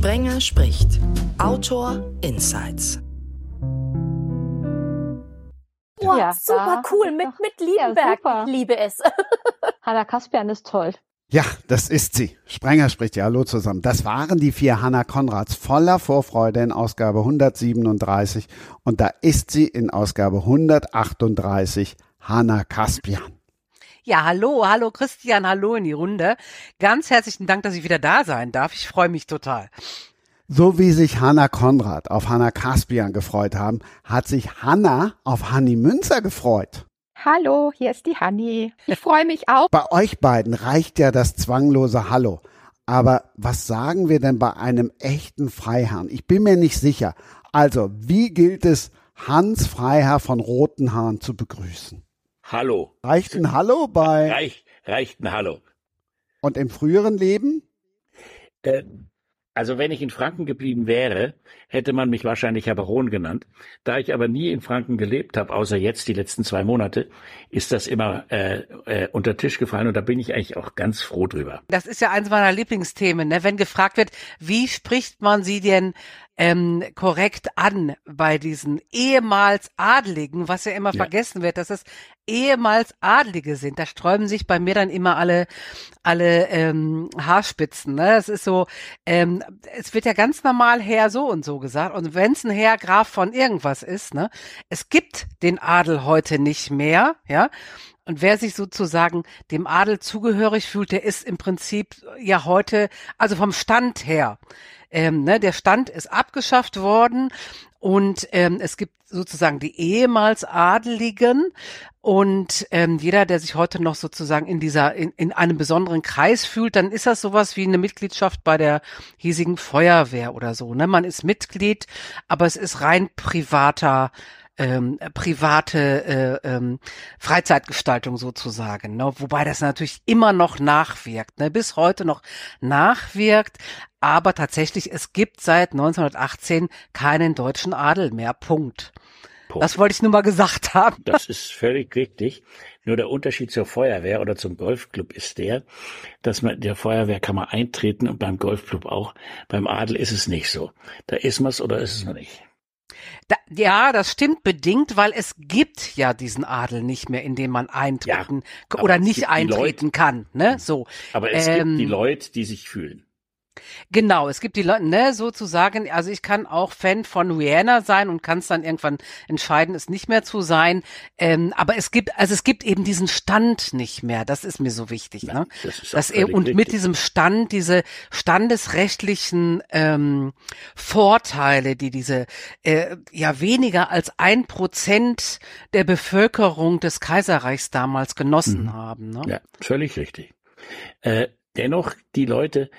Sprenger spricht. Autor Insights. Boah, ja, super cool mit, mit Liebenberg. Ja, ich liebe es. Hanna Kaspian ist toll. Ja, das ist sie. Sprenger spricht ja Hallo zusammen. Das waren die vier Hanna Konrads voller Vorfreude in Ausgabe 137 und da ist sie in Ausgabe 138 Hanna Kaspian. Ja, hallo, hallo Christian, hallo in die Runde. Ganz herzlichen Dank, dass ich wieder da sein darf. Ich freue mich total. So wie sich Hanna Konrad auf Hanna Kaspian gefreut haben, hat sich Hanna auf Hanni Münzer gefreut. Hallo, hier ist die Hanni. Ich freue mich auch. Bei euch beiden reicht ja das zwanglose Hallo. Aber was sagen wir denn bei einem echten Freiherrn? Ich bin mir nicht sicher. Also, wie gilt es, Hans Freiherr von Rotenhahn zu begrüßen? Hallo. Reicht ein Hallo bei? Reich, reicht ein Hallo. Und im früheren Leben? Äh, also wenn ich in Franken geblieben wäre, hätte man mich wahrscheinlich Herr Baron genannt. Da ich aber nie in Franken gelebt habe, außer jetzt die letzten zwei Monate, ist das immer äh, äh, unter Tisch gefallen und da bin ich eigentlich auch ganz froh drüber. Das ist ja eins meiner Lieblingsthemen, ne? wenn gefragt wird, wie spricht man sie denn ähm, korrekt an bei diesen ehemals Adligen, was ja immer ja. vergessen wird, dass es ehemals Adlige sind. Da sträuben sich bei mir dann immer alle alle ähm, Haarspitzen. Ne? Das ist so, ähm, es wird ja ganz normal Herr so und so gesagt. Und wenn es ein Herr Graf von irgendwas ist, ne, es gibt den Adel heute nicht mehr, ja. Und wer sich sozusagen dem Adel zugehörig fühlt, der ist im Prinzip ja heute, also vom Stand her, ähm, ne, der Stand ist abgeschafft worden und ähm, es gibt sozusagen die ehemals Adeligen und ähm, jeder, der sich heute noch sozusagen in dieser in, in einem besonderen Kreis fühlt, dann ist das sowas wie eine Mitgliedschaft bei der hiesigen Feuerwehr oder so. Ne? Man ist Mitglied, aber es ist rein privater ähm, private äh, ähm, Freizeitgestaltung sozusagen, ne? wobei das natürlich immer noch nachwirkt, ne? bis heute noch nachwirkt, aber tatsächlich, es gibt seit 1918 keinen deutschen Adel mehr, Punkt. Punkt. Das wollte ich nur mal gesagt haben. Das ist völlig richtig. Nur der Unterschied zur Feuerwehr oder zum Golfclub ist der, dass man der Feuerwehr kann man eintreten und beim Golfclub auch. Beim Adel ist es nicht so. Da ist man es oder ist es noch nicht. Da, ja, das stimmt bedingt, weil es gibt ja diesen Adel nicht mehr, in dem man eintreten ja, oder nicht eintreten Leute, kann. Ne? So. Aber es ähm, gibt die Leute, die sich fühlen. Genau, es gibt die Leute, ne, sozusagen, also ich kann auch Fan von Rihanna sein und kann es dann irgendwann entscheiden, es nicht mehr zu sein. Ähm, aber es gibt, also es gibt eben diesen Stand nicht mehr. Das ist mir so wichtig. Ja, ne? Das ist Dass er, und richtig. mit diesem Stand, diese standesrechtlichen ähm, Vorteile, die diese äh, ja weniger als ein Prozent der Bevölkerung des Kaiserreichs damals genossen mhm. haben. Ne? Ja, völlig richtig. Äh, dennoch, die Leute,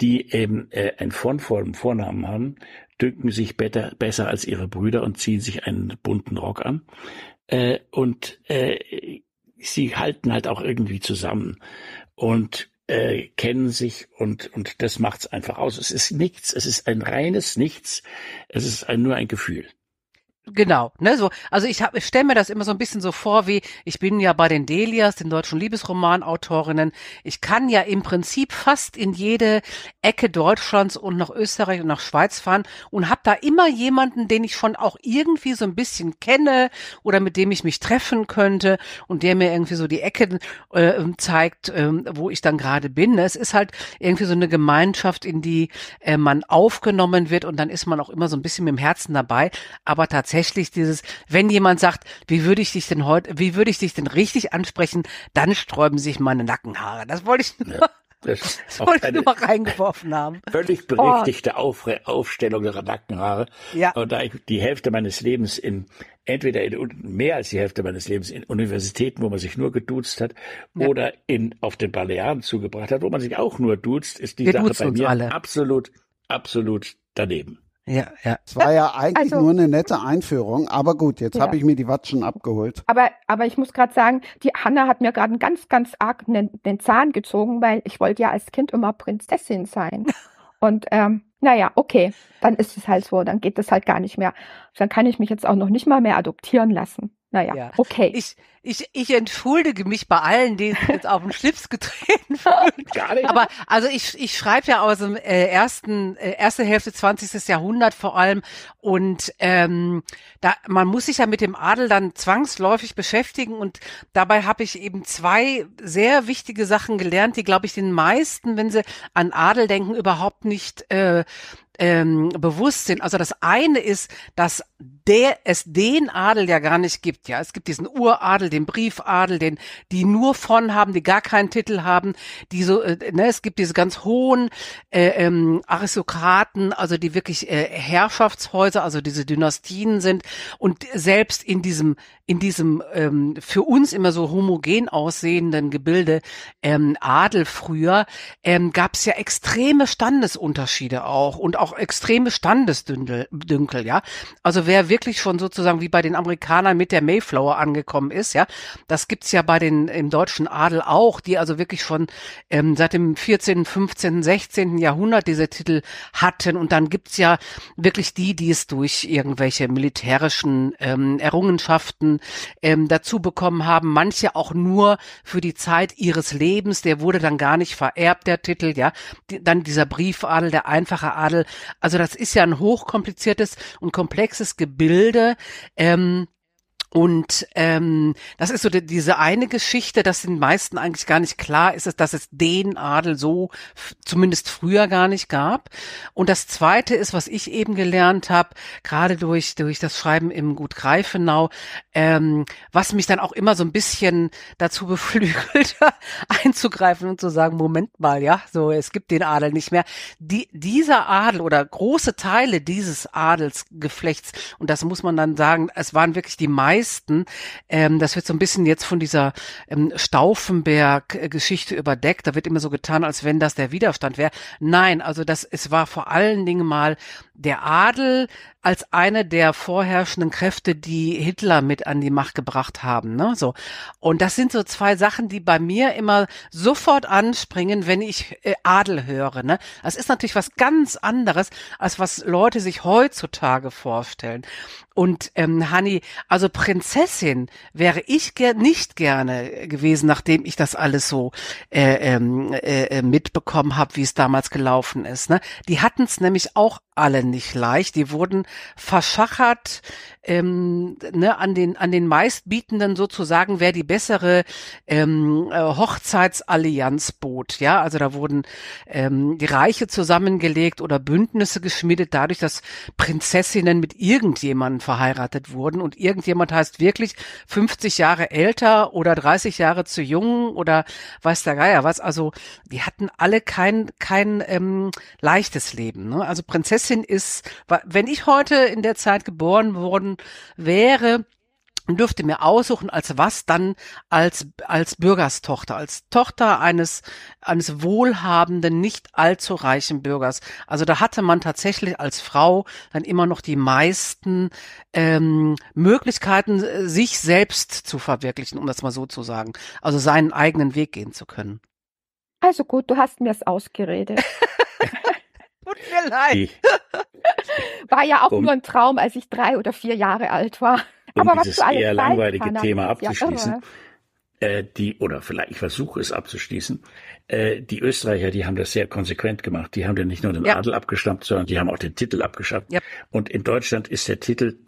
die eben äh, einen formvollen Vornamen haben, dünken sich better, besser als ihre Brüder und ziehen sich einen bunten Rock an. Äh, und äh, sie halten halt auch irgendwie zusammen und äh, kennen sich und, und das macht's einfach aus. Es ist nichts, es ist ein reines Nichts, es ist ein, nur ein Gefühl. Genau, ne, so, also ich, hab, ich stelle mir das immer so ein bisschen so vor, wie ich bin ja bei den Delias, den deutschen Liebesromanautorinnen. Ich kann ja im Prinzip fast in jede Ecke Deutschlands und nach Österreich und nach Schweiz fahren und habe da immer jemanden, den ich schon auch irgendwie so ein bisschen kenne oder mit dem ich mich treffen könnte und der mir irgendwie so die Ecke äh, zeigt, äh, wo ich dann gerade bin. Es ist halt irgendwie so eine Gemeinschaft, in die äh, man aufgenommen wird und dann ist man auch immer so ein bisschen mit dem Herzen dabei, aber tatsächlich tatsächlich dieses, wenn jemand sagt, wie würde ich dich denn heute, wie würde ich dich denn richtig ansprechen, dann sträuben sich meine Nackenhaare. Das wollte ich nur, ja. Das, das wollte ich nur mal reingeworfen haben. Völlig berechtigte oh. Auf, Aufstellung ihrer Nackenhaare. Ja. Und da ich die Hälfte meines Lebens in, entweder in, mehr als die Hälfte meines Lebens in Universitäten, wo man sich nur geduzt hat, ja. oder in, auf den Balearen zugebracht hat, wo man sich auch nur duzt, ist die Wir Sache bei mir alle. absolut, absolut daneben. Ja, ja. Es war ja eigentlich also, nur eine nette Einführung, aber gut, jetzt ja. habe ich mir die Watschen abgeholt. Aber, aber ich muss gerade sagen, die Hanna hat mir gerade ganz, ganz arg den, den Zahn gezogen, weil ich wollte ja als Kind immer Prinzessin sein. Und ähm, naja, okay, dann ist es halt so, dann geht das halt gar nicht mehr. Dann kann ich mich jetzt auch noch nicht mal mehr adoptieren lassen. Naja, Ja. okay. Ich, ich, ich entschuldige mich bei allen, die jetzt auf den Schlips getreten fühlen. Gar nicht. Aber also ich, ich schreibe ja aus dem äh, ersten, äh, erste Hälfte 20. Jahrhundert vor allem und ähm, da man muss sich ja mit dem Adel dann zwangsläufig beschäftigen und dabei habe ich eben zwei sehr wichtige Sachen gelernt, die glaube ich den meisten, wenn sie an Adel denken, überhaupt nicht äh, ähm, bewusst sind. Also das eine ist, dass der es den Adel ja gar nicht gibt. Ja, es gibt diesen Uradel, den Briefadel, den die nur von haben, die gar keinen Titel haben, die so, äh, ne, es gibt diese ganz hohen äh, ähm, Aristokraten, also die wirklich äh, Herrschaftshäuser, also diese Dynastien sind und selbst in diesem in diesem ähm, für uns immer so homogen aussehenden Gebilde ähm, Adel früher ähm, gab es ja extreme Standesunterschiede auch und auch extreme Standesdünkel, Dünkel, ja. Also wer wirklich schon sozusagen wie bei den Amerikanern mit der Mayflower angekommen ist, ja, das gibt's ja bei den im deutschen Adel auch, die also wirklich schon ähm, seit dem 14., 15., 16. Jahrhundert diese Titel hatten und dann gibt's ja wirklich die, die es durch irgendwelche militärischen ähm, Errungenschaften ähm, dazu bekommen haben, manche auch nur für die Zeit ihres Lebens, der wurde dann gar nicht vererbt, der Titel, ja, die, dann dieser Briefadel, der einfache Adel, also das ist ja ein hochkompliziertes und komplexes Gebilde, ähm, und ähm, das ist so die, diese eine Geschichte, dass den meisten eigentlich gar nicht klar ist, dass es den Adel so zumindest früher gar nicht gab. Und das Zweite ist, was ich eben gelernt habe, gerade durch durch das Schreiben im Gut Greifenau, ähm, was mich dann auch immer so ein bisschen dazu beflügelt, einzugreifen und zu sagen, Moment mal, ja, so es gibt den Adel nicht mehr. Die, dieser Adel oder große Teile dieses Adelsgeflechts und das muss man dann sagen, es waren wirklich die meisten. Ähm, das wird so ein bisschen jetzt von dieser ähm, Stauffenberg-Geschichte überdeckt. Da wird immer so getan, als wenn das der Widerstand wäre. Nein, also das, es war vor allen Dingen mal der Adel als eine der vorherrschenden Kräfte, die Hitler mit an die Macht gebracht haben. Ne? So. Und das sind so zwei Sachen, die bei mir immer sofort anspringen, wenn ich äh, Adel höre. Ne? Das ist natürlich was ganz anderes, als was Leute sich heutzutage vorstellen. Und ähm, Hanni, also Prinzessin wäre ich ger nicht gerne gewesen, nachdem ich das alles so äh, ähm, äh, mitbekommen habe, wie es damals gelaufen ist. Ne? Die hatten es nämlich auch alle nicht leicht. Die wurden verschachert ähm, ne, an den an den meistbietenden sozusagen, wer die bessere ähm, äh, Hochzeitsallianz bot. Ja, also da wurden ähm, die Reiche zusammengelegt oder Bündnisse geschmiedet, dadurch, dass Prinzessinnen mit irgendjemandem verheiratet wurden und irgendjemand heißt wirklich 50 Jahre älter oder 30 Jahre zu jung oder weiß der Geier was. Also die hatten alle kein kein ähm, leichtes Leben. Ne? Also Prinzessin ist, wenn ich heute in der Zeit geboren worden wäre, dürfte mir aussuchen, als was dann als, als Bürgerstochter, als Tochter eines, eines wohlhabenden, nicht allzu reichen Bürgers. Also da hatte man tatsächlich als Frau dann immer noch die meisten ähm, Möglichkeiten, sich selbst zu verwirklichen, um das mal so zu sagen. Also seinen eigenen Weg gehen zu können. Also gut, du hast mir es ausgeredet. Tut mir leid. War ja auch Um- nur ein Traum, als ich drei oder vier Jahre alt war. um Aber was dieses du alles eher langweilige Hannah, Thema das ist ja abzuschließen, irre. äh, die, oder vielleicht, ich versuche es abzuschließen, äh, die Österreicher, die haben das sehr konsequent gemacht. Die haben ja nicht nur den Ja. Adel abgestammt, sondern die haben auch den Titel abgeschafft. Ja. Und in Deutschland ist der Titel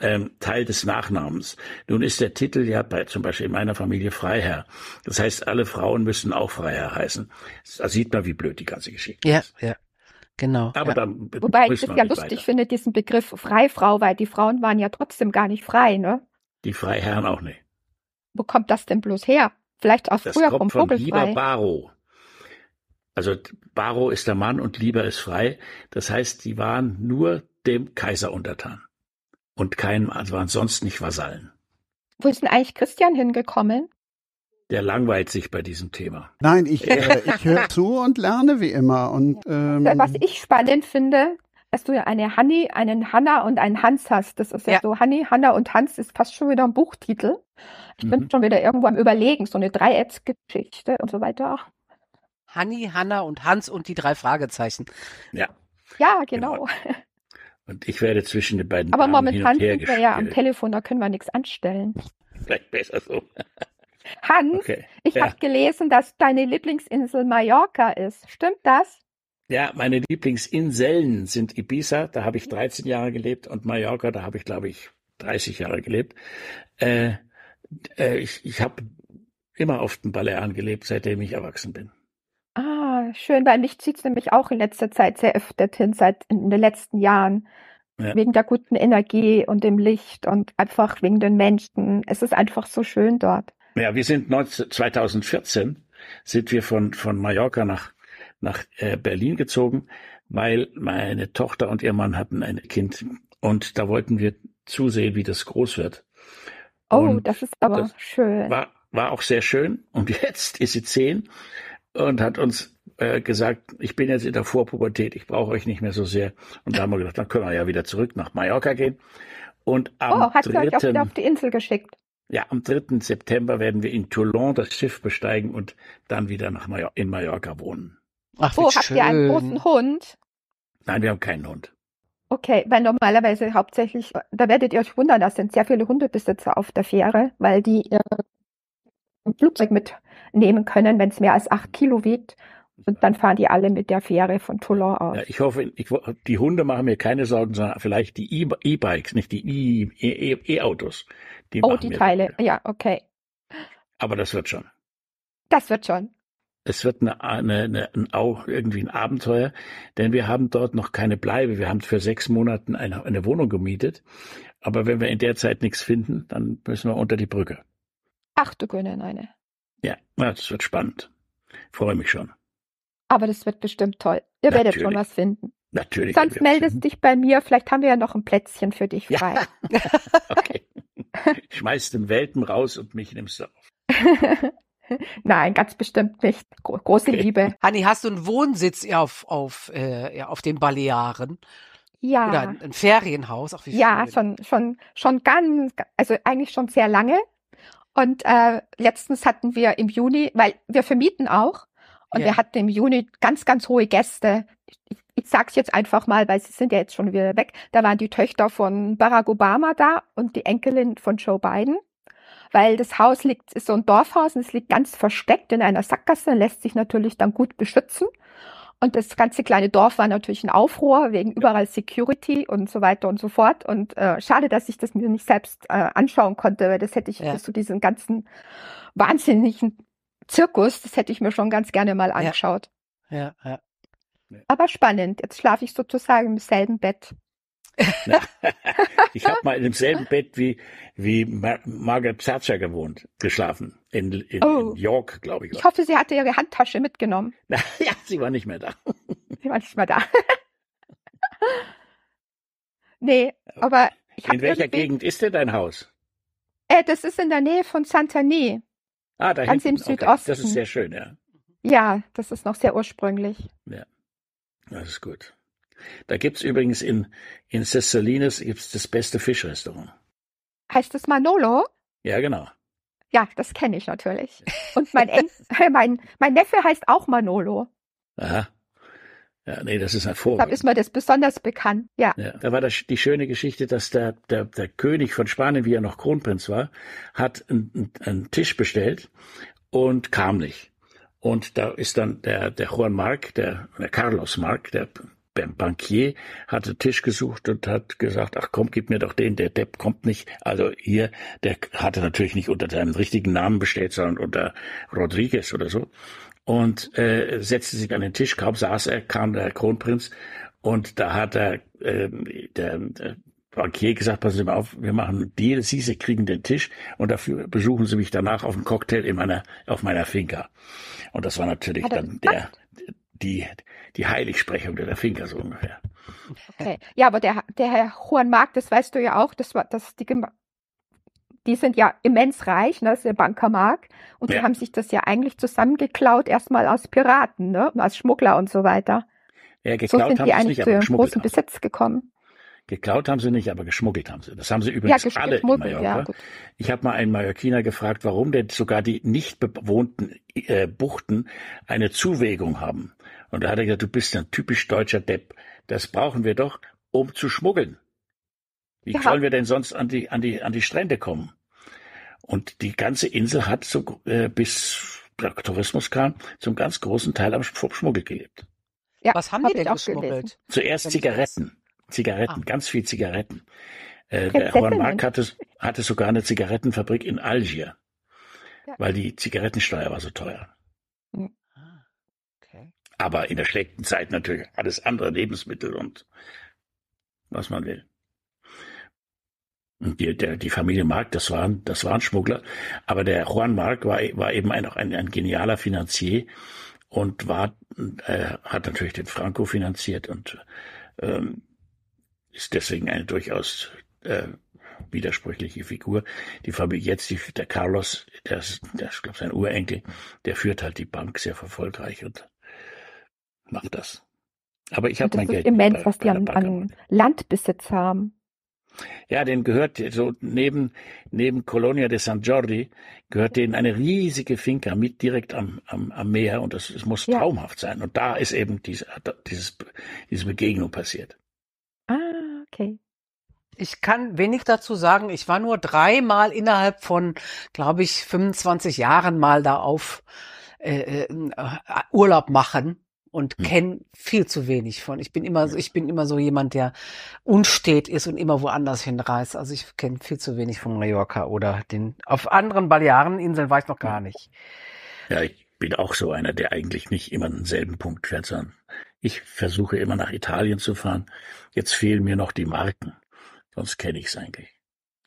ähm, Teil des Nachnamens. Nun ist der Titel ja bei zum Beispiel in meiner Familie Freiherr. Das heißt, alle Frauen müssen auch Freiherr heißen. Da sieht man, wie blöd die ganze Geschichte Ja, ist. ja. Genau. Aber ja. dann Wobei ich das ja lustig weiter. finde, diesen Begriff Freifrau, weil die Frauen waren ja trotzdem gar nicht frei, ne? Die Freiherren auch nicht. Wo kommt das denn bloß her? Vielleicht auch Das früher vom kommt von Lieber. Baro. Also Baro ist der Mann und Lieber ist frei. Das heißt, die waren nur dem Kaiser untertan und keinem, also waren sonst nicht Vasallen. Wo ist denn eigentlich Christian hingekommen? Der langweilt sich bei diesem Thema. Nein, ich, äh, ich höre zu und lerne wie immer. Und ähm, Was ich spannend finde, dass du ja eine Hanni, einen Hanna und einen Hans hast. Das ist ja, Ja. so, Hanni, Hanna und Hans ist fast schon wieder ein Buchtitel. Ich bin Mhm. schon wieder irgendwo am Überlegen, so eine Dreiecksgeschichte und so weiter. Hanni, Hanna und Hans und die drei Fragezeichen. Ja. Ja, genau. Und ich werde zwischen den beiden Aber Damen hin momentan und her sind wir ja am. Telefon, da können wir nichts anstellen. Vielleicht besser so. Hans, Okay. ich Ja. habe gelesen, dass deine Lieblingsinsel Mallorca ist. Stimmt das? Ja, meine Lieblingsinseln sind Ibiza, da habe ich 13 Jahre gelebt, und Mallorca, da habe ich, glaube ich, 30 Jahre gelebt. Äh, äh, ich ich habe immer auf den Balearen gelebt, seitdem ich erwachsen bin. Ah, schön, weil mich zieht's nämlich auch in letzter Zeit sehr öfter hin, seit in den letzten Jahren. Ja. Wegen der guten Energie und dem Licht und einfach wegen den Menschen. Es ist einfach so schön dort. Ja, wir sind 19, 2014 sind wir von, von Mallorca nach, nach äh, Berlin gezogen, weil meine Tochter und ihr Mann hatten ein Kind und da wollten wir zusehen, wie das groß wird. Oh, Und das ist aber das schön. War, war auch sehr schön und jetzt ist sie zehn und hat uns äh, gesagt, ich bin jetzt in der Vorpubertät, ich brauche euch nicht mehr so sehr. Und da haben wir gedacht, dann können wir ja wieder zurück nach Mallorca gehen. Und am Oh, hat sie euch auch wieder auf die Insel geschickt? Ja, am 3. September werden wir in Toulon das Schiff besteigen und dann wieder nach Major in Mallorca wohnen. Ach, wie Oh, habt schön. ihr einen großen Hund? Nein, wir haben keinen Hund. Okay, weil normalerweise hauptsächlich, da werdet ihr euch wundern, da sind sehr viele Hundebesitzer auf der Fähre, weil die ihr Flugzeug mitnehmen können, wenn es mehr als acht Kilo wiegt. Und dann fahren die alle mit der Fähre von Toulon aus. Ja, ich hoffe, ich, die Hunde machen mir keine Sorgen, sondern vielleicht die E- E-Bikes, nicht die E- E- E-Autos. Die oh, die Teile. Sorgen. Ja, okay. Aber das wird schon. Das wird schon. Es wird eine, eine, eine, ein, auch irgendwie ein Abenteuer, denn wir haben dort noch keine Bleibe. Wir haben für sechs Monate eine, eine Wohnung gemietet. Aber wenn wir in der Zeit nichts finden, dann müssen wir unter die Brücke. Ach du Güne, nein. Ja, das wird spannend. Freue mich schon. Aber das wird bestimmt toll. Ihr werdet schon Natürlich. was finden. Natürlich. Sonst meldest finden. dich bei mir. Vielleicht haben wir ja noch ein Plätzchen für dich Ja. frei. Okay. Schmeiß den Welpen raus und mich nimmst du auf. Nein, ganz bestimmt nicht. Gro große Okay. Liebe. Hanni, hast du einen Wohnsitz auf, auf, äh, ja, auf den Balearen? Ja. Oder ein, ein Ferienhaus? Ach, wie Ja, schön. schon, schon, schon ganz, also eigentlich schon sehr lange. Und äh, letztens hatten wir im Juni, weil wir vermieten auch, und Ja. wir hatten im Juni ganz, ganz hohe Gäste. Ich, ich sag's jetzt einfach mal, weil sie sind ja jetzt schon wieder weg. Da waren die Töchter von Barack Obama da und die Enkelin von Joe Biden. Weil das Haus liegt, ist so ein Dorfhaus und es liegt ganz versteckt in einer Sackgasse, lässt sich natürlich dann gut beschützen. Und das ganze kleine Dorf war natürlich ein Aufruhr wegen überall Security und so weiter und so fort. Und äh, schade, dass ich das mir nicht selbst äh, anschauen konnte, weil das hätte ich Ja. so diesen ganzen wahnsinnigen Zirkus, das hätte ich mir schon ganz gerne mal angeschaut. Ja, ja. Aber spannend. Jetzt schlafe ich sozusagen im selben Bett. Ich habe mal in demselben Bett wie, wie Mar Margaret Thatcher gewohnt, geschlafen. In, in, Oh. in York, glaube ich. Ich hoffe, sie hatte ihre Handtasche mitgenommen. ja, sie war nicht mehr da. Sie war nicht mehr da. nee, aber ich habe In welcher Gegend ist denn dein Haus? Äh, das ist in der Nähe von Santani. Ah, da Ganz im hinten. Okay. Südosten. Das ist sehr schön, ja. Ja, das ist noch sehr ursprünglich. Das ist gut. Da gibt's übrigens in, in Cessalines gibt's das beste Fischrestaurant. Heißt es Manolo? Ja, genau. Ja, das kenne ich natürlich. Und mein, mein, mein Neffe heißt auch Manolo. Aha. Ja, nee, das ist Deshalb hervorragend. ist mir das besonders bekannt. Ja. Ja, da war das, die schöne Geschichte, dass der, der, der König von Spanien, wie er noch Kronprinz war, hat einen, einen Tisch bestellt und kam nicht. Und da ist dann der, der Juan Marc, der, der Carlos Marc, der Bankier, hat einen Tisch gesucht und hat gesagt, ach komm, gib mir doch den, der Depp kommt nicht. Also hier, der hatte natürlich nicht unter seinem richtigen Namen bestellt, sondern unter Rodriguez oder so. Und äh, setzte sich an den Tisch, kaum saß er, kam der Kronprinz und da hat er, äh, der, der Bankier gesagt, passen Sie mal auf, wir machen einen Deal, Sie, Sie kriegen den Tisch und dafür besuchen Sie mich danach auf einen Cocktail in meiner, auf meiner Finca. Und das war natürlich dann der, die, die Heiligsprechung der Finca so ungefähr. Okay. Ja, aber der, der Herr Juan Marc, das weißt du ja auch, das war, das, die, die sind ja immens reich, ne, das ist der Banker Marc. Und die Ja. haben sich das ja eigentlich zusammengeklaut, erstmal aus Piraten, ne, als Schmuggler und so weiter. Ja, So geklaut sind haben die eigentlich nicht, zu aber ihrem großen haben. Besitz gekommen. Geklaut haben sie nicht, aber geschmuggelt haben sie. Das haben sie Ja, übrigens gesch- alle in geschmuggelt, Mallorca. ja. Ich habe mal einen Mallorquiner gefragt, warum denn sogar die nicht bewohnten äh, Buchten eine Zuwägung haben. Und da hat er gesagt, du bist ein typisch deutscher Depp. Das brauchen wir doch, um zu schmuggeln. Wie Ja. sollen wir denn sonst an die, an die, an die Strände kommen? Und die ganze Insel hat so, äh, bis der Tourismus kam, zum ganz großen Teil am Sch- Schmuggel gelebt. Ja, Was haben hab die denn gelesen. geschmuggelt? Zuerst Zigaretten. Zigaretten, Ah. ganz viel Zigaretten. Äh, der. Juan Marc hatte, hatte sogar eine Zigarettenfabrik in Algier, Ja. weil die Zigarettensteuer war so teuer. Ah, okay. Aber in der schlechten Zeit natürlich alles andere, Lebensmittel und was man will. Und die, der, die Familie Mark, das waren, das waren Schmuggler. Aber der Juan Mark war, war eben ein, auch ein, ein genialer Finanzier und war, äh, hat natürlich den Franco finanziert und ähm, ist deswegen eine durchaus äh, widersprüchliche Figur. Die Familie jetzt, die, der Carlos, der ist, der ist, glaube sein Urenkel, der führt halt die Bank sehr erfolgreich und macht das. Aber ich habe mein Geld immens, bei- was die an, an. Landbesitz haben. Ja, denen gehört so neben neben Colonia de San Jordi gehört denen eine riesige Finca mit direkt am am, am Meer und das, es muss Ja. traumhaft sein. Und da ist eben diese dieses diese Begegnung passiert. Ah, okay. Ich kann wenig dazu sagen. Ich war nur dreimal innerhalb von, glaube ich, 25 Jahren mal da auf äh, äh, Urlaub machen und Hm. kenne viel zu wenig von. Ich bin immer so, ich bin immer so jemand, der unstet ist und immer woanders hinreist. Also ich kenne viel zu wenig von Mallorca oder den auf anderen Baleareninseln war ich noch gar nicht. Ja, ich bin auch so einer, der eigentlich nicht immer an denselben Punkt fährt, sondern ich versuche immer nach Italien zu fahren. Jetzt fehlen mir noch die Marken. Sonst kenne ich es eigentlich.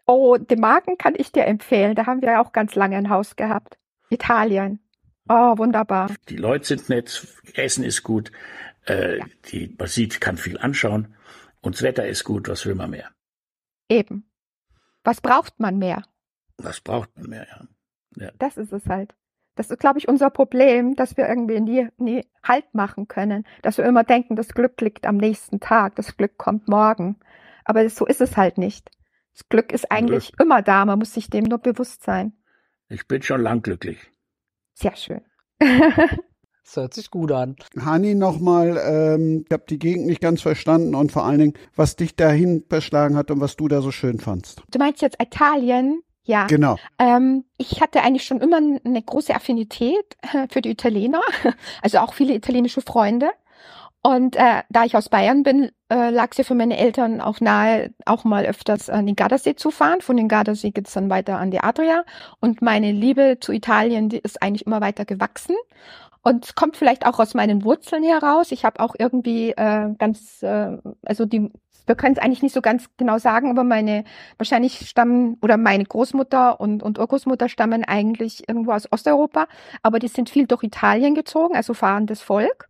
Oh, den Marken kann ich dir empfehlen. Da haben wir ja auch ganz lange ein Haus gehabt. Italien. Oh, wunderbar. Die Leute sind nett, Essen ist gut, äh, die, man sieht, kann viel anschauen und das Wetter ist gut, was will man mehr? Eben. Was braucht man mehr? Was braucht man mehr? Ja. Das ist es halt. Das ist, glaube ich, unser Problem, dass wir irgendwie nie, nie Halt machen können. Dass wir immer denken, das Glück liegt am nächsten Tag, das Glück kommt morgen. Aber das, so ist es halt nicht. Das Glück ist eigentlich immer da, man muss sich dem nur bewusst sein. Ich bin schon lang glücklich. Sehr schön. Das hört sich gut an. Hani, nochmal, ähm, ich habe die Gegend nicht ganz verstanden und vor allen Dingen, was dich dahin verschlagen hat und was du da so schön fandst. Du meinst jetzt Italien? Ja. Genau. Ähm, ich hatte eigentlich schon immer eine große Affinität für die Italiener, also auch viele italienische Freunde. Und äh, da ich aus Bayern bin, äh, lag es ja für meine Eltern auch nahe, auch mal öfters an den Gardasee zu fahren. Von den Gardasee geht's dann weiter an die Adria. Und meine Liebe zu Italien, die ist eigentlich immer weiter gewachsen. Und kommt vielleicht auch aus meinen Wurzeln heraus. Ich habe auch irgendwie äh, ganz, äh, also die, wir können es eigentlich nicht so ganz genau sagen, aber meine, wahrscheinlich stammen, oder meine Großmutter und, und Urgroßmutter stammen eigentlich irgendwo aus Osteuropa, aber die sind viel durch Italien gezogen, also fahrendes Volk.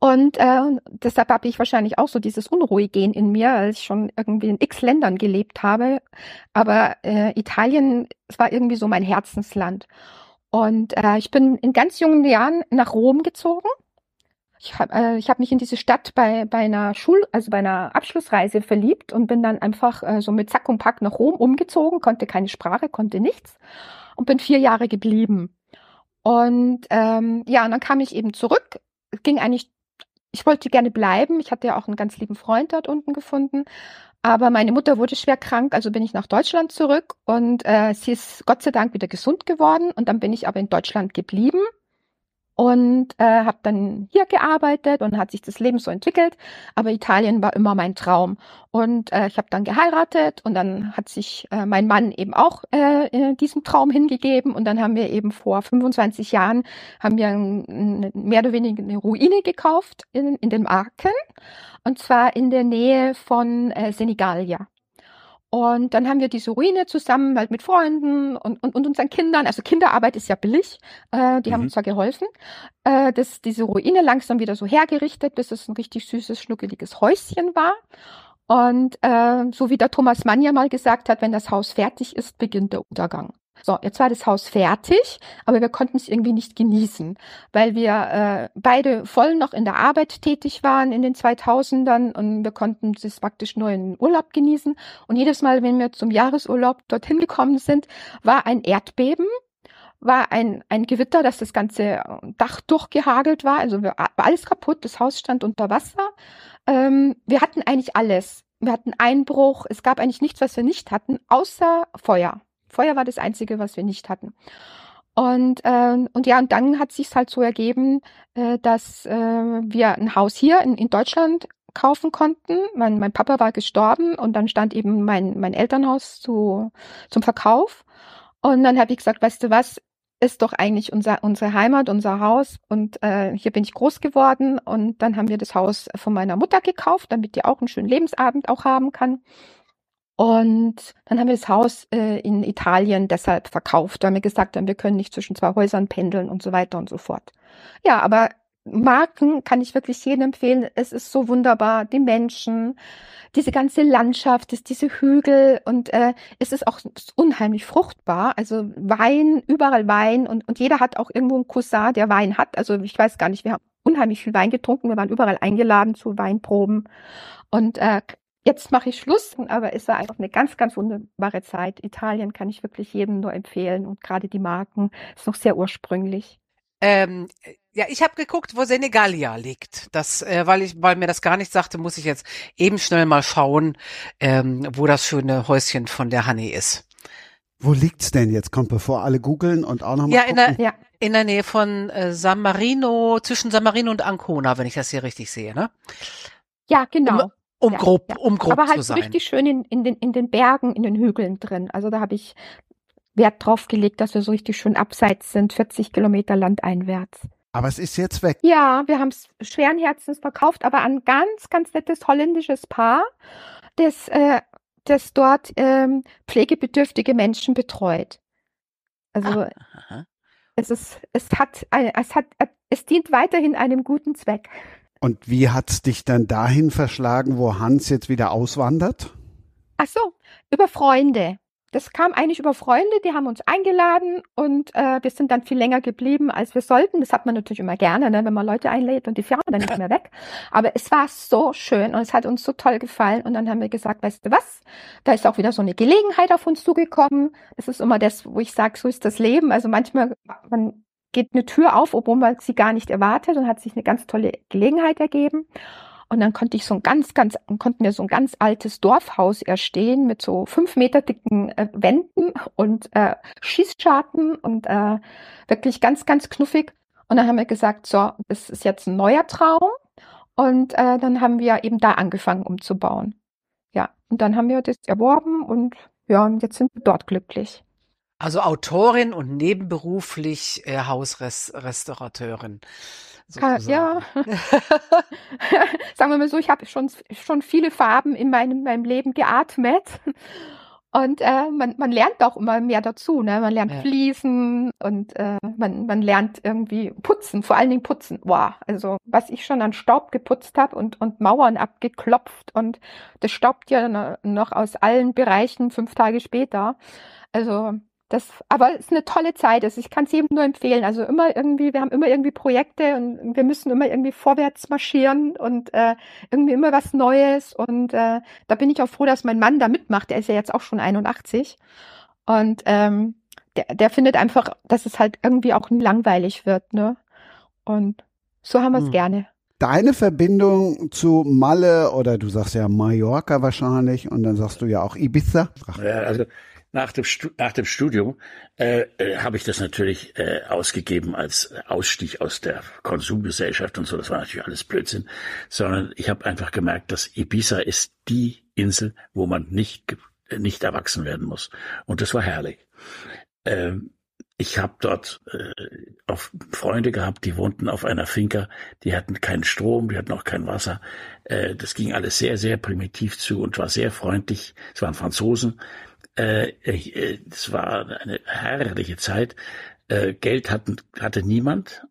Und äh, deshalb habe ich wahrscheinlich auch so dieses Unruhigehen in mir, weil ich schon irgendwie in x Ländern gelebt habe. Aber äh, Italien es war irgendwie so mein Herzensland. Und äh, ich bin in ganz jungen Jahren nach Rom gezogen. Ich habe äh, ich hab mich in diese Stadt bei, bei einer Schul-, also bei einer Abschlussreise verliebt und bin dann einfach äh, so mit Zack und Pack nach Rom umgezogen, konnte keine Sprache, konnte nichts und bin vier Jahre geblieben. Und ähm, ja, und dann kam ich eben zurück. Ging eigentlich, ich wollte gerne bleiben. Ich hatte ja auch einen ganz lieben Freund dort unten gefunden. Aber meine Mutter wurde schwer krank, also bin ich nach Deutschland zurück und äh, sie ist Gott sei Dank wieder gesund geworden. Und dann bin ich aber in Deutschland geblieben und äh, habe dann hier gearbeitet und hat sich das Leben so entwickelt. Aber Italien war immer mein Traum. Und äh, ich habe dann geheiratet und dann hat sich äh, mein Mann eben auch äh, äh, diesem Traum hingegeben. Und dann haben wir eben vor 25 Jahren haben wir ein, mehr oder weniger eine Ruine gekauft in, in den Marken. Und zwar in der Nähe von äh, Senigallia. Und dann haben wir diese Ruine zusammen halt mit Freunden und, und, und unseren Kindern, also Kinderarbeit ist ja billig, äh, die Mhm. haben uns da geholfen, äh, dass diese Ruine langsam wieder so hergerichtet, bis es ein richtig süßes, schnuckeliges Häuschen war. Und äh, so wie der Thomas Mann ja mal gesagt hat, wenn das Haus fertig ist, beginnt der Untergang. So, jetzt war das Haus fertig, aber wir konnten es irgendwie nicht genießen, weil wir äh, beide voll noch in der Arbeit tätig waren in den 2000ern und wir konnten es praktisch nur in Urlaub genießen. Und jedes Mal, wenn wir zum Jahresurlaub dorthin gekommen sind, war ein Erdbeben, war ein, ein Gewitter, dass das ganze Dach durchgehagelt war, also war alles kaputt, das Haus stand unter Wasser. Ähm, wir hatten eigentlich alles. Wir hatten Einbruch. Es gab eigentlich nichts, was wir nicht hatten, außer Feuer. Feuer war das Einzige, was wir nicht hatten. Und, ähm, und ja, und dann hat sich halt so ergeben, äh, dass äh, wir ein Haus hier in, in Deutschland kaufen konnten. Mein, mein Papa war gestorben und dann stand eben mein, mein Elternhaus zu, zum Verkauf. Und dann habe ich gesagt, weißt du was, ist doch eigentlich unser, unsere Heimat, unser Haus. Und äh, hier bin ich groß geworden. Und dann haben wir das Haus von meiner Mutter gekauft, damit die auch einen schönen Lebensabend auch haben kann. Und dann haben wir das Haus äh, in Italien deshalb verkauft, weil wir gesagt haben, wir können nicht zwischen zwei Häusern pendeln und so weiter und so fort. Ja, aber Marken kann ich wirklich jedem empfehlen. Es ist so wunderbar, die Menschen, diese ganze Landschaft, diese Hügel und äh, es ist auch unheimlich fruchtbar. Also Wein, überall Wein und, und jeder hat auch irgendwo einen Cousin, der Wein hat. Also ich weiß gar nicht, wir haben unheimlich viel Wein getrunken, wir waren überall eingeladen zu Weinproben und äh, Jetzt mache ich Schluss, aber es war einfach eine ganz, ganz wunderbare Zeit. Italien kann ich wirklich jedem nur empfehlen und gerade die Marken ist noch sehr ursprünglich. Ähm, ja, ich habe geguckt, wo Senegalia liegt. Das, äh, weil ich, weil mir das gar nicht sagte, muss ich jetzt eben schnell mal schauen, ähm, wo das schöne Häuschen von der Honey ist. Wo liegt's denn jetzt? Kommt bevor alle googeln und auch nochmal. Ja, in der, ja, in der Nähe von äh, San Marino, zwischen San Marino und Ancona, wenn ich das hier richtig sehe, ne? Ja, genau. Um, um ja, grob, ja. um grob Aber halt zu sein. richtig schön in, in, den, in den Bergen, in den Hügeln drin. Also da habe ich Wert drauf gelegt, dass wir so richtig schön abseits sind, 40 Kilometer landeinwärts. Aber es ist jetzt weg. Ja, wir haben es schweren Herzens verkauft, aber ein ganz, ganz nettes holländisches Paar, das, äh, das dort ähm, pflegebedürftige Menschen betreut. Also Ah, aha. es ist, es hat, ein- es hat, es dient weiterhin einem guten Zweck. Und wie hat's dich dann dahin verschlagen, wo Hans jetzt wieder auswandert? Ach so, über Freunde. Das kam eigentlich über Freunde, die haben uns eingeladen und äh, wir sind dann viel länger geblieben, als wir sollten. Das hat man natürlich immer gerne, ne, wenn man Leute einlädt und die fahren dann nicht mehr weg. Aber es war so schön und es hat uns so toll gefallen. Und dann haben wir gesagt, weißt du was, da ist auch wieder so eine Gelegenheit auf uns zugekommen. Das ist immer das, wo ich sage, so ist das Leben. Also manchmal, man geht eine Tür auf, obwohl man sie gar nicht erwartet und hat sich eine ganz tolle Gelegenheit ergeben. Und dann konnte ich so ein ganz, ganz, konnten wir so ein ganz altes Dorfhaus erstehen mit so fünf Meter dicken äh, Wänden und äh, Schießscharten und äh, wirklich ganz, ganz knuffig. Und dann haben wir gesagt, so, das ist jetzt ein neuer Traum. Und äh, dann haben wir eben da angefangen umzubauen. Ja, und dann haben wir das erworben und ja, und jetzt sind wir dort glücklich. Also Autorin und nebenberuflich äh, Hausrestaurateurin. Ka- Ja, sagen wir mal so, ich habe schon, schon viele Farben in meinem, meinem Leben geatmet. Und äh, man, man lernt auch immer mehr dazu. Ne? Man lernt Ja. fließen und äh, man, man lernt irgendwie putzen, vor allen Dingen putzen. Wow, also was ich schon an Staub geputzt habe und, und Mauern abgeklopft und das staubt ja no- noch aus allen Bereichen fünf Tage später. Also das, aber es ist eine tolle Zeit. Also ich kann es jedem nur empfehlen. Also immer irgendwie, wir haben immer irgendwie Projekte und wir müssen immer irgendwie vorwärts marschieren und äh, irgendwie immer was Neues. Und äh, da bin ich auch froh, dass mein Mann da mitmacht. Der ist ja jetzt auch schon 81. Und ähm, der, der findet einfach, dass es halt irgendwie auch langweilig wird, ne? Und so haben wir es Hm. gerne. Deine Verbindung zu Malle oder du sagst ja Mallorca wahrscheinlich und dann sagst du ja auch Ibiza. Ja, also nach dem, nach dem Studium äh, äh, habe ich das natürlich äh, ausgegeben als Ausstieg aus der Konsumgesellschaft und so. Das war natürlich alles Blödsinn, sondern ich habe einfach gemerkt, dass Ibiza ist die Insel, wo man nicht nicht erwachsen werden muss. Und das war herrlich. Ähm, ich habe dort äh, auf Freunde gehabt, die wohnten auf einer Finca, die hatten keinen Strom, die hatten auch kein Wasser. Äh, das ging alles sehr, sehr primitiv zu und war sehr freundlich. Es waren Franzosen. Äh, äh, es war eine herrliche Zeit. Äh, Geld hatten, hatte niemand,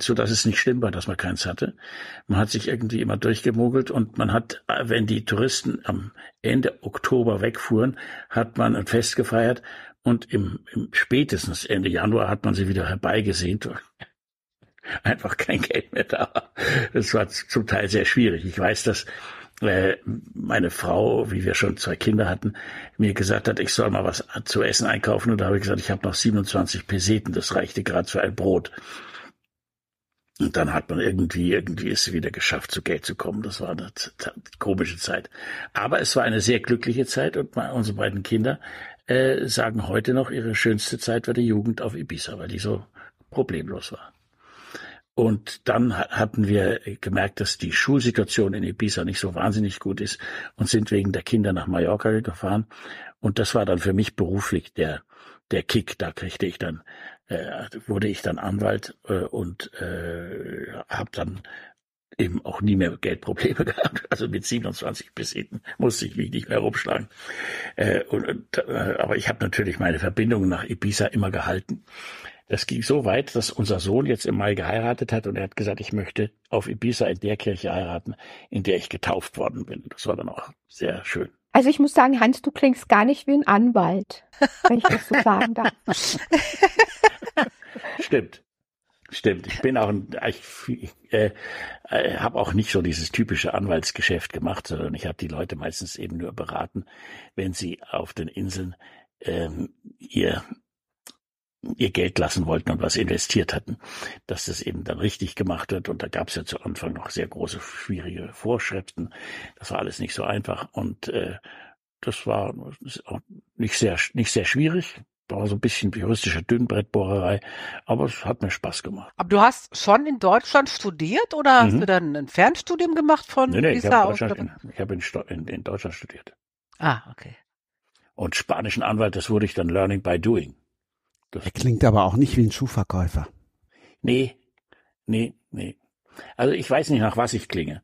so dass es nicht schlimm war, dass man keins hatte. Man hat sich irgendwie immer durchgemogelt und man hat, wenn die Touristen am Ende Oktober wegfuhren, hat man ein Fest gefeiert und im, im spätestens Ende Januar hat man sie wieder herbeigesehnt. Einfach kein Geld mehr da. Das war zum Teil sehr schwierig. Ich weiß, dass meine Frau, wie wir schon zwei Kinder hatten, mir gesagt hat, ich soll mal was zu essen einkaufen. Und da habe ich gesagt, ich habe noch 27 Peseten, das reichte gerade für ein Brot. Und dann hat man irgendwie, irgendwie es wieder geschafft, zu Geld zu kommen. Das war eine komische Zeit. Aber es war eine sehr glückliche Zeit und unsere beiden Kinder äh, sagen heute noch, ihre schönste Zeit war die Jugend auf Ibiza, weil die so problemlos war. Und dann hatten wir gemerkt, dass die Schulsituation in Ibiza nicht so wahnsinnig gut ist und sind wegen der Kinder nach Mallorca gefahren. Und das war dann für mich beruflich der, der Kick. Da kriegte ich dann, äh, wurde ich dann Anwalt äh, und äh, habe dann eben auch nie mehr Geldprobleme gehabt. Also mit 27 bis hinten musste ich mich nicht mehr rumschlagen. Äh, und, äh, aber ich habe natürlich meine Verbindungen nach Ibiza immer gehalten. Das ging so weit, dass unser Sohn jetzt im Mai geheiratet hat und er hat gesagt, ich möchte auf Ibiza in der Kirche heiraten, in der ich getauft worden bin. Das war dann auch sehr schön. Also ich muss sagen, Hans, du klingst gar nicht wie ein Anwalt, wenn ich das so sagen darf. Stimmt. Stimmt, ich bin auch ein, ich, äh, äh, habe auch nicht so dieses typische Anwaltsgeschäft gemacht, sondern ich habe die Leute meistens eben nur beraten, wenn sie auf den Inseln ähm, ihr ihr Geld lassen wollten und was investiert hatten, dass das eben dann richtig gemacht wird. Und da gab es ja zu Anfang noch sehr große, schwierige Vorschriften. Das war alles nicht so einfach. Und äh, das war nicht sehr, nicht sehr schwierig. War so ein bisschen juristische Dünnbrettbohrerei, aber es hat mir Spaß gemacht. Aber du hast schon in Deutschland studiert oder mhm. hast du dann ein Fernstudium gemacht von nee, nee, ich habe in, ich hab in, in, in Deutschland studiert. Ah, okay. Und spanischen Anwalt, das wurde ich dann Learning by Doing. Das er klingt aber auch nicht wie ein Schuhverkäufer. Nee, nee, nee. Also ich weiß nicht, nach was ich klinge.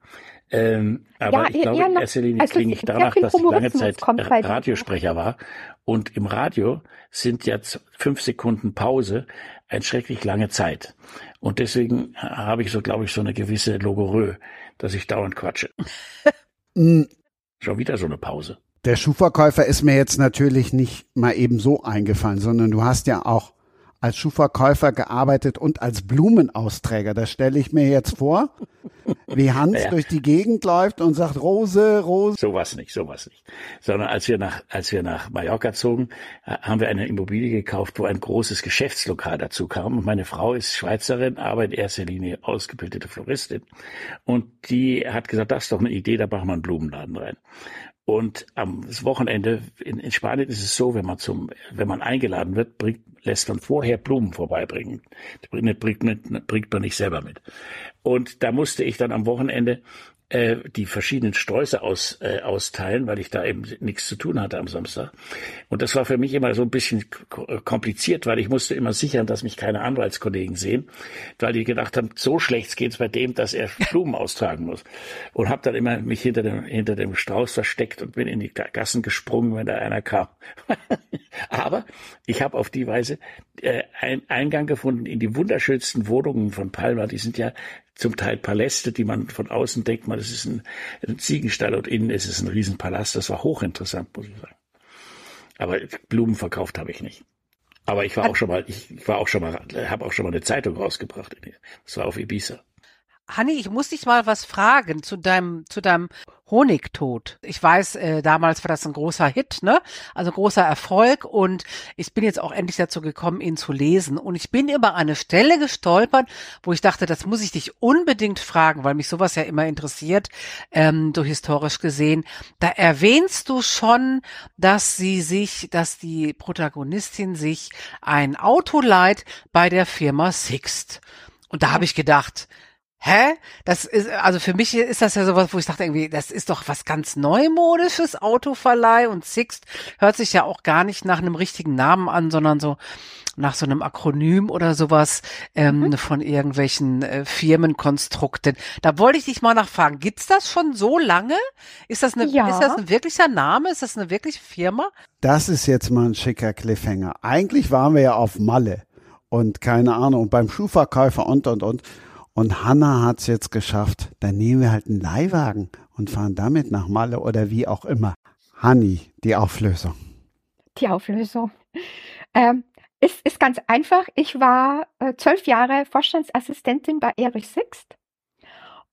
Ähm, aber ja, ich glaube, in erster Linie also klinge ich danach, dass ich lange Zeit Radiosprecher war. Und im Radio sind jetzt fünf Sekunden Pause eine schrecklich lange Zeit. Und deswegen habe ich so, glaube ich, so eine gewisse Logorö, dass ich dauernd quatsche. Mm. Schon wieder so eine Pause. Der Schuhverkäufer ist mir jetzt natürlich nicht mal eben so eingefallen, sondern du hast ja auch als Schuhverkäufer gearbeitet und als Blumenausträger. Das stelle ich mir jetzt vor, wie Hans ja. durch die Gegend läuft und sagt Rose, Rose. Sowas nicht, sowas nicht. Sondern als wir nach, als wir nach Mallorca zogen, haben wir eine Immobilie gekauft, wo ein großes Geschäftslokal dazu kam. Und meine Frau ist Schweizerin, aber in erster Linie ausgebildete Floristin. Und die hat gesagt, das ist doch eine Idee, da machen wir einen Blumenladen rein. Und am Wochenende in, in, Spanien ist es so, wenn man zum, wenn man eingeladen wird, bringt, lässt man vorher Blumen vorbeibringen. Die bringt, bringt, bringt man nicht selber mit. Und da musste ich dann am Wochenende äh, die verschiedenen Sträuße aus, äh, austeilen, weil ich da eben nichts zu tun hatte am Samstag. Und das war für mich immer so ein bisschen kompliziert, weil ich musste immer sichern, dass mich keine Anwaltskollegen sehen, weil die gedacht haben, so schlecht geht's bei dem, dass er Blumen austragen muss. Und habe dann immer mich hinter dem, hinter dem Strauß versteckt und bin in die Gassen gesprungen, wenn da einer kam. Aber ich habe auf die Weise äh, einen Eingang gefunden in die wunderschönsten Wohnungen von Palma. Die sind ja zum Teil Paläste, die man von außen denkt, man, das ist ein, ein Ziegenstall und innen ist es ein Riesenpalast. Das war hochinteressant, muss ich sagen. Aber Blumen verkauft habe ich nicht. Aber ich war auch schon mal, ich, ich war auch schon mal, habe auch schon mal eine Zeitung rausgebracht. Das war auf Ibiza. Hanni, ich muss dich mal was fragen zu deinem, zu deinem Honigtod. Ich weiß, äh, damals war das ein großer Hit, ne? Also großer Erfolg und ich bin jetzt auch endlich dazu gekommen, ihn zu lesen. Und ich bin über eine Stelle gestolpert, wo ich dachte, das muss ich dich unbedingt fragen, weil mich sowas ja immer interessiert, ähm, so historisch gesehen. Da erwähnst du schon, dass sie sich, dass die Protagonistin sich ein Auto leiht bei der Firma Sixt. Und da habe ich gedacht, hä? Das ist, also für mich ist das ja sowas, wo ich dachte irgendwie, das ist doch was ganz Neumodisches, Autoverleih und Sixt hört sich ja auch gar nicht nach einem richtigen Namen an, sondern so nach so einem Akronym oder sowas ähm, mhm. von irgendwelchen äh, Firmenkonstrukten. Da wollte ich dich mal nachfragen, gibt's das schon so lange? Ist das eine, ja. ist das ein wirklicher Name? Ist das eine wirkliche Firma? Das ist jetzt mal ein schicker Cliffhanger. Eigentlich waren wir ja auf Malle und keine Ahnung, beim Schuhverkäufer und, und, und. Und Hanna hat es jetzt geschafft. Dann nehmen wir halt einen Leihwagen und fahren damit nach Malle oder wie auch immer. Hanni, die Auflösung. Die Auflösung. Ähm, ist, ist ganz einfach. Ich war äh, zwölf Jahre Vorstandsassistentin bei Erich Sixt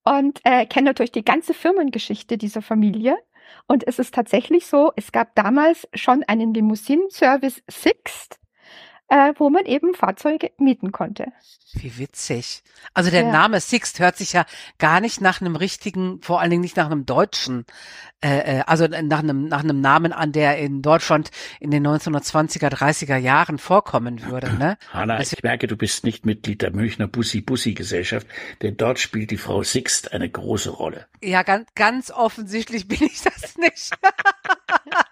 und äh, kenne natürlich die ganze Firmengeschichte dieser Familie. Und es ist tatsächlich so, es gab damals schon einen Limousinenservice Sixt äh, wo man eben Fahrzeuge mieten konnte. Wie witzig. Also der Ja. Name Sixt hört sich ja gar nicht nach einem richtigen, vor allen Dingen nicht nach einem deutschen, äh, äh, also nach einem, nach einem Namen an, der in Deutschland in den 1920er, 30er Jahren vorkommen würde, ne? Hanna, Das- ich merke, du bist nicht Mitglied der Münchner Bussi-Bussi-Gesellschaft, denn dort spielt die Frau Sixt eine große Rolle. Ja, ganz, ganz offensichtlich bin ich das nicht.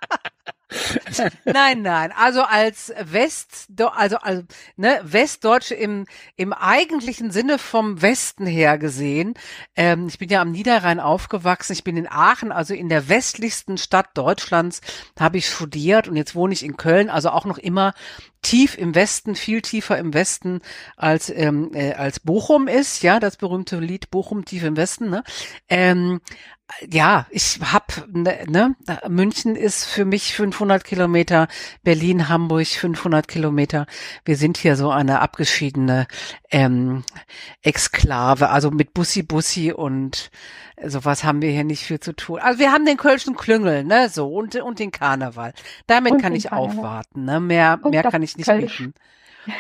nein, nein. Also als West, also, also ne, Westdeutsche im im eigentlichen Sinne vom Westen her gesehen. Ähm, ich bin ja am Niederrhein aufgewachsen. Ich bin in Aachen, also in der westlichsten Stadt Deutschlands, habe ich studiert und jetzt wohne ich in Köln. Also auch noch immer tief im Westen, viel tiefer im Westen als ähm, äh, als Bochum ist. Ja, das berühmte Lied Bochum tief im Westen. Ne? Ähm, ja, ich hab, ne, ne, München ist für mich 500 Kilometer, Berlin, Hamburg 500 Kilometer. Wir sind hier so eine abgeschiedene ähm, Exklave, also mit Bussi Bussi und sowas haben wir hier nicht viel zu tun. Also wir haben den Kölschen Klüngel, ne, so und und den Karneval. Damit Und kann ich Karneval. aufwarten, ne, mehr Und mehr kann ich nicht Kölsch. bieten.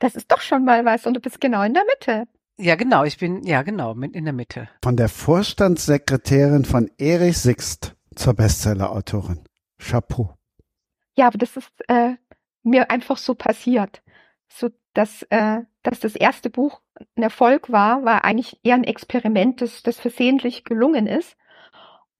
das ist doch schon mal was und du bist genau in der Mitte. Ja, genau, ich bin ja genau mit in der Mitte. Von der Vorstandssekretärin von Erich Sixt zur Bestsellerautorin. Chapeau. Ja, aber das ist äh, mir einfach so passiert. So, dass, äh, dass das erste Buch ein Erfolg war, war eigentlich eher ein Experiment, das, das versehentlich gelungen ist.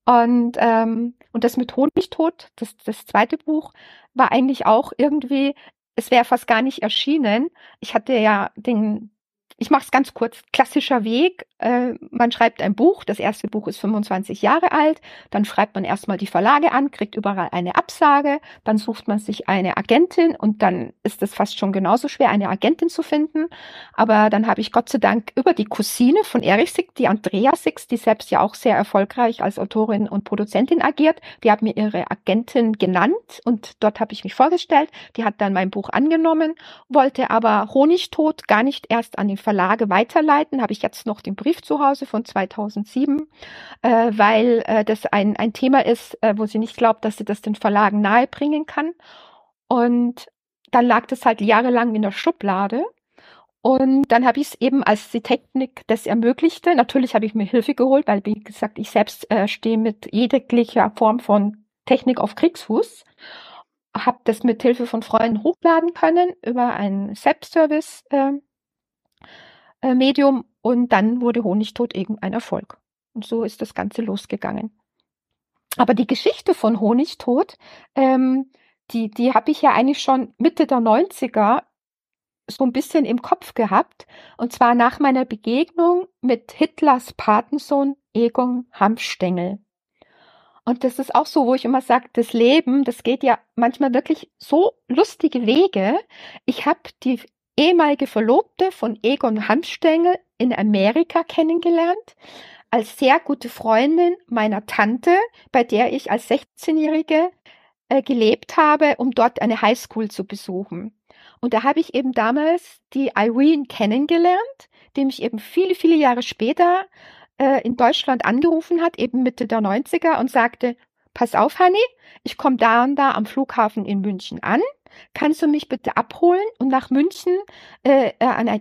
Und, ähm, und das mit Honigtod, das, das zweite Buch, war eigentlich auch irgendwie, es wäre fast gar nicht erschienen. Ich hatte ja den, ich mache es ganz kurz, klassischer Weg. Äh, man schreibt ein Buch, das erste Buch ist 25 Jahre alt, dann schreibt man erstmal die Verlage an, kriegt überall eine Absage, dann sucht man sich eine Agentin und dann ist es fast schon genauso schwer, eine Agentin zu finden. Aber dann habe ich Gott sei Dank über die Cousine von Erich Sixt, die Andrea Sixt, die selbst ja auch sehr erfolgreich als Autorin und Produzentin agiert, die hat mir ihre Agentin genannt und dort habe ich mich vorgestellt. Die hat dann mein Buch angenommen, wollte aber Honigtod gar nicht erst an den Verlage weiterleiten, habe ich jetzt noch den Brief zu Hause von 2007, äh, weil äh, das ein, ein Thema ist, äh, wo sie nicht glaubt, dass sie das den Verlagen nahebringen kann. Und dann lag das halt jahrelang in der Schublade. Und dann habe ich es eben, als die Technik das ermöglichte, natürlich habe ich mir Hilfe geholt, weil, wie gesagt, ich selbst äh, stehe mit jeglicher Form von Technik auf Kriegsfuß, habe das mit Hilfe von Freunden hochladen können über ein Selbstservice. Äh, äh, Medium und dann wurde Honigtod eben ein Erfolg. Und so ist das Ganze losgegangen. Aber die Geschichte von Honigtod, ähm, die, die habe ich ja eigentlich schon Mitte der 90er so ein bisschen im Kopf gehabt. Und zwar nach meiner Begegnung mit Hitlers Patensohn Egon Hanfstengel. Und das ist auch so, wo ich immer sage, das Leben, das geht ja manchmal wirklich so lustige Wege. Ich habe die ehemalige Verlobte von Egon Hanfstengel in Amerika kennengelernt, als sehr gute Freundin meiner Tante, bei der ich als 16-Jährige äh, gelebt habe, um dort eine Highschool zu besuchen. Und da habe ich eben damals die Irene kennengelernt, die mich eben viele, viele Jahre später äh, in Deutschland angerufen hat, eben Mitte der 90er und sagte, pass auf, Hanni, ich komme da und da am Flughafen in München an. Kannst du mich bitte abholen und nach München äh,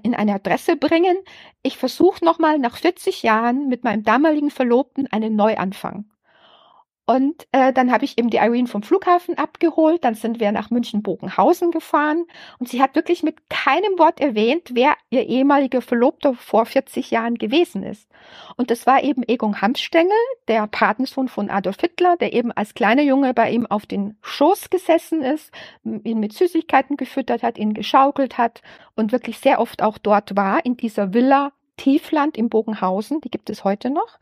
in eine Adresse bringen? Ich versuche nochmal nach 40 Jahren mit meinem damaligen Verlobten einen Neuanfang. Und äh, dann habe ich eben die Irene vom Flughafen abgeholt. Dann sind wir nach München-Bogenhausen gefahren. Und sie hat wirklich mit keinem Wort erwähnt, wer ihr ehemaliger Verlobter vor 40 Jahren gewesen ist. Und das war eben Egon Hamstengel, der Patensohn von Adolf Hitler, der eben als kleiner Junge bei ihm auf den Schoß gesessen ist, ihn mit Süßigkeiten gefüttert hat, ihn geschaukelt hat und wirklich sehr oft auch dort war, in dieser Villa Tiefland im Bogenhausen. Die gibt es heute noch.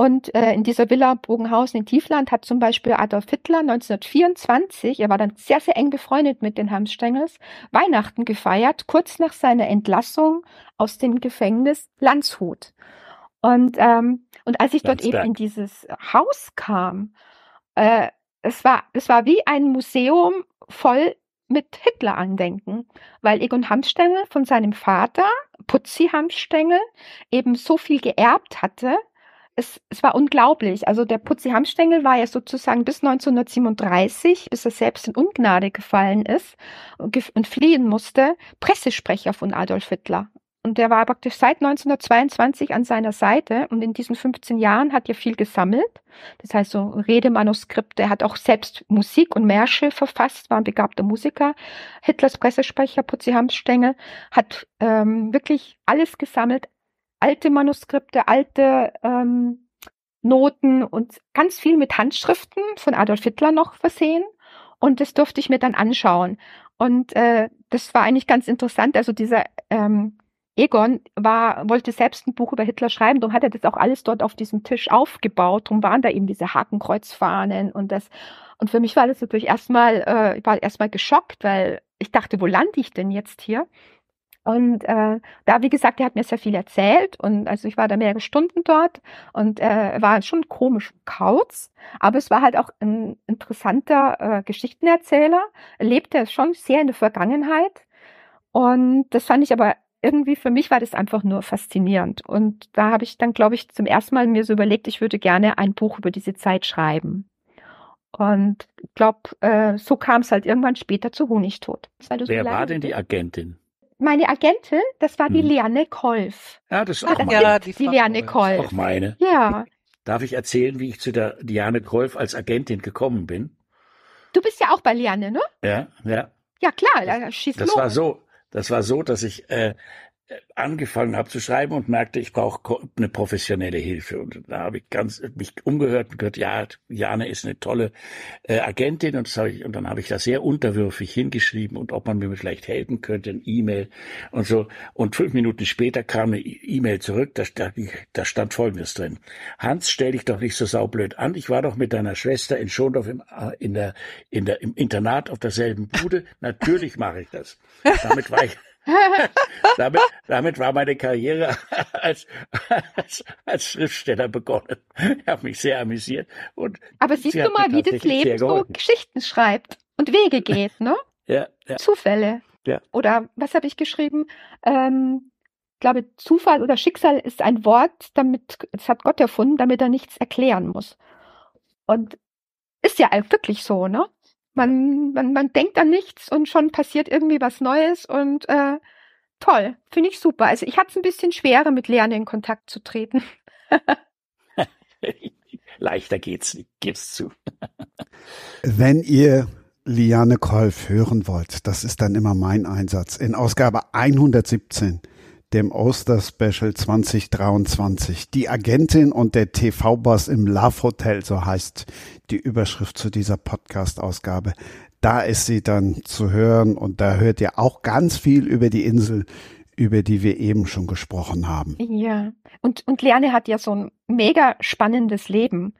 Und äh, in dieser Villa Bogenhausen in Tiefland hat zum Beispiel Adolf Hitler 1924, er war dann sehr, sehr eng befreundet mit den Hamstengels, Weihnachten gefeiert, kurz nach seiner Entlassung aus dem Gefängnis Landshut. Und, ähm, und als ich dort eben in dieses Haus kam, äh, es war, es war wie ein Museum voll mit Hitler-Andenken, weil Egon Hamstengel von seinem Vater, Putzi Hamstengel, eben so viel geerbt hatte, es, es war unglaublich. Also der Putzi Hamstengel war ja sozusagen bis 1937, bis er selbst in Ungnade gefallen ist und, und fliehen musste, Pressesprecher von Adolf Hitler. Und der war praktisch seit 1922 an seiner Seite und in diesen 15 Jahren hat er viel gesammelt. Das heißt so Redemanuskripte, er hat auch selbst Musik und Märsche verfasst, war ein begabter Musiker. Hitlers Pressesprecher Putzi Hamstengel hat ähm, wirklich alles gesammelt, alte Manuskripte, alte ähm, Noten und ganz viel mit Handschriften von Adolf Hitler noch versehen. Und das durfte ich mir dann anschauen. Und äh, das war eigentlich ganz interessant. Also dieser ähm, Egon war, wollte selbst ein Buch über Hitler schreiben, darum hat er das auch alles dort auf diesem Tisch aufgebaut. Darum waren da eben diese Hakenkreuzfahnen und das. Und für mich war das natürlich erstmal, äh, ich war erstmal geschockt, weil ich dachte, wo lande ich denn jetzt hier? Und äh, da, wie gesagt, er hat mir sehr viel erzählt und also ich war da mehrere Stunden dort und äh, war schon komisch Kauz, aber es war halt auch ein interessanter äh, Geschichtenerzähler, er lebte schon sehr in der Vergangenheit und das fand ich aber irgendwie für mich war das einfach nur faszinierend. Und da habe ich dann, glaube ich, zum ersten Mal mir so überlegt, ich würde gerne ein Buch über diese Zeit schreiben. Und ich glaube, äh, so kam es halt irgendwann später zu Honigtod. Wer war denn die Agentin? Meine Agentin, das war die hm. Liane Kolf. Ja, das ist auch meine. Ja, die, die Liane Kolf. Auch meine. Ja. Darf ich erzählen, wie ich zu der Liane Kolf als Agentin gekommen bin? Du bist ja auch bei Liane, ne? Ja, ja. Ja, klar, schieß Das los. war so, das war so, dass ich äh, angefangen habe zu schreiben und merkte, ich brauche eine professionelle Hilfe. Und da habe ich ganz mich umgehört und gehört, ja, Jane ist eine tolle äh, Agentin und, das ich, und dann habe ich da sehr unterwürfig hingeschrieben und ob man mir vielleicht helfen könnte, ein E-Mail und so. Und fünf Minuten später kam eine E-Mail zurück, da, da, da stand Folgendes drin. Hans, stell dich doch nicht so saublöd an. Ich war doch mit deiner Schwester in Schondorf im, äh, in der, in der, im Internat auf derselben Bude. Natürlich mache ich das. Damit war ich damit, damit war meine Karriere als, als, als Schriftsteller begonnen. Ich habe mich sehr amüsiert. Und Aber siehst du mal, wie das Leben so Geschichten schreibt und Wege geht, ne? ja, ja. Zufälle. Ja. Oder was habe ich geschrieben? Ähm, ich glaube, Zufall oder Schicksal ist ein Wort, damit, das hat Gott erfunden, damit er nichts erklären muss. Und ist ja wirklich so, ne? Man, man, man denkt an nichts und schon passiert irgendwie was Neues und äh, toll, finde ich super. Also ich hatte es ein bisschen schwerer, mit Lernen in Kontakt zu treten. Leichter geht's nicht, gib's zu. Wenn ihr Liane Kolf hören wollt, das ist dann immer mein Einsatz. In Ausgabe 117 dem Oster-Special 2023. Die Agentin und der TV-Boss im Love Hotel, so heißt die Überschrift zu dieser Podcast-Ausgabe. Da ist sie dann zu hören und da hört ihr auch ganz viel über die Insel, über die wir eben schon gesprochen haben. Ja, und, und Leane hat ja so ein mega spannendes Leben.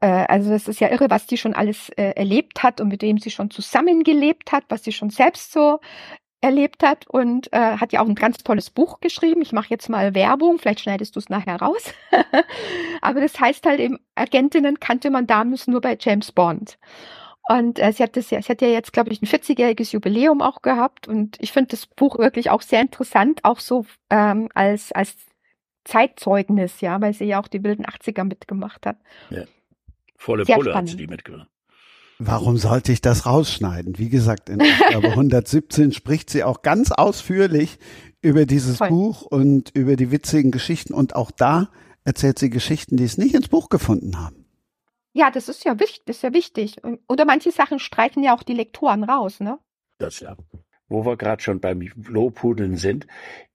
Äh, also es ist ja irre, was die schon alles äh, erlebt hat und mit dem sie schon zusammengelebt hat, was sie schon selbst so erlebt hat und äh, hat ja auch ein ganz tolles Buch geschrieben. Ich mache jetzt mal Werbung, vielleicht schneidest du es nachher raus. Aber das heißt halt eben, Agentinnen kannte man damals nur bei James Bond. Und äh, sie hat das ja, sie hat ja jetzt, glaube ich, ein 40-jähriges Jubiläum auch gehabt. Und ich finde das Buch wirklich auch sehr interessant, auch so ähm, als, als Zeitzeugnis, ja, weil sie ja auch die wilden 80er mitgemacht hat. Ja. Volle sehr Pulle spannend. hat sie die mitgemacht. Warum sollte ich das rausschneiden? Wie gesagt, in Ausgabe 117 spricht sie auch ganz ausführlich über dieses Voll. Buch und über die witzigen Geschichten. Und auch da erzählt sie Geschichten, die es nicht ins Buch gefunden haben. Ja, das ist ja wichtig, das ist ja wichtig. Oder manche Sachen streichen ja auch die Lektoren raus, ne? Das ja. Wo wir gerade schon beim Lobhudeln sind,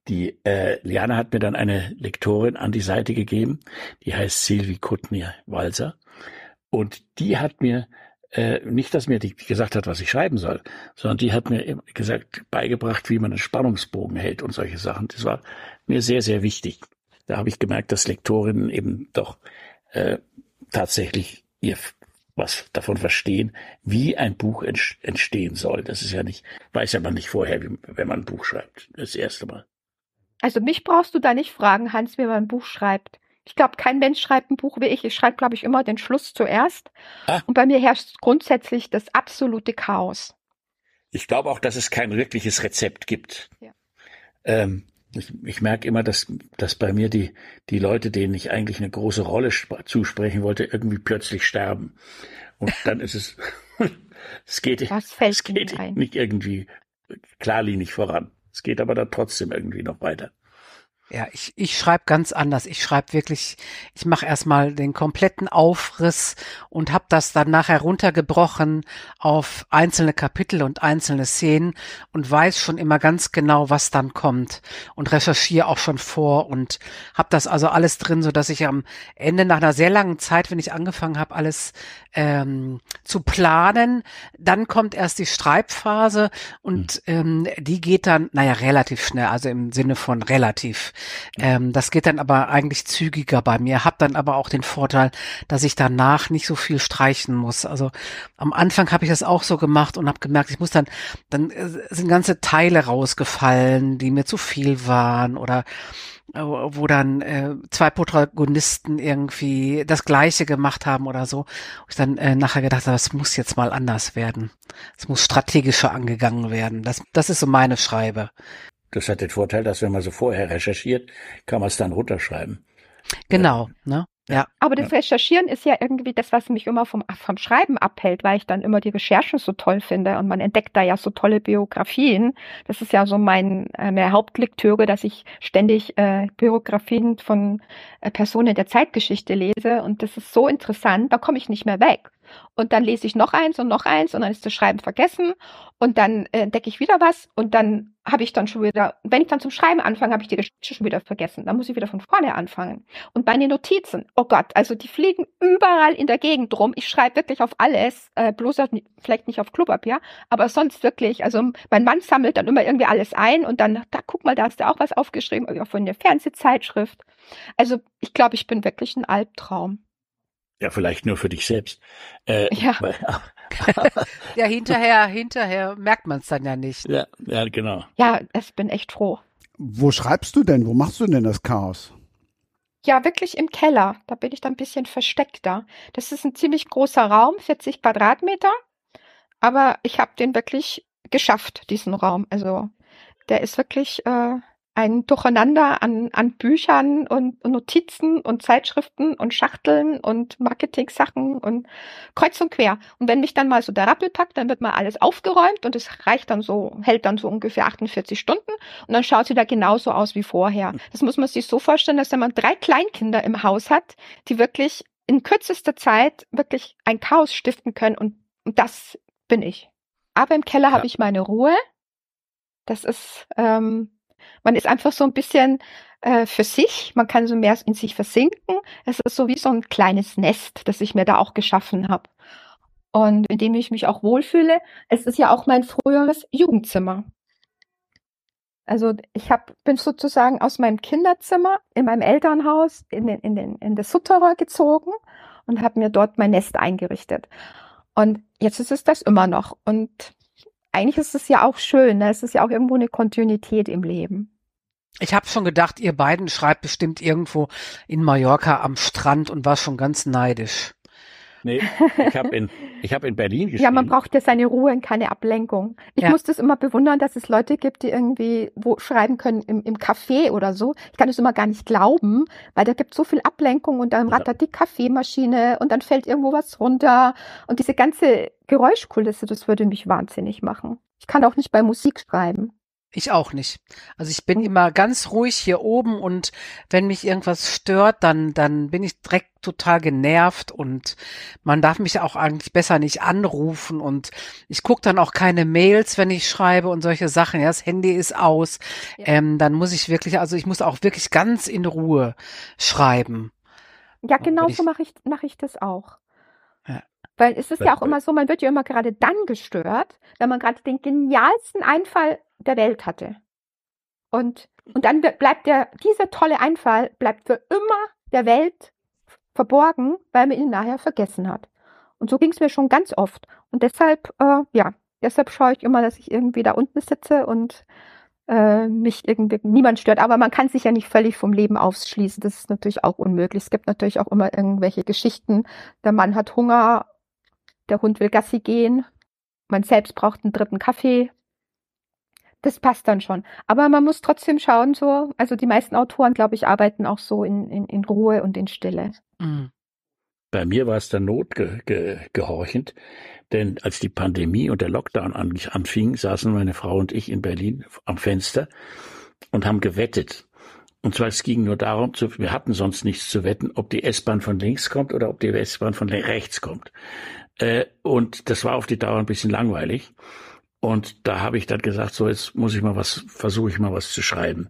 die äh, Liana hat mir dann eine Lektorin an die Seite gegeben, die heißt Silvi Kutnier-Walser. Und die hat mir äh, nicht, dass mir die gesagt hat, was ich schreiben soll, sondern die hat mir gesagt, beigebracht, wie man einen Spannungsbogen hält und solche Sachen. Das war mir sehr, sehr wichtig. Da habe ich gemerkt, dass Lektorinnen eben doch äh, tatsächlich ihr was davon verstehen, wie ein Buch entstehen soll. Das ist ja nicht, weiß ja man nicht vorher, wie, wenn man ein Buch schreibt. Das erste Mal. Also mich brauchst du da nicht fragen, Hans, wie man ein Buch schreibt. Ich glaube, kein Mensch schreibt ein Buch wie ich. Ich schreibe, glaube ich, immer den Schluss zuerst. Ah. Und bei mir herrscht grundsätzlich das absolute Chaos. Ich glaube auch, dass es kein wirkliches Rezept gibt. Ja. Ähm, Ich, ich merke immer, dass, dass bei mir die, die Leute, denen ich eigentlich eine große Rolle zusprechen wollte, irgendwie plötzlich sterben. Und dann ist es, es geht, es geht nicht irgendwie klarlinig voran. Es geht aber dann trotzdem irgendwie noch weiter. Ja, ich, ich schreibe ganz anders. Ich schreibe wirklich, ich mache erstmal den kompletten Aufriss und habe das dann nachher runtergebrochen auf einzelne Kapitel und einzelne Szenen und weiß schon immer ganz genau, was dann kommt und recherchiere auch schon vor und habe das also alles drin, so dass ich am Ende nach einer sehr langen Zeit, wenn ich angefangen habe, alles ähm, zu planen, dann kommt erst die Schreibphase und ähm, die geht dann, naja, relativ schnell, also im Sinne von relativ ähm, das geht dann aber eigentlich zügiger bei mir. Hab dann aber auch den Vorteil, dass ich danach nicht so viel streichen muss. Also am Anfang habe ich das auch so gemacht und habe gemerkt, ich muss dann, dann äh, sind ganze Teile rausgefallen, die mir zu viel waren oder äh, wo dann äh, zwei Protagonisten irgendwie das Gleiche gemacht haben oder so. Wo ich dann äh, nachher gedacht habe, das muss jetzt mal anders werden. Es muss strategischer angegangen werden. Das, das ist so meine Schreibe. Das hat den Vorteil, dass wenn man so vorher recherchiert, kann man es dann runterschreiben. Genau, ne? Ja. Aber das Recherchieren ist ja irgendwie das, was mich immer vom, vom Schreiben abhält, weil ich dann immer die Recherche so toll finde und man entdeckt da ja so tolle Biografien. Das ist ja so mein, äh, meine Hauptlektüre, dass ich ständig äh, Biografien von äh, Personen der Zeitgeschichte lese und das ist so interessant, da komme ich nicht mehr weg. Und dann lese ich noch eins und noch eins und dann ist das Schreiben vergessen und dann äh, entdecke ich wieder was und dann habe ich dann schon wieder, wenn ich dann zum Schreiben anfange, habe ich die Geschichte schon wieder vergessen. Dann muss ich wieder von vorne anfangen. Und meine Notizen, oh Gott, also die fliegen überall in der Gegend rum. Ich schreibe wirklich auf alles, äh, bloß auf, vielleicht nicht auf Klopapier, aber sonst wirklich. Also mein Mann sammelt dann immer irgendwie alles ein und dann, da guck mal, da hast du auch was aufgeschrieben, auch von der Fernsehzeitschrift. Also ich glaube, ich bin wirklich ein Albtraum. Ja, vielleicht nur für dich selbst. Äh, ja. ja, hinterher, hinterher merkt man es dann ja nicht. Ja, ja, genau. Ja, ich bin echt froh. Wo schreibst du denn? Wo machst du denn das Chaos? Ja, wirklich im Keller. Da bin ich dann ein bisschen versteckter. Das ist ein ziemlich großer Raum, 40 Quadratmeter. Aber ich habe den wirklich geschafft, diesen Raum. Also der ist wirklich äh, ein Durcheinander an, an Büchern und Notizen und Zeitschriften und Schachteln und Marketing-Sachen und kreuz und quer. Und wenn mich dann mal so der Rappel packt, dann wird mal alles aufgeräumt und es reicht dann so, hält dann so ungefähr 48 Stunden und dann schaut sie da genauso aus wie vorher. Das muss man sich so vorstellen, dass wenn man drei Kleinkinder im Haus hat, die wirklich in kürzester Zeit wirklich ein Chaos stiften können und, und das bin ich. Aber im Keller ja. habe ich meine Ruhe. Das ist ähm, man ist einfach so ein bisschen äh, für sich, man kann so mehr in sich versinken. Es ist so wie so ein kleines Nest, das ich mir da auch geschaffen habe. Und in dem ich mich auch wohlfühle. Es ist ja auch mein früheres Jugendzimmer. Also ich hab, bin sozusagen aus meinem Kinderzimmer in meinem Elternhaus in, den, in, den, in das Sutterer gezogen und habe mir dort mein Nest eingerichtet. Und jetzt ist es das immer noch. Und eigentlich ist es ja auch schön, ne? es ist ja auch irgendwo eine Kontinuität im Leben. Ich habe schon gedacht, ihr beiden schreibt bestimmt irgendwo in Mallorca am Strand und war schon ganz neidisch. Nee, ich habe in, ich hab in Berlin geschrieben. Ja, man braucht ja seine Ruhe und keine Ablenkung. Ich ja. muss das immer bewundern, dass es Leute gibt, die irgendwie wo schreiben können im, im Café oder so. Ich kann das immer gar nicht glauben, weil da gibt so viel Ablenkung und dann rattert die Kaffeemaschine und dann fällt irgendwo was runter und diese ganze Geräuschkulisse, das würde mich wahnsinnig machen. Ich kann auch nicht bei Musik schreiben. Ich auch nicht. Also ich bin immer ganz ruhig hier oben und wenn mich irgendwas stört, dann, dann bin ich direkt total genervt und man darf mich auch eigentlich besser nicht anrufen und ich gucke dann auch keine Mails, wenn ich schreibe und solche Sachen. Ja, das Handy ist aus. Ja. Ähm, dann muss ich wirklich, also ich muss auch wirklich ganz in Ruhe schreiben. Ja, genau so mache ich, mache ich das auch. Weil es ist ja auch immer so, man wird ja immer gerade dann gestört, wenn man gerade den genialsten Einfall der Welt hatte. Und, und dann bleibt der, dieser tolle Einfall bleibt für immer der Welt verborgen, weil man ihn nachher vergessen hat. Und so ging es mir schon ganz oft. Und deshalb, äh, ja, deshalb schaue ich immer, dass ich irgendwie da unten sitze und äh, mich irgendwie niemand stört. Aber man kann sich ja nicht völlig vom Leben ausschließen. Das ist natürlich auch unmöglich. Es gibt natürlich auch immer irgendwelche Geschichten. Der Mann hat Hunger der Hund will Gassi gehen, man selbst braucht einen dritten Kaffee, das passt dann schon. Aber man muss trotzdem schauen, so, also die meisten Autoren, glaube ich, arbeiten auch so in, in, in Ruhe und in Stille. Mhm. Bei mir war es der Not ge, ge, gehorchend, denn als die Pandemie und der Lockdown an, anfing, saßen meine Frau und ich in Berlin am Fenster und haben gewettet. Und zwar es ging nur darum, zu, wir hatten sonst nichts zu wetten, ob die S-Bahn von links kommt oder ob die S-Bahn von rechts kommt. Äh, und das war auf die Dauer ein bisschen langweilig. Und da habe ich dann gesagt, so jetzt muss ich mal was, versuche ich mal was zu schreiben.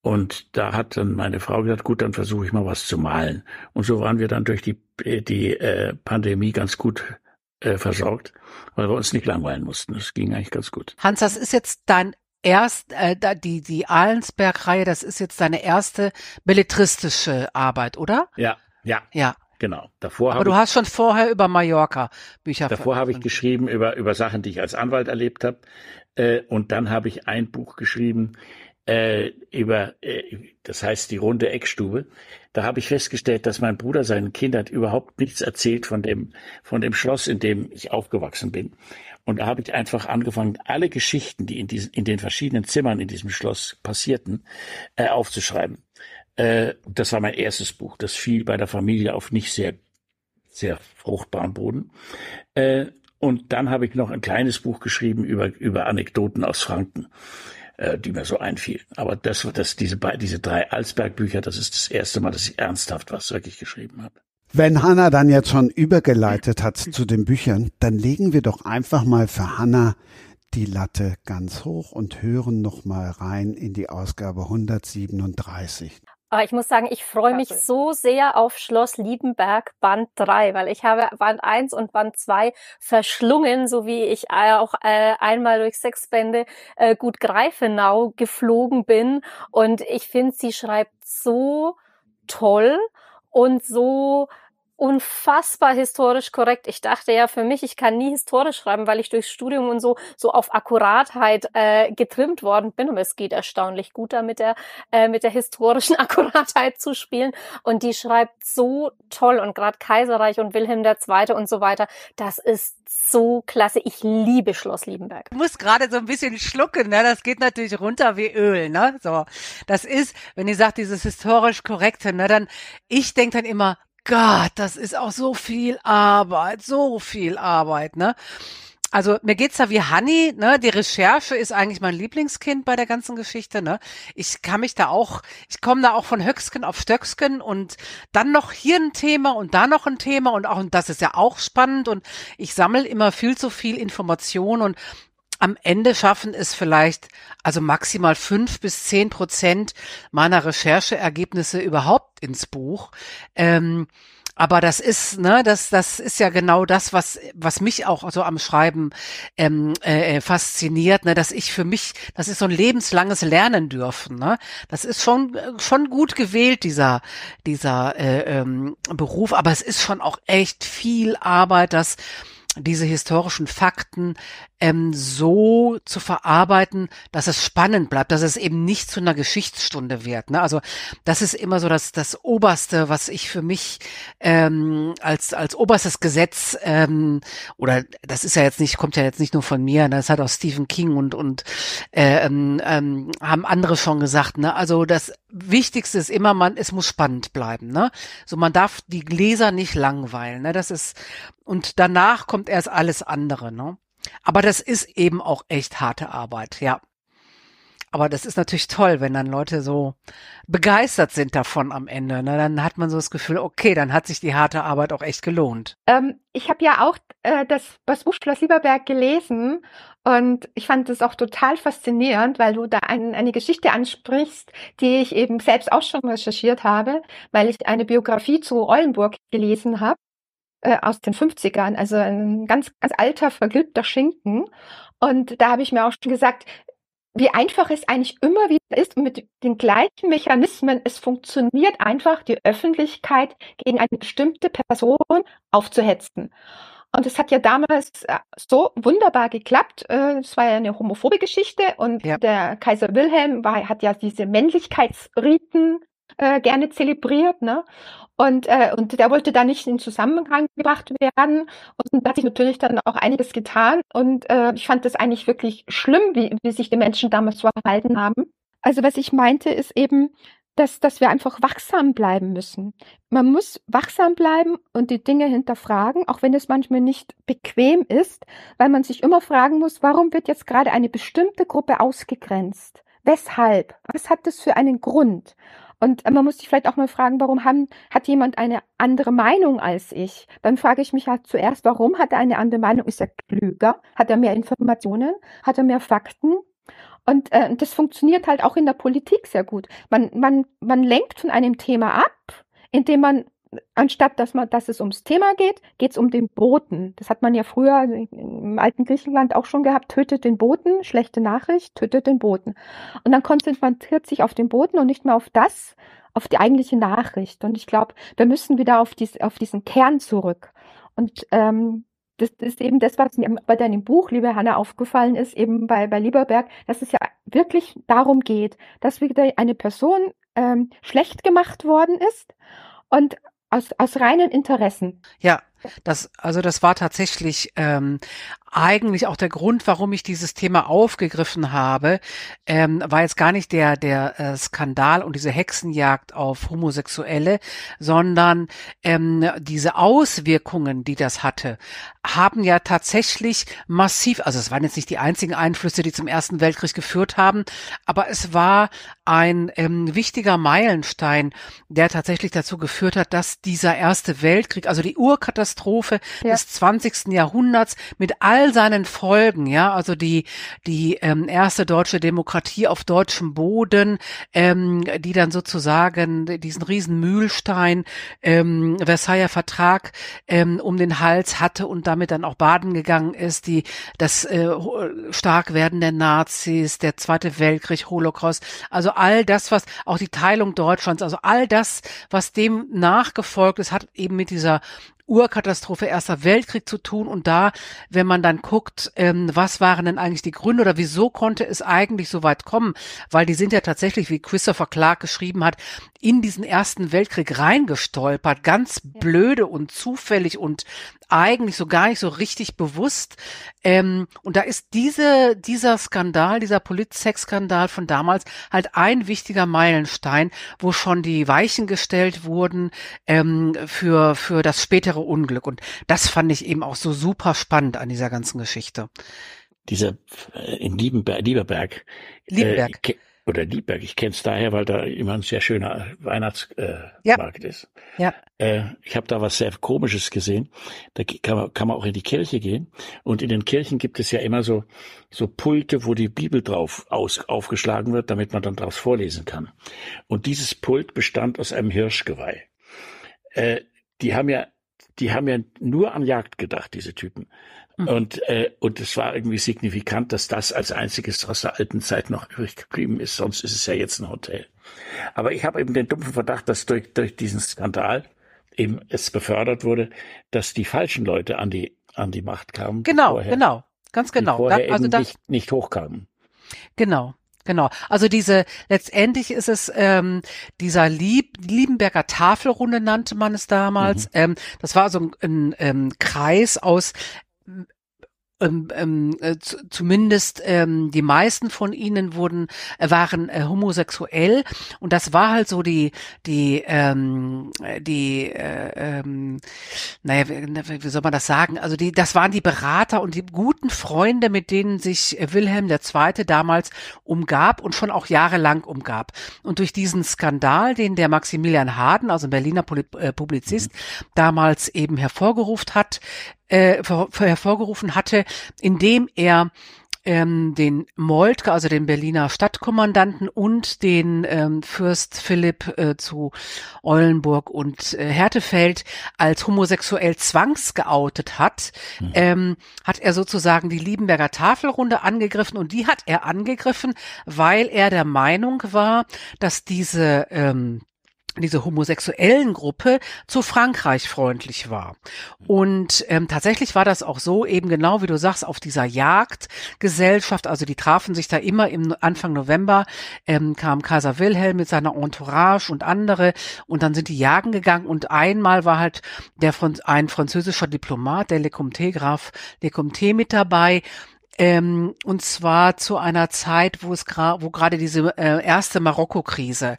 Und da hat dann meine Frau gesagt, gut, dann versuche ich mal was zu malen. Und so waren wir dann durch die, die äh, Pandemie ganz gut äh, versorgt, weil wir uns nicht langweilen mussten. Das ging eigentlich ganz gut. Hans, das ist jetzt dein erst äh, die die Ahlensberg-Reihe, das ist jetzt deine erste belletristische Arbeit, oder? Ja, ja, ja. Genau. Davor Aber du ich, hast schon vorher über Mallorca Bücher. Davor habe ich geschrieben über über Sachen, die ich als Anwalt erlebt habe, äh, und dann habe ich ein Buch geschrieben äh, über, äh, das heißt die runde Eckstube. Da habe ich festgestellt, dass mein Bruder seinen Kindern überhaupt nichts erzählt von dem, von dem Schloss, in dem ich aufgewachsen bin. Und da habe ich einfach angefangen, alle Geschichten, die in, diesen, in den verschiedenen Zimmern in diesem Schloss passierten, äh, aufzuschreiben. Äh, das war mein erstes Buch. Das fiel bei der Familie auf nicht sehr, sehr fruchtbaren Boden. Äh, und dann habe ich noch ein kleines Buch geschrieben über, über Anekdoten aus Franken äh, die mir so einfielen. Aber das, das, diese, diese drei Alsberg-Bücher, das ist das erste Mal, dass ich ernsthaft was wirklich geschrieben habe. Wenn Hanna dann jetzt schon übergeleitet hat zu den Büchern, dann legen wir doch einfach mal für Hanna die Latte ganz hoch und hören noch mal rein in die Ausgabe 137. Aber ich muss sagen, ich freue mich so sehr auf Schloss Liebenberg Band 3, weil ich habe Band 1 und Band 2 verschlungen, so wie ich auch äh, einmal durch sechs Bände äh, gut Greifenau geflogen bin. Und ich finde, sie schreibt so toll und so unfassbar historisch korrekt. Ich dachte ja für mich, ich kann nie historisch schreiben, weil ich durchs Studium und so so auf Akkuratheit äh, getrimmt worden bin. Und es geht erstaunlich gut da mit der äh, mit der historischen Akkuratheit zu spielen. Und die schreibt so toll und gerade Kaiserreich und Wilhelm II. und so weiter. Das ist so klasse. Ich liebe Schloss Liebenberg. Du musst gerade so ein bisschen schlucken, ne? Das geht natürlich runter wie Öl, ne? So, das ist, wenn ihr sagt dieses historisch korrekte, ne? Dann ich denke dann immer Gott, das ist auch so viel Arbeit, so viel Arbeit, ne? Also mir geht's da wie Honey, ne? Die Recherche ist eigentlich mein Lieblingskind bei der ganzen Geschichte, ne? Ich kann mich da auch, ich komme da auch von Höcksken auf Stöcksken und dann noch hier ein Thema und da noch ein Thema und auch und das ist ja auch spannend und ich sammle immer viel zu viel Information und am Ende schaffen es vielleicht also maximal fünf bis zehn Prozent meiner Rechercheergebnisse überhaupt ins Buch. Ähm, aber das ist, ne, das, das ist ja genau das, was, was mich auch so am Schreiben ähm, äh, fasziniert, ne, dass ich für mich, das ist so ein lebenslanges Lernen dürfen, ne. Das ist schon, schon gut gewählt, dieser, dieser äh, ähm, Beruf, aber es ist schon auch echt viel Arbeit, das diese historischen Fakten ähm, so zu verarbeiten, dass es spannend bleibt, dass es eben nicht zu einer Geschichtsstunde wird. Ne? Also das ist immer so das, das Oberste, was ich für mich ähm, als, als oberstes Gesetz ähm, oder das ist ja jetzt nicht, kommt ja jetzt nicht nur von mir, ne? das hat auch Stephen King und, und äh, ähm, ähm, haben andere schon gesagt. Ne? Also das Wichtigste ist immer, man, es muss spannend bleiben. Ne? So man darf die Leser nicht langweilen. Ne? Das ist und danach kommt erst alles andere, ne? Aber das ist eben auch echt harte Arbeit, ja. Aber das ist natürlich toll, wenn dann Leute so begeistert sind davon am Ende. Ne? Dann hat man so das Gefühl, okay, dann hat sich die harte Arbeit auch echt gelohnt. Ähm, ich habe ja auch äh, das, das Buch Schloss Lieberberg gelesen und ich fand es auch total faszinierend, weil du da ein, eine Geschichte ansprichst, die ich eben selbst auch schon recherchiert habe, weil ich eine Biografie zu Eulenburg gelesen habe äh, aus den 50ern, also ein ganz, ganz alter, vergilbter Schinken. Und da habe ich mir auch schon gesagt, wie einfach es eigentlich immer wieder ist, mit den gleichen Mechanismen, es funktioniert einfach, die Öffentlichkeit gegen eine bestimmte Person aufzuhetzen. Und es hat ja damals äh, so wunderbar geklappt. Äh, es war ja eine homophobe Geschichte und ja. der Kaiser Wilhelm war, hat ja diese Männlichkeitsriten äh, gerne zelebriert, ne? Und, äh, und der wollte da nicht in Zusammenhang gebracht werden. Und da hat sich natürlich dann auch einiges getan. Und äh, ich fand das eigentlich wirklich schlimm, wie, wie sich die Menschen damals so verhalten haben. Also was ich meinte, ist eben, dass, dass wir einfach wachsam bleiben müssen. Man muss wachsam bleiben und die Dinge hinterfragen, auch wenn es manchmal nicht bequem ist, weil man sich immer fragen muss, warum wird jetzt gerade eine bestimmte Gruppe ausgegrenzt? Weshalb? Was hat das für einen Grund? Und man muss sich vielleicht auch mal fragen, warum haben, hat jemand eine andere Meinung als ich? Dann frage ich mich halt zuerst, warum hat er eine andere Meinung? Ist er klüger? Hat er mehr Informationen? Hat er mehr Fakten? Und äh, das funktioniert halt auch in der Politik sehr gut. Man, man, man lenkt von einem Thema ab, indem man anstatt dass man, dass es ums Thema geht, geht es um den Boten. Das hat man ja früher im alten Griechenland auch schon gehabt. Tötet den Boten, schlechte Nachricht, tötet den Boten. Und dann konzentriert sich auf den Boten und nicht mehr auf das, auf die eigentliche Nachricht. Und ich glaube, wir müssen wieder auf, dies, auf diesen Kern zurück. Und ähm, das, das ist eben das, was mir bei deinem Buch, liebe Hanna, aufgefallen ist, eben bei, bei Lieberberg, dass es ja wirklich darum geht, dass wieder eine Person ähm, schlecht gemacht worden ist und aus, aus reinen Interessen. Ja, das, also das war tatsächlich ähm, eigentlich auch der Grund, warum ich dieses Thema aufgegriffen habe, ähm, war jetzt gar nicht der der äh, Skandal und diese Hexenjagd auf Homosexuelle, sondern ähm, diese Auswirkungen, die das hatte, haben ja tatsächlich massiv, also es waren jetzt nicht die einzigen Einflüsse, die zum Ersten Weltkrieg geführt haben, aber es war ein ähm, wichtiger Meilenstein, der tatsächlich dazu geführt hat, dass dieser Erste Weltkrieg, also die Urkatastrophe ja. des 20. Jahrhunderts mit all seinen Folgen, ja, also die die ähm, erste deutsche Demokratie auf deutschem Boden, ähm, die dann sozusagen diesen riesen Mühlstein ähm, Versailler Vertrag ähm, um den Hals hatte und damit dann auch baden gegangen ist, die das äh, Starkwerden der Nazis, der Zweite Weltkrieg, Holocaust, also all das, was auch die Teilung Deutschlands, also all das, was dem nachgefolgt ist, hat eben mit dieser Urkatastrophe Erster Weltkrieg zu tun. Und da, wenn man dann guckt, ähm, was waren denn eigentlich die Gründe oder wieso konnte es eigentlich so weit kommen, weil die sind ja tatsächlich, wie Christopher Clark geschrieben hat, in diesen Ersten Weltkrieg reingestolpert, ganz blöde und zufällig und eigentlich so gar nicht so richtig bewusst. Ähm, und da ist diese, dieser Skandal, dieser Polit-Sex-Skandal von damals halt ein wichtiger Meilenstein, wo schon die Weichen gestellt wurden ähm, für, für das spätere Unglück. Und das fand ich eben auch so super spannend an dieser ganzen Geschichte. Dieser äh, in Liebenberg, Lieberberg. Liebenberg. Äh, oder Liebberg. Ich kenne es daher, weil da immer ein sehr schöner Weihnachtsmarkt äh, ja. ist. Ja. Äh, ich habe da was sehr Komisches gesehen. Da kann man, kann man auch in die Kirche gehen. Und in den Kirchen gibt es ja immer so, so Pulte, wo die Bibel drauf aus, aufgeschlagen wird, damit man dann draus vorlesen kann. Und dieses Pult bestand aus einem Hirschgeweih. Äh, die haben ja, die haben ja nur an Jagd gedacht, diese Typen. Mhm. Und, äh, und es war irgendwie signifikant, dass das als einziges aus der alten Zeit noch übrig geblieben ist. Sonst ist es ja jetzt ein Hotel. Aber ich habe eben den dumpfen Verdacht, dass durch, durch diesen Skandal eben es befördert wurde, dass die falschen Leute an die, an die Macht kamen. Genau, vorher, genau, ganz genau. Vorher also das, nicht, nicht hochkamen. Genau. Genau. Also diese, letztendlich ist es ähm, dieser Lieb, Liebenberger Tafelrunde nannte man es damals. Mhm. Ähm, das war so ein, ein ähm, Kreis aus ähm, ähm, äh, zumindest ähm, die meisten von ihnen wurden äh, waren äh, homosexuell und das war halt so die die ähm, die äh, ähm, naja wie, wie soll man das sagen also die das waren die Berater und die guten Freunde mit denen sich Wilhelm II. damals umgab und schon auch jahrelang umgab und durch diesen Skandal den der Maximilian Harden also ein Berliner äh, Publizist mhm. damals eben hervorgerufen hat äh, hervorgerufen hatte, indem er ähm, den Moltke, also den Berliner Stadtkommandanten und den ähm, Fürst Philipp äh, zu Eulenburg und äh, Härtefeld als homosexuell zwangsgeoutet hat, mhm. ähm, hat er sozusagen die Liebenberger Tafelrunde angegriffen und die hat er angegriffen, weil er der Meinung war, dass diese ähm, diese homosexuellen Gruppe zu Frankreich freundlich war. Und ähm, tatsächlich war das auch so, eben genau wie du sagst, auf dieser Jagdgesellschaft, also die trafen sich da immer im Anfang November, ähm, kam Kaiser Wilhelm mit seiner Entourage und andere und dann sind die jagen gegangen und einmal war halt der ein französischer Diplomat, der Lecomte, Graf Lecomte mit dabei ähm, und zwar zu einer Zeit, wo es gerade, wo gerade diese äh, erste Marokko-Krise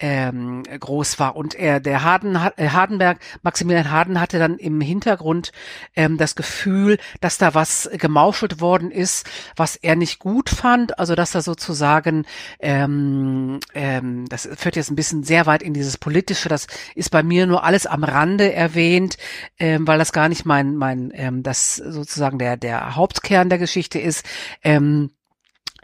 ähm, groß war. Und er, der Harden, äh, Hardenberg, Maximilian Harden hatte dann im Hintergrund ähm, das Gefühl, dass da was gemauschelt worden ist, was er nicht gut fand. Also dass er sozusagen, ähm, ähm, das führt jetzt ein bisschen sehr weit in dieses Politische. Das ist bei mir nur alles am Rande erwähnt, ähm, weil das gar nicht mein, mein, ähm, das sozusagen der der Hauptkern der Geschichte Geschichte ist, ähm,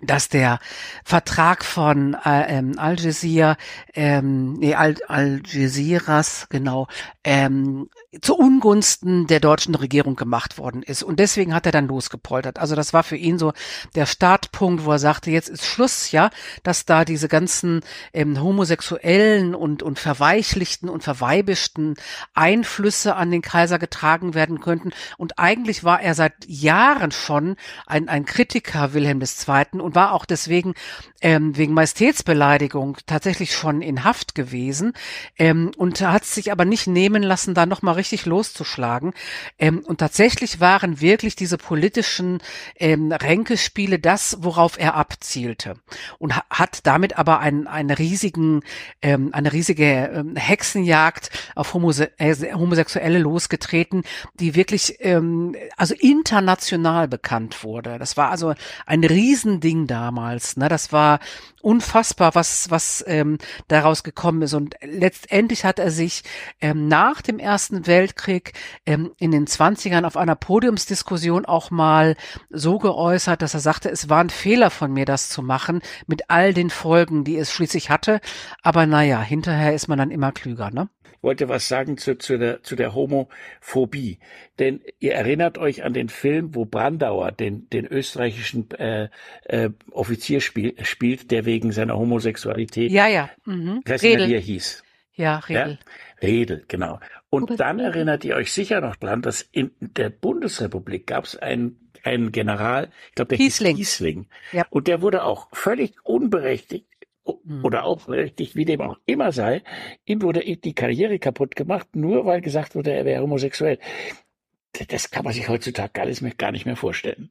dass der Vertrag von äh, ähm, Al Jazeera, ähm, nee, Al, Al Jazeeras, genau, ähm, zu Ungunsten der deutschen Regierung gemacht worden ist. Und deswegen hat er dann losgepoltert. Also das war für ihn so der Startpunkt, wo er sagte, jetzt ist Schluss, ja, dass da diese ganzen ähm, homosexuellen und, und verweichlichten und verweibischten Einflüsse an den Kaiser getragen werden könnten. Und eigentlich war er seit Jahren schon ein, ein Kritiker Wilhelm II. Und war auch deswegen ähm, wegen Majestätsbeleidigung tatsächlich schon in Haft gewesen ähm, und hat sich aber nicht nehmen lassen, da nochmal richtig loszuschlagen. Ähm, und tatsächlich waren wirklich diese politischen ähm, Ränkespiele das, worauf er abzielte und ha hat damit aber einen, einen riesigen, ähm, eine riesige ähm, Hexenjagd auf Homose äh, Homosexuelle losgetreten, die wirklich ähm, also international bekannt wurde. Das war also ein Riesending damals. Ne? Das war unfassbar, was, was ähm, daraus gekommen ist. Und letztendlich hat er sich ähm, nach dem Ersten Weltkrieg ähm, in den Zwanzigern auf einer Podiumsdiskussion auch mal so geäußert, dass er sagte, es war ein Fehler von mir, das zu machen, mit all den Folgen, die es schließlich hatte. Aber naja, hinterher ist man dann immer klüger, ne? Wollte was sagen zu, zu, der, zu der Homophobie. Denn ihr erinnert euch an den Film, wo Brandauer den, den österreichischen äh, äh, Offizier spiel, spielt, der wegen seiner Homosexualität. Ja, ja. Mhm. Er hieß. Ja, Redel. Ja? Redel, genau. Und dann erinnert ihr euch sicher noch dran, dass in der Bundesrepublik gab es einen einen General, ich glaube der Kiesling. Kiesling. Ja. Und der wurde auch völlig unberechtigt. Oder auch berechtigt, wie dem auch immer sei, ihm wurde die Karriere kaputt gemacht, nur weil gesagt wurde, er wäre homosexuell. Das kann man sich heutzutage mehr, gar nicht mehr vorstellen.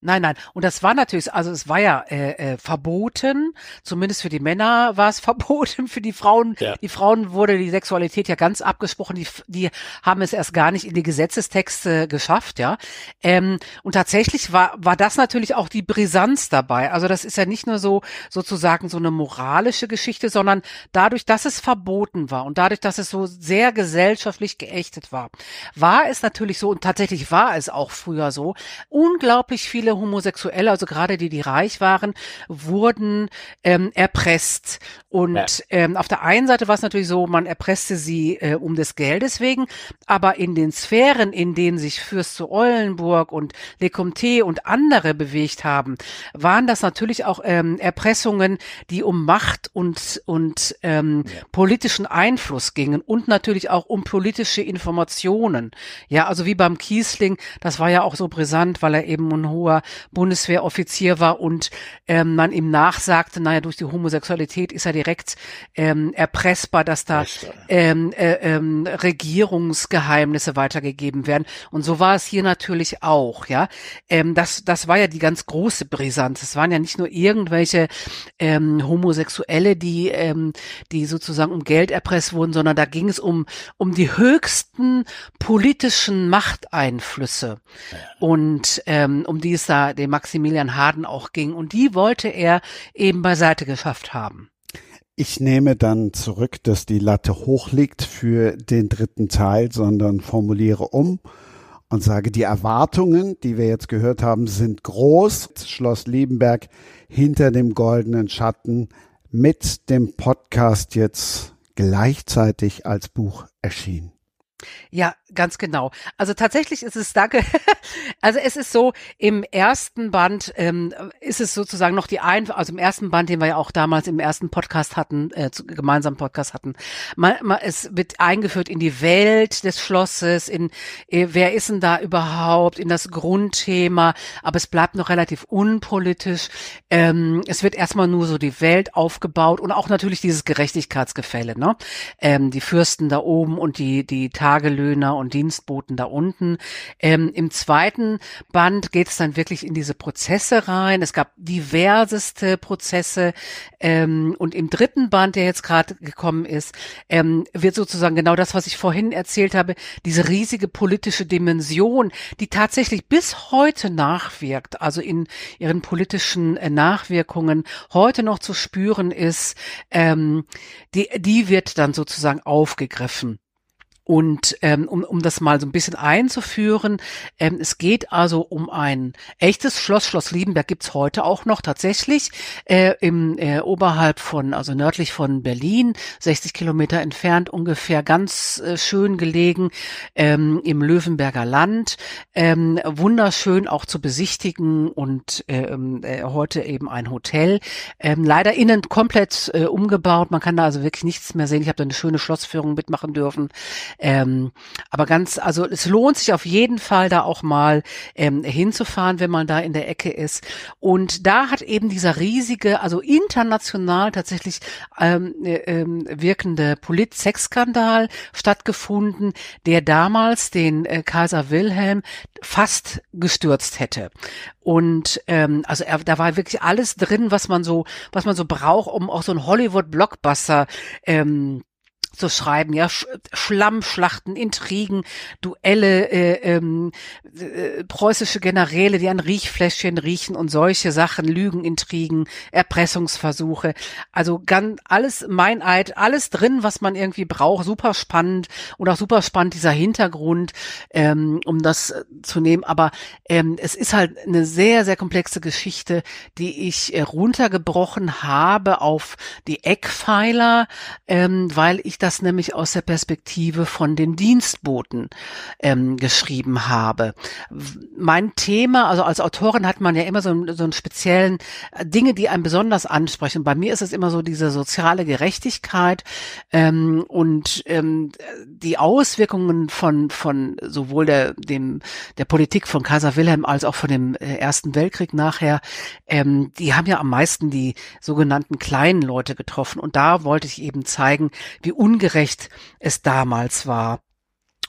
Nein, nein. Und das war natürlich, also es war ja äh, äh, verboten, zumindest für die Männer war es verboten, für die Frauen, Ja. die Frauen wurde die Sexualität ja ganz abgesprochen, die, die haben es erst gar nicht in die Gesetzestexte geschafft, ja. Ähm, und tatsächlich war, war das natürlich auch die Brisanz dabei. Also das ist ja nicht nur so sozusagen so eine moralische Geschichte, sondern dadurch, dass es verboten war und dadurch, dass es so sehr gesellschaftlich geächtet war, war es natürlich so, und tatsächlich war es auch früher so, unglaublich viele Homosexuelle, also gerade die, die reich waren, wurden ähm, erpresst. Und Ja. ähm, auf der einen Seite war es natürlich so, man erpresste sie äh, um des Geldes wegen, aber in den Sphären, in denen sich Fürst zu Eulenburg und Lecomte und andere bewegt haben, waren das natürlich auch ähm, Erpressungen, die um Macht und, und ähm, politischen Einfluss gingen und natürlich auch um politische Informationen. Ja, also wie beim Kiesling, das war ja auch so brisant, weil er eben ein hoher Bundeswehroffizier war und ähm, man ihm nachsagte, naja, durch die Homosexualität ist er direkt ähm, erpressbar, dass da ähm, äh, ähm, Regierungsgeheimnisse weitergegeben werden. Und so war es hier natürlich auch, ja. Ähm, das, das war ja die ganz große Brisanz. Es waren ja nicht nur irgendwelche ähm, Homosexuelle, die, ähm, die sozusagen um Geld erpresst wurden, sondern da ging es um, um die höchsten politischen Machteinflüsse und ähm, um die es da dem Maximilian Harden auch ging. Und die wollte er eben beiseite geschafft haben. Ich nehme dann zurück, dass die Latte hoch liegt für den dritten Teil, sondern formuliere um und sage, die Erwartungen, die wir jetzt gehört haben, sind groß. Schloss Liebenberg hinter dem goldenen Schatten mit dem Podcast jetzt gleichzeitig als Buch erschienen. Ja, ganz genau. Also tatsächlich ist es, danke, also es ist so, im ersten Band ähm, ist es sozusagen noch die ein, also im ersten Band, den wir ja auch damals im ersten Podcast hatten, äh, gemeinsamen Podcast hatten, man, man, es wird eingeführt in die Welt des Schlosses, in äh, wer ist denn da überhaupt, in das Grundthema, aber es bleibt noch relativ unpolitisch. Ähm, es wird erstmal nur so die Welt aufgebaut und auch natürlich dieses Gerechtigkeitsgefälle, ne? Ähm, die Fürsten da oben und die, die Tagelöhner und Dienstboten da unten. Ähm, Im zweiten Band geht es dann wirklich in diese Prozesse rein. Es gab diverseste Prozesse. Ähm, und im dritten Band, der jetzt gerade gekommen ist, ähm, wird sozusagen genau das, was ich vorhin erzählt habe, diese riesige politische Dimension, die tatsächlich bis heute nachwirkt, also in ihren politischen äh, Nachwirkungen heute noch zu spüren ist, ähm, die, die wird dann sozusagen aufgegriffen. Und ähm, um, um das mal so ein bisschen einzuführen, ähm, es geht also um ein echtes Schloss. Schloss Liebenberg gibt's heute auch noch tatsächlich äh, im äh, oberhalb von, also nördlich von Berlin, 60 Kilometer entfernt ungefähr, ganz äh, schön gelegen ähm, im Löwenberger Land. Ähm, wunderschön auch zu besichtigen und ähm, äh, heute eben ein Hotel. Ähm, leider innen komplett äh, umgebaut. Man kann da also wirklich nichts mehr sehen. Ich habe da eine schöne Schlossführung mitmachen dürfen. Ähm, aber ganz, also es lohnt sich auf jeden Fall da auch mal ähm, hinzufahren, wenn man da in der Ecke ist. Und da hat eben dieser riesige, also international tatsächlich ähm, äh, ähm, wirkende Polit-Sex-Skandal stattgefunden, der damals den äh, Kaiser Wilhelm fast gestürzt hätte. Und ähm, also er, da war wirklich alles drin, was man so, was man so braucht, um auch so ein Hollywood-Blockbuster ähm, zu schreiben, ja, Sch Schlammschlachten, Intrigen, Duelle, äh, ähm, äh, preußische Generäle, die an Riechfläschchen riechen und solche Sachen, Lügenintrigen, Erpressungsversuche, also ganz alles Meineid, alles drin, was man irgendwie braucht, super spannend und auch super spannend dieser Hintergrund, ähm, um das äh, zu nehmen, aber ähm, es ist halt eine sehr, sehr komplexe Geschichte, die ich äh, runtergebrochen habe auf die Eckpfeiler, ähm, weil ich das nämlich aus der Perspektive von den Dienstboten ähm, geschrieben habe. Mein Thema, also als Autorin hat man ja immer so, so einen speziellen äh, Dinge, die einen besonders ansprechen. Bei mir ist es immer so diese soziale Gerechtigkeit ähm, und ähm, die Auswirkungen von von sowohl der dem der Politik von Kaiser Wilhelm als auch von dem äh, Ersten Weltkrieg nachher. Ähm, die haben ja am meisten die sogenannten kleinen Leute getroffen und da wollte ich eben zeigen, wie ungerecht es damals war.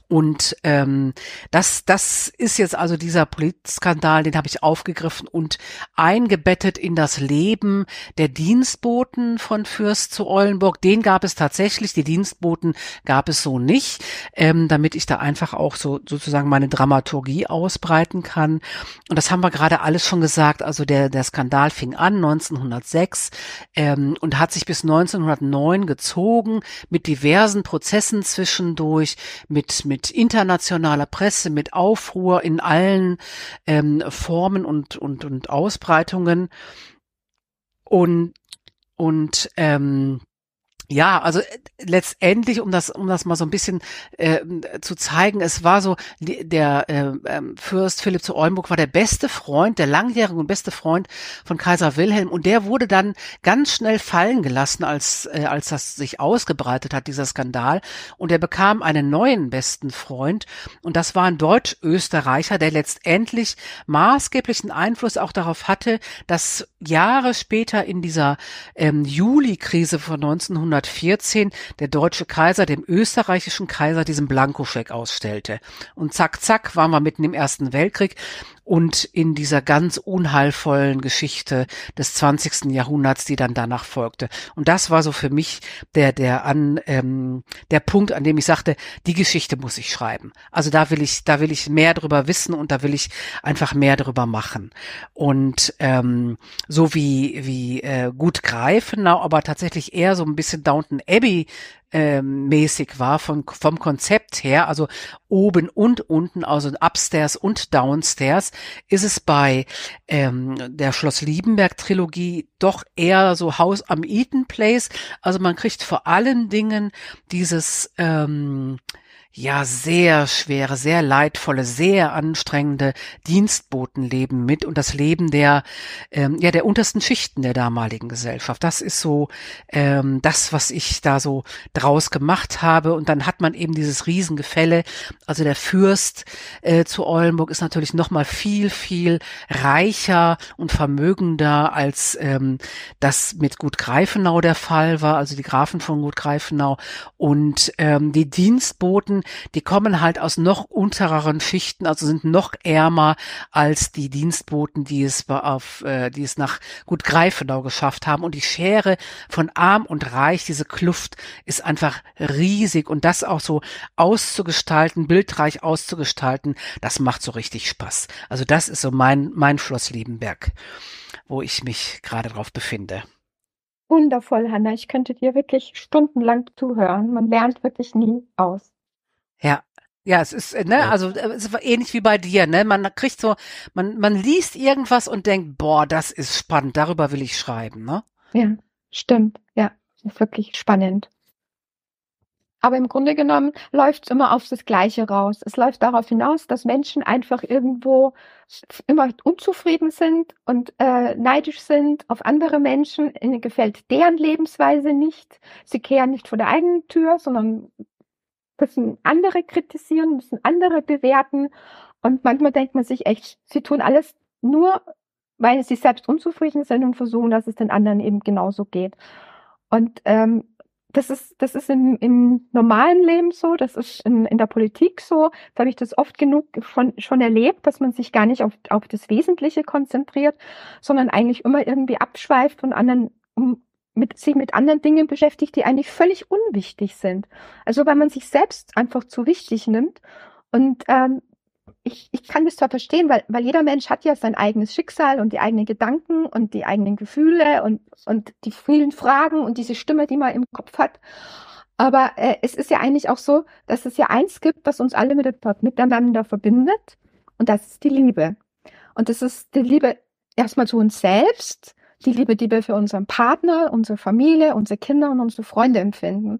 Und ähm, das, das ist jetzt also dieser Politskandal, den habe ich aufgegriffen und eingebettet in das Leben der Dienstboten von Fürst zu Eulenburg. Den gab es tatsächlich, die Dienstboten gab es so nicht, ähm, damit ich da einfach auch so sozusagen meine Dramaturgie ausbreiten kann. Und das haben wir gerade alles schon gesagt. Also der, der Skandal fing an 1906 ähm, und hat sich bis 1909 gezogen mit diversen Prozessen zwischendurch, mit, mit mit internationaler Presse, mit Aufruhr in allen ähm, Formen und, und, und Ausbreitungen. Und, und ähm, ja, also äh, letztendlich, um das, um das mal so ein bisschen äh, zu zeigen, es war so, der äh, Fürst Philipp zu Oldenburg war der beste Freund, der langjährige und beste Freund von Kaiser Wilhelm und der wurde dann ganz schnell fallen gelassen, als, äh, als das sich ausgebreitet hat, dieser Skandal. Und er bekam einen neuen besten Freund und das war ein Deutsch-Österreicher, der letztendlich maßgeblichen Einfluss auch darauf hatte, dass Jahre später in dieser ähm, Juli-Krise von 1900 1914 der deutsche Kaiser dem österreichischen Kaiser diesen Blankoscheck ausstellte. Und zack, zack, waren wir mitten im Ersten Weltkrieg und in dieser ganz unheilvollen Geschichte des 20. Jahrhunderts, die dann danach folgte. Und das war so für mich der der an ähm, der Punkt, an dem ich sagte, die Geschichte muss ich schreiben. Also da will ich da will ich mehr drüber wissen und da will ich einfach mehr drüber machen. Und ähm, so wie wie äh, gut greifen, aber tatsächlich eher so ein bisschen Downton Abbey ähm, mäßig war von, vom Konzept her, also oben und unten, also upstairs und downstairs, ist es bei ähm, der Schloss Liebenberg Trilogie doch eher so Haus am Eaton Place. Also man kriegt vor allen Dingen dieses ähm, ja sehr schwere, sehr leidvolle, sehr anstrengende Dienstbotenleben mit und das Leben der ähm, ja der untersten Schichten der damaligen Gesellschaft. Das ist so ähm, das, was ich da so draus gemacht habe. Und dann hat man eben dieses Riesengefälle. Also der Fürst äh, zu Oldenburg ist natürlich noch mal viel viel reicher und vermögender als ähm, das mit Gut Greifenau der Fall war. Also die Grafen von Gut Greifenau und ähm, die Dienstboten die kommen halt aus noch untereren Schichten, also sind noch ärmer als die Dienstboten, die es auf, äh, die es nach Gut Greifenau geschafft haben. Und die Schere von arm und reich, diese Kluft ist einfach riesig und das auch so auszugestalten, bildreich auszugestalten, das macht so richtig Spaß. Also das ist so mein, mein Schloss Liebenberg, wo ich mich gerade drauf befinde. Wundervoll, Hanna. Ich könnte dir wirklich stundenlang zuhören. Man lernt wirklich nie aus. Ja. Ja, es ist, ne, ja. also es ist ähnlich wie bei dir, ne? Man kriegt so, man, man liest irgendwas und denkt, boah, das ist spannend, darüber will ich schreiben, ne? Ja, stimmt. Ja, das ist wirklich spannend. Aber im Grunde genommen läuft es immer auf das Gleiche raus. Es läuft darauf hinaus, dass Menschen einfach irgendwo immer unzufrieden sind und äh, neidisch sind auf andere Menschen. Ihnen gefällt deren Lebensweise nicht. Sie kehren nicht vor der eigenen Tür, sondern müssen andere kritisieren, müssen andere bewerten. Und manchmal denkt man sich echt, sie tun alles nur, weil sie selbst unzufrieden sind und versuchen, dass es den anderen eben genauso geht. Und ähm, das ist, das ist im, im normalen Leben so, das ist in, in der Politik so. Da habe ich das oft genug schon, schon erlebt, dass man sich gar nicht auf, auf das Wesentliche konzentriert, sondern eigentlich immer irgendwie abschweift und anderen um, mit, sich mit anderen Dingen beschäftigt, die eigentlich völlig unwichtig sind. Also weil man sich selbst einfach zu wichtig nimmt. Und ähm, ich, ich kann das zwar verstehen, weil, weil jeder Mensch hat ja sein eigenes Schicksal und die eigenen Gedanken und die eigenen Gefühle und, und die vielen Fragen und diese Stimme, die man im Kopf hat. Aber äh, es ist ja eigentlich auch so, dass es ja eins gibt, was uns alle mit, miteinander verbindet. Und das ist die Liebe. Und das ist die Liebe erstmal zu uns selbst, die Liebe, die wir für unseren Partner, unsere Familie, unsere Kinder und unsere Freunde empfinden.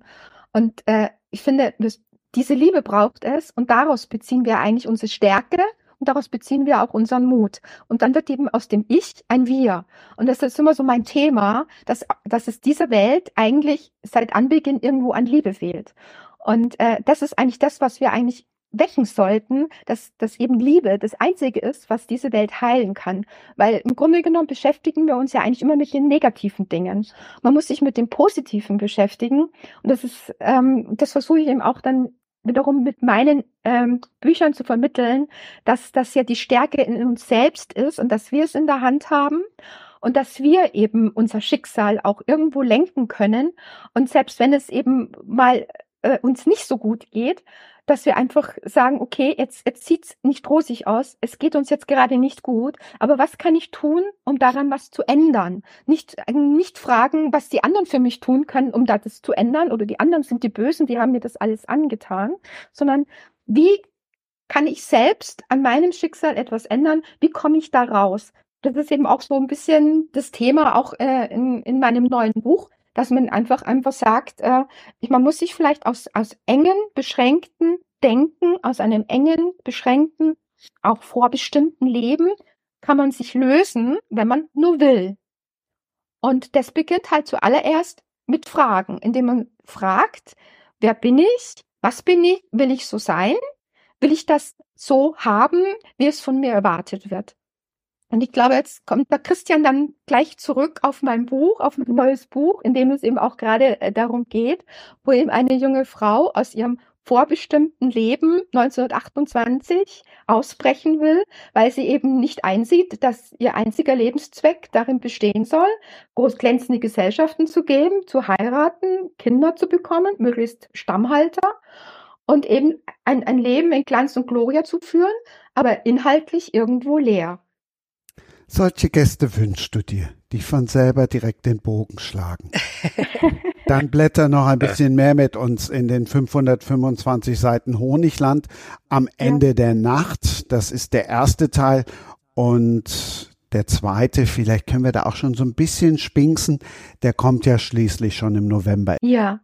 Und äh, ich finde, das, diese Liebe braucht es und daraus beziehen wir eigentlich unsere Stärke und daraus beziehen wir auch unseren Mut. Und dann wird eben aus dem Ich ein Wir. Und das ist immer so mein Thema, dass, dass es dieser Welt eigentlich seit Anbeginn irgendwo an Liebe fehlt. Und äh, das ist eigentlich das, was wir eigentlich wecken sollten, dass, dass eben Liebe das Einzige ist, was diese Welt heilen kann. Weil im Grunde genommen beschäftigen wir uns ja eigentlich immer mit den negativen Dingen. Man muss sich mit dem Positiven beschäftigen. Und das ist, ähm, das versuche ich eben auch dann wiederum mit meinen ähm, Büchern zu vermitteln, dass das ja die Stärke in uns selbst ist und dass wir es in der Hand haben und dass wir eben unser Schicksal auch irgendwo lenken können. Und selbst wenn es eben mal äh, uns nicht so gut geht, dass wir einfach sagen, okay, jetzt, jetzt sieht's nicht rosig aus, es geht uns jetzt gerade nicht gut, aber was kann ich tun, um daran was zu ändern? Nicht, nicht fragen, was die anderen für mich tun können, um das zu ändern, oder die anderen sind die Bösen, die haben mir das alles angetan, sondern wie kann ich selbst an meinem Schicksal etwas ändern? Wie komme ich da raus? Das ist eben auch so ein bisschen das Thema auch äh, in, in meinem neuen Buch dass man einfach einfach sagt, äh, man muss sich vielleicht aus, aus engen, beschränkten Denken, aus einem engen, beschränkten, auch vorbestimmten Leben, kann man sich lösen, wenn man nur will. Und das beginnt halt zuallererst mit Fragen, indem man fragt, wer bin ich? Was bin ich? Will ich so sein? Will ich das so haben, wie es von mir erwartet wird? Und ich glaube, jetzt kommt der Christian dann gleich zurück auf mein Buch, auf mein neues Buch, in dem es eben auch gerade äh, darum geht, wo eben eine junge Frau aus ihrem vorbestimmten Leben 1928 ausbrechen will, weil sie eben nicht einsieht, dass ihr einziger Lebenszweck darin bestehen soll, groß glänzende Gesellschaften zu geben, zu heiraten, Kinder zu bekommen, möglichst Stammhalter und eben ein, ein Leben in Glanz und Gloria zu führen, aber inhaltlich irgendwo leer. Solche Gäste wünschst du dir, die von selber direkt den Bogen schlagen. Dann blätter noch ein bisschen mehr mit uns in den 525 Seiten Honigland am Ende ja. der Nacht. Das ist der erste Teil. Und der zweite, vielleicht können wir da auch schon so ein bisschen spinksen, der kommt ja schließlich schon im November. Ja,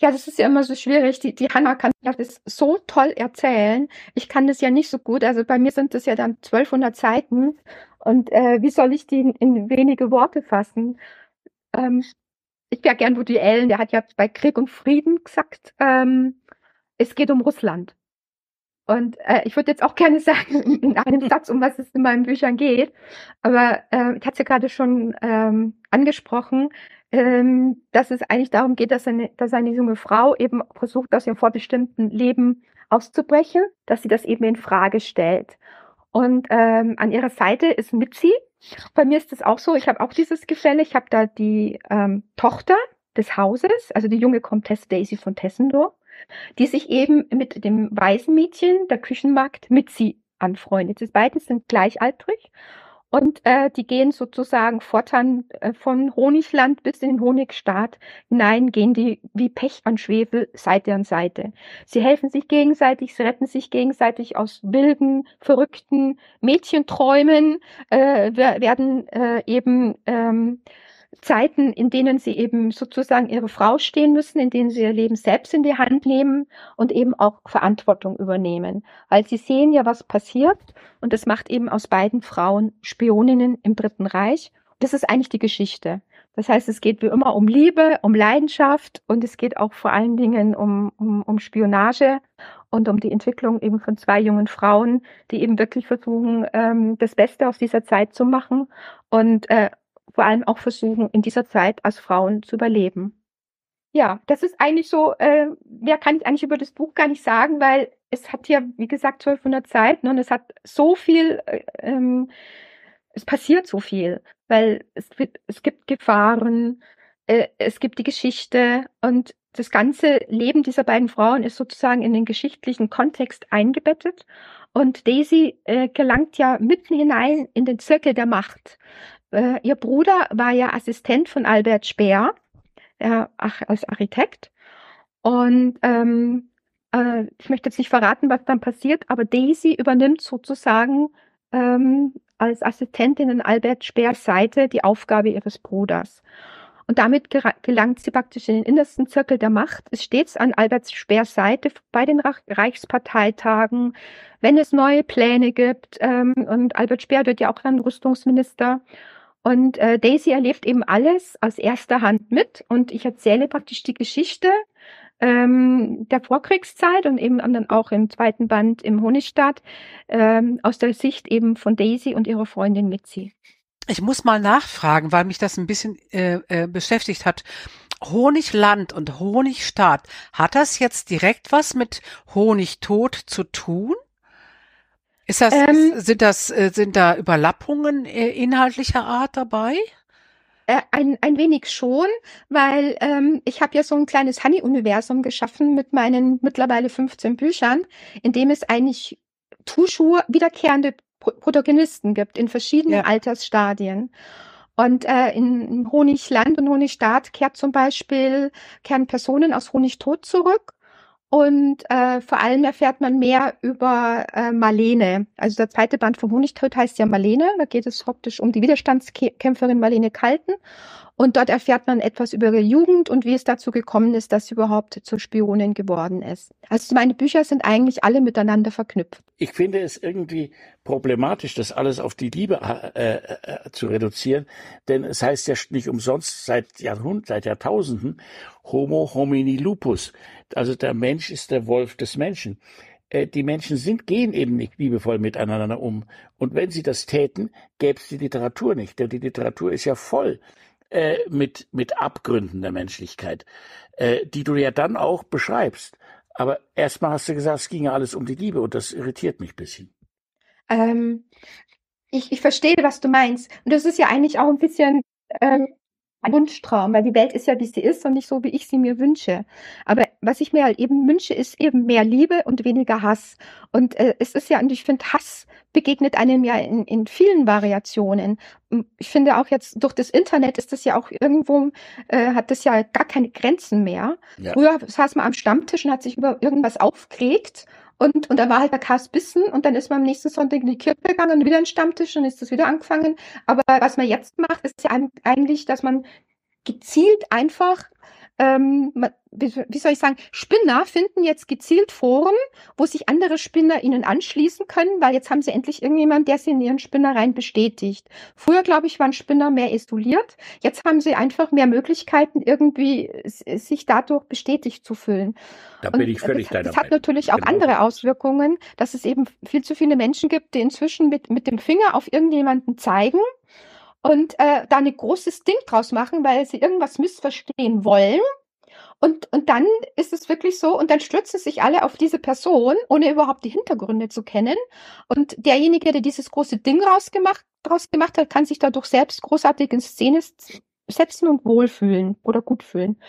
Ja, das ist ja immer so schwierig. Die, die Hanna kann ja das so toll erzählen. Ich kann das ja nicht so gut. Also bei mir sind das ja dann 1200 Seiten. Und äh, wie soll ich die in, in wenige Worte fassen? Ähm, ich wäre gern Woody Allen, der hat ja bei Krieg und Frieden gesagt, ähm, es geht um Russland. Und äh, ich würde jetzt auch gerne sagen, in einem Satz, um was es in meinen Büchern geht. Aber äh, ich hatte es ja gerade schon ähm, angesprochen, ähm, dass es eigentlich darum geht, dass eine, dass eine junge Frau eben versucht, aus ihrem vorbestimmten Leben auszubrechen, dass sie das eben in Frage stellt. Und ähm, an ihrer Seite ist Mitzi. Bei mir ist es auch so, ich habe auch dieses Gefälle. Ich habe da die ähm, Tochter des Hauses, also die junge Comtesse Daisy von Tessendorf die sich eben mit dem Waisenmädchen der Küchenmarkt Mitzi anfreundet. Die beiden sind gleichaltrig und äh, die gehen sozusagen fortan äh, von Honigland bis in den Honigstaat hinein, gehen die wie Pech an Schwefel Seite an Seite. Sie helfen sich gegenseitig, sie retten sich gegenseitig aus wilden, verrückten Mädchenträumen, äh, werden äh, eben ähm, Zeiten, in denen sie eben sozusagen ihre Frau stehen müssen, in denen sie ihr Leben selbst in die Hand nehmen und eben auch Verantwortung übernehmen. Weil sie sehen ja, was passiert und das macht eben aus beiden Frauen Spioninnen im Dritten Reich. Das ist eigentlich die Geschichte. Das heißt, es geht wie immer um Liebe, um Leidenschaft und es geht auch vor allen Dingen um, um, um Spionage und um die Entwicklung eben von zwei jungen Frauen, die eben wirklich versuchen, ähm, das Beste aus dieser Zeit zu machen und äh, vor allem auch versuchen, in dieser Zeit als Frauen zu überleben. Ja, das ist eigentlich so, äh, mehr kann ich eigentlich über das Buch gar nicht sagen, weil es hat ja, wie gesagt, 1200 Seiten und es hat so viel, äh, ähm, es passiert so viel, weil es, wird, es gibt Gefahren, äh, es gibt die Geschichte und das ganze Leben dieser beiden Frauen ist sozusagen in den geschichtlichen Kontext eingebettet. Und Daisy äh, gelangt ja mitten hinein in den Zirkel der Macht. Äh, ihr Bruder war ja Assistent von Albert Speer, er, ach, als Architekt. Und ähm, äh, ich möchte jetzt nicht verraten, was dann passiert, aber Daisy übernimmt sozusagen ähm, als Assistentin an Albert Speers Seite die Aufgabe ihres Bruders. Und damit gelangt sie praktisch in den innersten Zirkel der Macht, ist stets an Albert Speers Seite bei den Reichsparteitagen, wenn es neue Pläne gibt. Ähm, und Albert Speer wird ja auch dann Rüstungsminister. Und äh, Daisy erlebt eben alles aus erster Hand mit und ich erzähle praktisch die Geschichte ähm, der Vorkriegszeit und eben dann auch im zweiten Band im Honigstadt ähm, aus der Sicht eben von Daisy und ihrer Freundin Mitzi. Ich muss mal nachfragen, weil mich das ein bisschen äh, äh, beschäftigt hat. Honigland und Honigstaat, hat das jetzt direkt was mit Honigtod zu tun? Ist das, ähm, sind das, äh, sind da Überlappungen äh, inhaltlicher Art dabei? Äh, ein, ein wenig schon, weil ähm, ich habe ja so ein kleines Honey-Universum geschaffen mit meinen mittlerweile 15 Büchern, in dem es eigentlich toujours wiederkehrende Protagonisten gibt in verschiedenen ja. Altersstadien. Und äh, in, in Honigland und Honigstaat kehrt zum Beispiel kehren Personen aus Honigtod zurück und äh, vor allem erfährt man mehr über äh, Marlene. Also der zweite Band vom Honigtod heißt ja Marlene. Da geht es hauptsächlich um die Widerstandskämpferin Marlene Kalten. Und dort erfährt man etwas über ihre Jugend und wie es dazu gekommen ist, dass sie überhaupt zur Spionin geworden ist. Also meine Bücher sind eigentlich alle miteinander verknüpft. Ich finde es irgendwie problematisch, das alles auf die Liebe äh, äh, zu reduzieren, denn es heißt ja nicht umsonst seit Jahrhunderten, seit Jahrtausenden Homo homini lupus. Also der Mensch ist der Wolf des Menschen äh, die Menschen sind, gehen eben nicht liebevoll miteinander um. Und wenn sie das täten, gäbe es die Literatur nicht. Denn die Literatur ist ja voll äh, mit, mit Abgründen der Menschlichkeit, äh, die du ja dann auch beschreibst. Aber erstmal hast du gesagt, es ging ja alles um die Liebe und das irritiert mich ein bisschen. Ähm, ich, ich verstehe, was du meinst. Und das ist ja eigentlich auch ein bisschen ähm, ein Wunschtraum, weil die Welt ist ja, wie sie ist und nicht so, wie ich sie mir wünsche. Aber was ich mir halt eben wünsche, ist eben mehr Liebe und weniger Hass. Und äh, es ist ja, und ich finde, Hass begegnet einem ja in, in vielen Variationen. Ich finde auch jetzt durch das Internet ist das ja auch irgendwo, äh, hat das ja gar keine Grenzen mehr. Ja. Früher saß man am Stammtisch und hat sich über irgendwas aufgeregt und, und da war halt der Chaos Bissen und dann ist man am nächsten Sonntag in die Kirche gegangen und wieder ein Stammtisch und ist das wieder angefangen. Aber was man jetzt macht, ist ja eigentlich, dass man gezielt einfach ähm, wie soll ich sagen, Spinner finden jetzt gezielt Foren, wo sich andere Spinner ihnen anschließen können, weil jetzt haben sie endlich irgendjemand, der sie in ihren Spinnereien bestätigt. Früher, glaube ich, waren Spinner mehr isoliert. Jetzt haben sie einfach mehr Möglichkeiten, irgendwie sich dadurch bestätigt zu fühlen. Da bin ich völlig deiner Das hat natürlich auch genau. andere Auswirkungen, dass es eben viel zu viele Menschen gibt, die inzwischen mit, mit dem Finger auf irgendjemanden zeigen und äh, da ein großes Ding draus machen, weil sie irgendwas missverstehen wollen. Und, und dann ist es wirklich so, und dann stürzen sich alle auf diese Person, ohne überhaupt die Hintergründe zu kennen. Und derjenige, der dieses große Ding rausgemacht, draus gemacht hat, kann sich dadurch selbst großartig in Szene setzen und wohlfühlen oder gut fühlen.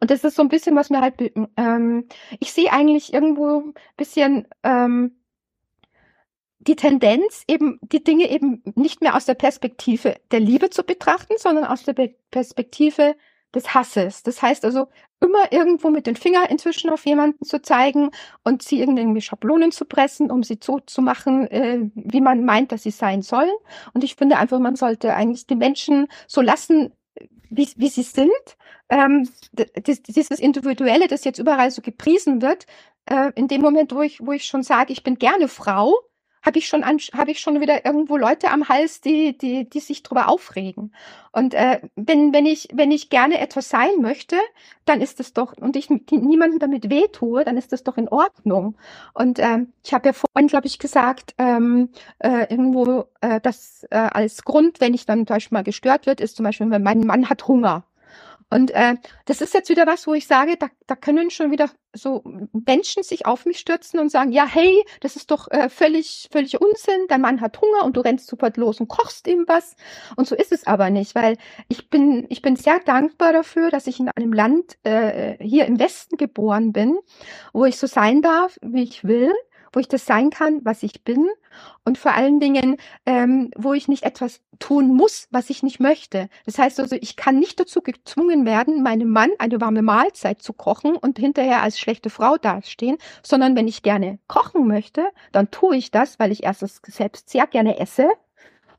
Und das ist so ein bisschen, was mir halt, ähm, ich sehe eigentlich irgendwo ein bisschen ähm, die Tendenz, eben die Dinge eben nicht mehr aus der Perspektive der Liebe zu betrachten, sondern aus der Perspektive des Hasses. Das heißt also, immer irgendwo mit den Finger inzwischen auf jemanden zu zeigen und sie irgendwie Schablonen zu pressen, um sie so zu machen, äh, wie man meint, dass sie sein sollen. Und ich finde einfach, man sollte eigentlich die Menschen so lassen, wie, wie sie sind. Ähm, dieses Individuelle, das jetzt überall so gepriesen wird, äh, in dem Moment, wo ich, wo ich schon sage, ich bin gerne Frau, habe ich schon habe ich schon wieder irgendwo Leute am Hals, die die die sich drüber aufregen. Und äh, wenn wenn ich wenn ich gerne etwas sein möchte, dann ist das doch und ich niemandem damit wehtue, dann ist das doch in Ordnung. Und äh, ich habe ja vorhin, glaube ich, gesagt, ähm, äh, irgendwo äh, das äh, als Grund, wenn ich dann zum Beispiel mal gestört wird, ist zum Beispiel, wenn mein Mann hat Hunger. Und äh, das ist jetzt wieder was, wo ich sage, da, da können schon wieder so Menschen sich auf mich stürzen und sagen, ja, hey, das ist doch äh, völlig, völlig Unsinn, dein Mann hat Hunger und du rennst sofort los und kochst ihm was. Und so ist es aber nicht, weil ich bin, ich bin sehr dankbar dafür, dass ich in einem Land äh, hier im Westen geboren bin, wo ich so sein darf, wie ich will wo ich das sein kann, was ich bin und vor allen Dingen, ähm, wo ich nicht etwas tun muss, was ich nicht möchte. Das heißt also, ich kann nicht dazu gezwungen werden, meinem Mann eine warme Mahlzeit zu kochen und hinterher als schlechte Frau dastehen, sondern wenn ich gerne kochen möchte, dann tue ich das, weil ich erstens selbst sehr gerne esse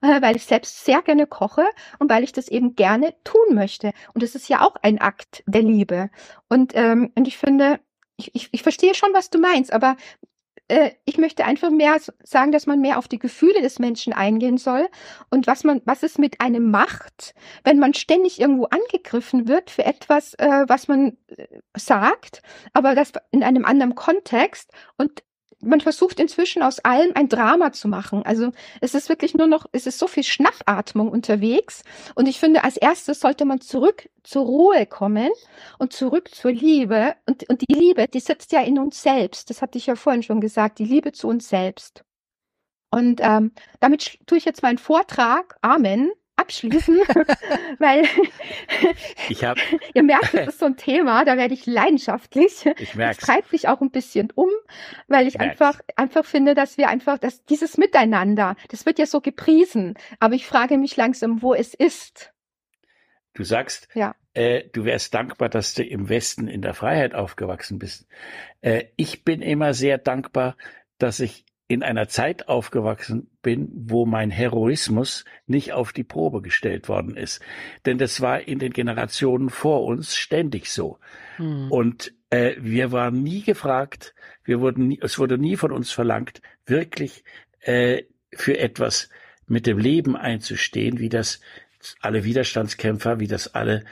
äh, weil ich selbst sehr gerne koche und weil ich das eben gerne tun möchte. Und das ist ja auch ein Akt der Liebe. Und, ähm, und ich finde, ich, ich, ich verstehe schon, was du meinst, aber äh, ich möchte einfach mehr sagen, dass man mehr auf die Gefühle des Menschen eingehen soll und was man, was es mit einem macht, wenn man ständig irgendwo angegriffen wird für etwas, äh, was man äh, sagt, aber das in einem anderen Kontext und man versucht inzwischen aus allem ein Drama zu machen. Also es ist wirklich nur noch, es ist so viel Schnappatmung unterwegs. Und ich finde, als erstes sollte man zurück zur Ruhe kommen und zurück zur Liebe. Und, und die Liebe, die sitzt ja in uns selbst. Das hatte ich ja vorhin schon gesagt, die Liebe zu uns selbst. Und ähm, damit tue ich jetzt meinen Vortrag, Amen, abschließen, weil ich hab, ihr merkt, das ist so ein Thema, da werde ich leidenschaftlich. Ich merke. Es treibt mich auch ein bisschen um, weil ich, ich einfach, einfach finde, dass wir einfach, dass dieses Miteinander, das wird ja so gepriesen, aber ich frage mich langsam, wo es ist. Du sagst, ja. äh, du wärst dankbar, dass du im Westen in der Freiheit aufgewachsen bist. Äh, ich bin immer sehr dankbar, dass ich in einer Zeit aufgewachsen bin, wo mein Heroismus nicht auf die Probe gestellt worden ist. Denn das war in den Generationen vor uns ständig so. Hm. Und äh, wir waren nie gefragt, wir wurden nie, es wurde nie von uns verlangt, wirklich äh, für etwas mit dem Leben einzustehen, wie das alle Widerstandskämpfer, wie das alle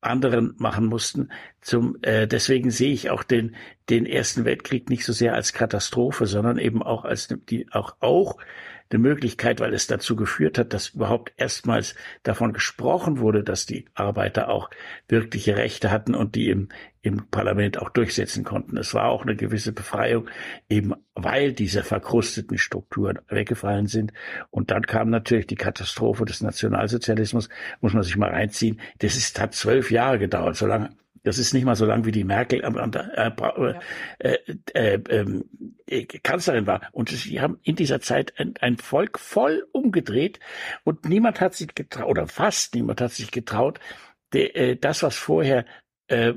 anderen machen mussten. Zum, äh, deswegen sehe ich auch den, den Ersten Weltkrieg nicht so sehr als Katastrophe, sondern eben auch als die, auch, auch eine Möglichkeit, weil es dazu geführt hat, dass überhaupt erstmals davon gesprochen wurde, dass die Arbeiter auch wirkliche Rechte hatten und die im, im Parlament auch durchsetzen konnten. Es war auch eine gewisse Befreiung, eben weil diese verkrusteten Strukturen weggefallen sind. Und dann kam natürlich die Katastrophe des Nationalsozialismus, muss man sich mal reinziehen. Das ist, hat zwölf Jahre gedauert, so lange das ist nicht mal so lang wie die Merkel äh, äh, äh, ähm, äh, Kanzlerin war. Und sie haben in dieser Zeit ein, ein, Volk voll umgedreht und niemand hat sich getraut, oder fast niemand hat sich getraut, de, äh, das, was vorher äh,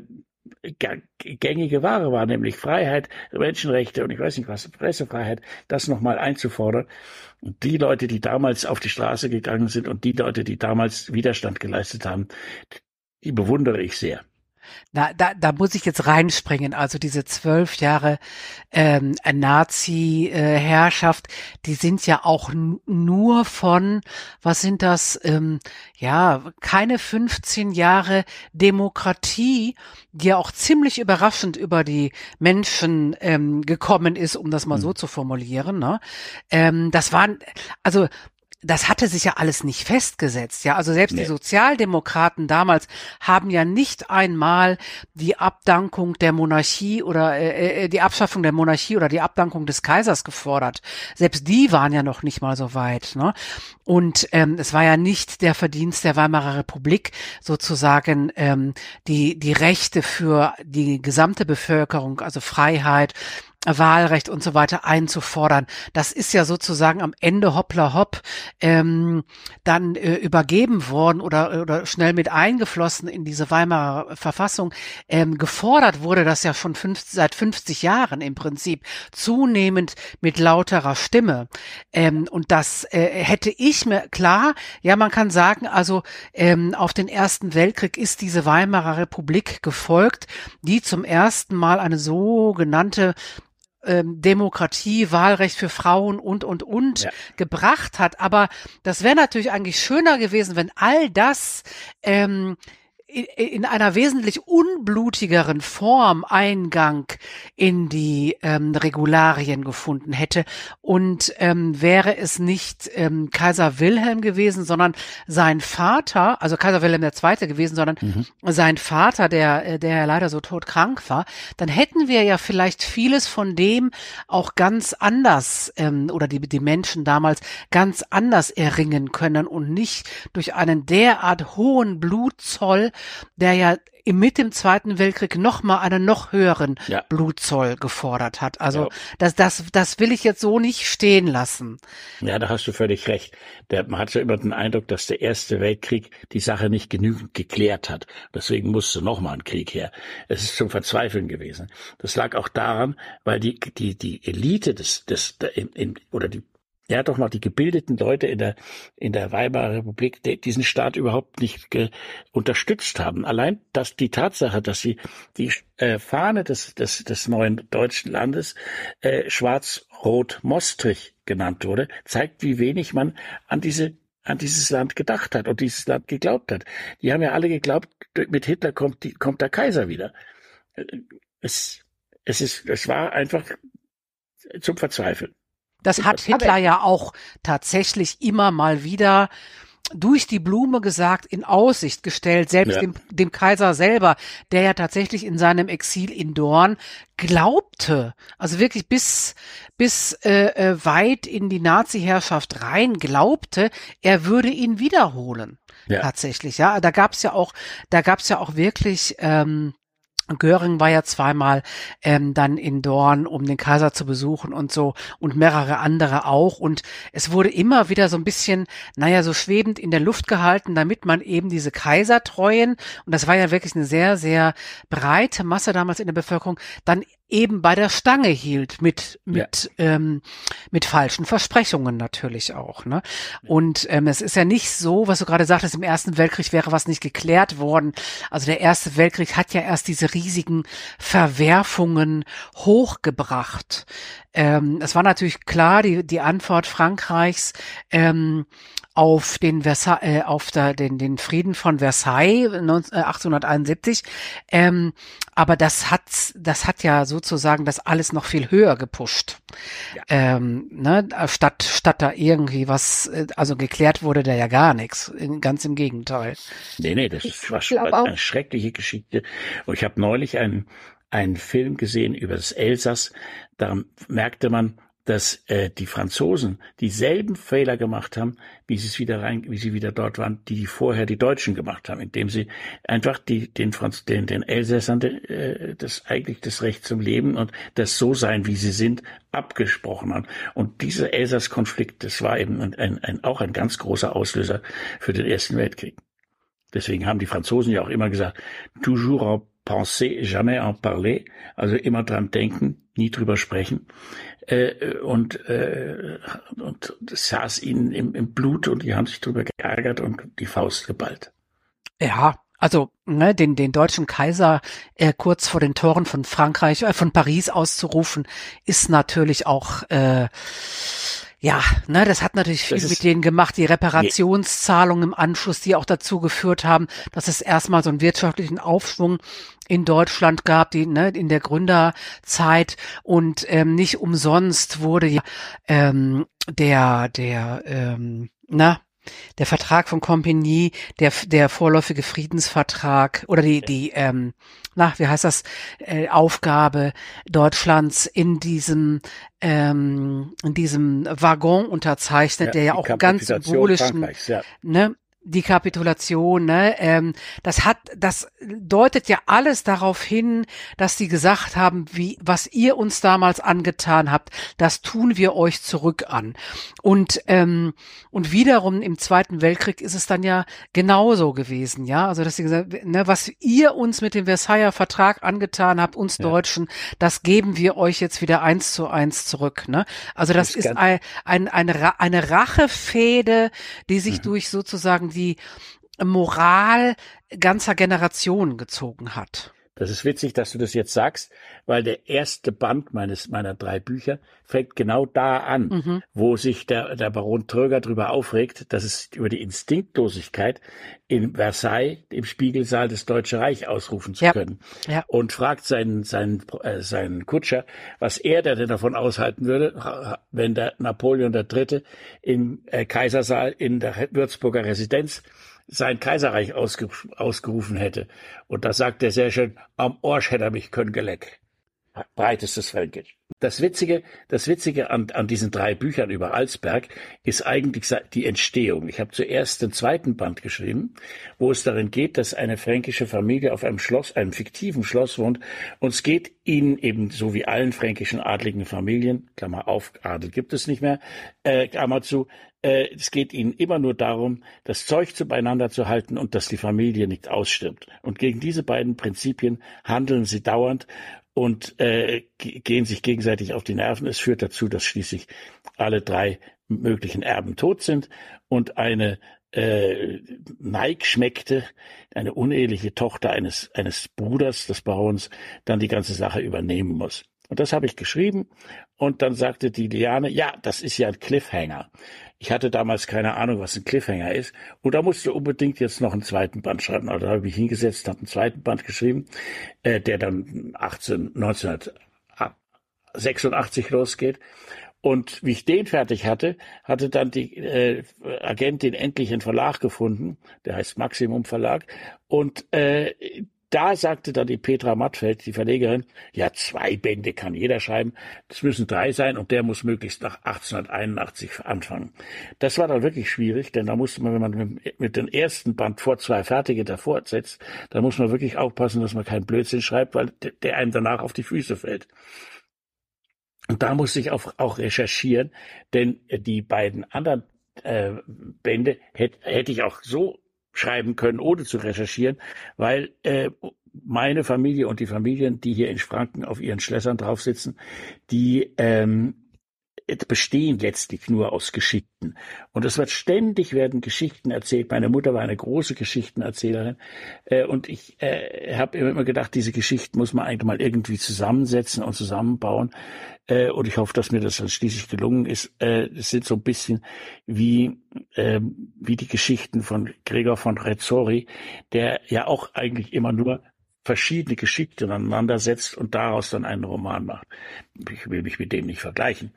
gängige Ware war, nämlich Freiheit, Menschenrechte und ich weiß nicht was, Pressefreiheit, das nochmal einzufordern. Und die Leute, die damals auf die Straße gegangen sind und die Leute, die damals Widerstand geleistet haben, die bewundere ich sehr. Na, da, da muss ich jetzt reinspringen. Also diese zwölf Jahre ähm, Nazi-Herrschaft, die sind ja auch nur von, was sind das, ähm, ja, keine 15 Jahre Demokratie, die ja auch ziemlich überraschend über die Menschen ähm, gekommen ist, um das mal mhm. so zu formulieren. Ne? Ähm, das waren, also das hatte sich ja alles nicht festgesetzt. Ja, also selbst nee. die Sozialdemokraten damals haben ja nicht einmal die Abdankung der Monarchie oder äh, äh, die Abschaffung der Monarchie oder die Abdankung des Kaisers gefordert. Selbst die waren ja noch nicht mal so weit. Ne? Und ähm, es war ja nicht der Verdienst der Weimarer Republik, sozusagen ähm, die die Rechte für die gesamte Bevölkerung, also Freiheit Wahlrecht und so weiter einzufordern. Das ist ja sozusagen am Ende hoppla hopp ähm, dann äh, übergeben worden oder, oder schnell mit eingeflossen in diese Weimarer Verfassung. Ähm, gefordert wurde das ja schon fünf, seit 50 Jahren im Prinzip, zunehmend mit lauterer Stimme. Ähm, und das äh, hätte ich mir, klar, ja, man kann sagen, also ähm, auf den Ersten Weltkrieg ist diese Weimarer Republik gefolgt, die zum ersten Mal eine sogenannte ähm, Demokratie, Wahlrecht für Frauen und, und, und ja. gebracht hat. Aber das wäre natürlich eigentlich schöner gewesen, wenn all das ähm, in einer wesentlich unblutigeren Form Eingang in die ähm, Regularien gefunden hätte und ähm, wäre es nicht ähm, Kaiser Wilhelm gewesen, sondern sein Vater, also Kaiser Wilhelm II. gewesen, sondern mhm. sein Vater, der äh, der leider so todkrank war, dann hätten wir ja vielleicht vieles von dem auch ganz anders ähm, oder die die Menschen damals ganz anders erringen können und nicht durch einen derart hohen Blutzoll der ja mit dem Zweiten Weltkrieg noch mal einen noch höheren ja. Blutzoll gefordert hat. Also ja. das, das, das will ich jetzt so nicht stehen lassen. Ja, da hast du völlig recht. Der, man hat ja immer den Eindruck, dass der Erste Weltkrieg die Sache nicht genügend geklärt hat. Deswegen musste noch mal ein Krieg her. Es ist zum Verzweifeln gewesen. Das lag auch daran, weil die, die, die Elite des, des, der, in, in, oder die ja doch mal die gebildeten Leute in der, in der Weimarer Republik die, diesen Staat überhaupt nicht unterstützt haben. Allein dass die Tatsache, dass sie die äh, Fahne des, des, des neuen deutschen Landes äh, schwarz-rot-mostrig genannt wurde, zeigt, wie wenig man an diese an dieses Land gedacht hat und dieses Land geglaubt hat. Die haben ja alle geglaubt, mit Hitler kommt, die, kommt der Kaiser wieder. Äh, es, es ist, es war einfach zum Verzweifeln. Das hat Hitler ja auch tatsächlich immer mal wieder durch die Blume gesagt in Aussicht gestellt, selbst ja. dem, dem Kaiser selber, der ja tatsächlich in seinem Exil in Dorn glaubte, also wirklich bis bis äh, äh, weit in die Nazi-Herrschaft rein glaubte, er würde ihn wiederholen. Ja. Tatsächlich, ja. Da gab's ja auch, da gab's ja auch wirklich ähm, Göring war ja zweimal ähm, dann in Dorn, um den Kaiser zu besuchen und so und mehrere andere auch. Und es wurde immer wieder so ein bisschen, naja, so schwebend in der Luft gehalten, damit man eben diese Kaisertreuen, und das war ja wirklich eine sehr, sehr breite Masse damals in der Bevölkerung, dann eben bei der Stange hielt mit mit ja. ähm, mit falschen Versprechungen natürlich auch. Ne? Und ähm, es ist ja nicht so, was du gerade sagtest, im Ersten Weltkrieg wäre was nicht geklärt worden. Also der Erste Weltkrieg hat ja erst diese riesigen Verwerfungen hochgebracht. Ähm, es war natürlich klar, die die Antwort Frankreichs ähm, auf den Versa äh, auf der, den, den Frieden von Versailles 19, äh, 1871. Ähm, aber das hat, das hat ja sozusagen das alles noch viel höher gepusht. Ja. Ähm, ne, statt, statt da irgendwie was, äh, also geklärt wurde da ja gar nichts. Ganz im Gegenteil. Nee, nee, das ist war eine schreckliche Geschichte. Und ich habe neulich einen, einen Film gesehen über das Elsass. Da merkte man, dass äh, die Franzosen dieselben Fehler gemacht haben, wie sie es wieder rein, wie sie wieder dort waren, die, vorher die Deutschen gemacht haben, indem sie einfach die den Franz, den, den Elsässern äh, das eigentlich das Recht zum Leben und das so sein, wie sie sind, abgesprochen haben. Und dieser Elsass-Konflikt, das war eben ein, ein, ein, auch ein ganz großer Auslöser für den Ersten Weltkrieg. Deswegen haben die Franzosen ja auch immer gesagt, toujours en penser, jamais en parler, also immer dran denken, nie drüber sprechen äh, und, äh, und das saß ihnen im, im Blut und die haben sich drüber geärgert und die Faust geballt. Ja, Also ne, den den deutschen Kaiser äh, kurz vor den Toren von Frankreich, äh, von Paris auszurufen, ist natürlich auch äh, ja, ne, das hat natürlich viel mit denen gemacht, die Reparationszahlungen im Anschluss, die auch dazu geführt haben, dass es erstmal so einen wirtschaftlichen Aufschwung in Deutschland gab, die ne, in der Gründerzeit. Und ähm, nicht umsonst wurde ja ähm, der der ähm, na der Vertrag von Compagnie, der, der vorläufige Friedensvertrag oder die, die, ähm, na, wie heißt das, äh, Aufgabe Deutschlands in diesem, ähm, in diesem Waggon unterzeichnet, ja, der ja auch ganz symbolischen, ja. ne, die Kapitulation, ne, ähm, das hat, das deutet ja alles darauf hin, dass sie gesagt haben, wie, was ihr uns damals angetan habt, das tun wir euch zurück an. Und, ähm, und wiederum im Zweiten Weltkrieg ist es dann ja genauso gewesen, ja, also dass sie gesagt, ne, was ihr uns mit dem Versailler Vertrag angetan habt, uns ja. Deutschen, das geben wir euch jetzt wieder eins zu eins zurück, ne. Also das, das ist ein, ein, eine, eine Rachefäde, die sich mhm. durch sozusagen die Moral ganzer Generationen gezogen hat. Das ist witzig, dass du das jetzt sagst, weil der erste Band meines meiner drei Bücher fängt genau da an, mhm. wo sich der, der Baron Tröger darüber aufregt, dass es über die Instinktlosigkeit in Versailles im Spiegelsaal des Deutsche Reich ausrufen zu ja. können. Ja. Und fragt seinen, seinen, äh, seinen Kutscher, was er denn davon aushalten würde, wenn der Napoleon III. im äh, Kaisersaal in der Würzburger Residenz sein Kaiserreich ausge, ausgerufen hätte. Und da sagt er sehr schön, am Orsch hätte er mich können geleck. Breitestes Fränkisch. Das Witzige, das Witzige an, an diesen drei Büchern über Alsberg ist eigentlich die Entstehung. Ich habe zuerst den zweiten Band geschrieben, wo es darin geht, dass eine fränkische Familie auf einem Schloss, einem fiktiven Schloss wohnt, und es geht ihnen eben so wie allen fränkischen adligen Familien, Klammer auf, Adel gibt es nicht mehr, äh, Klammer zu, es geht ihnen immer nur darum, das Zeug zu beieinander zu halten und dass die Familie nicht ausstirbt. Und gegen diese beiden Prinzipien handeln sie dauernd und äh, gehen sich gegenseitig auf die Nerven. Es führt dazu, dass schließlich alle drei möglichen Erben tot sind und eine äh, Neig schmeckte, eine uneheliche Tochter eines, eines Bruders des Barons, dann die ganze Sache übernehmen muss. Und das habe ich geschrieben. Und dann sagte die Liane, ja, das ist ja ein Cliffhanger. Ich hatte damals keine Ahnung, was ein Cliffhanger ist. Und da musste unbedingt jetzt noch einen zweiten Band schreiben. Also da habe ich mich hingesetzt, habe einen zweiten Band geschrieben, äh, der dann 18, 1986 losgeht. Und wie ich den fertig hatte, hatte dann die äh, Agentin endlich einen Verlag gefunden, der heißt Maximum Verlag. Und äh, da sagte dann die Petra Mattfeld, die Verlegerin, ja, zwei Bände kann jeder schreiben, das müssen drei sein und der muss möglichst nach 1881 anfangen. Das war dann wirklich schwierig, denn da musste man, wenn man mit, dem ersten Band vor zwei Fertige davor setzt, da muss man wirklich aufpassen, dass man keinen Blödsinn schreibt, weil der einem danach auf die Füße fällt. Und da musste ich auch, auch recherchieren, denn die beiden anderen äh, Bände hätte hätt ich auch so schreiben können, ohne zu recherchieren, weil äh, meine Familie und die Familien, die hier in Franken auf ihren Schlössern drauf sitzen, die ähm, bestehen letztlich nur aus Geschichten. Und es wird ständig werden Geschichten erzählt. Meine Mutter war eine große Geschichtenerzählerin. Äh, und ich äh, habe immer gedacht, diese Geschichten muss man eigentlich mal irgendwie zusammensetzen und zusammenbauen. Äh, und ich hoffe, dass mir das dann schließlich gelungen ist. Äh, es sind so ein bisschen wie, äh, wie die Geschichten von Gregor von Rezzori, der ja auch eigentlich immer nur verschiedene Geschichten aneinander setzt und daraus dann einen Roman macht. Ich will mich mit dem nicht vergleichen.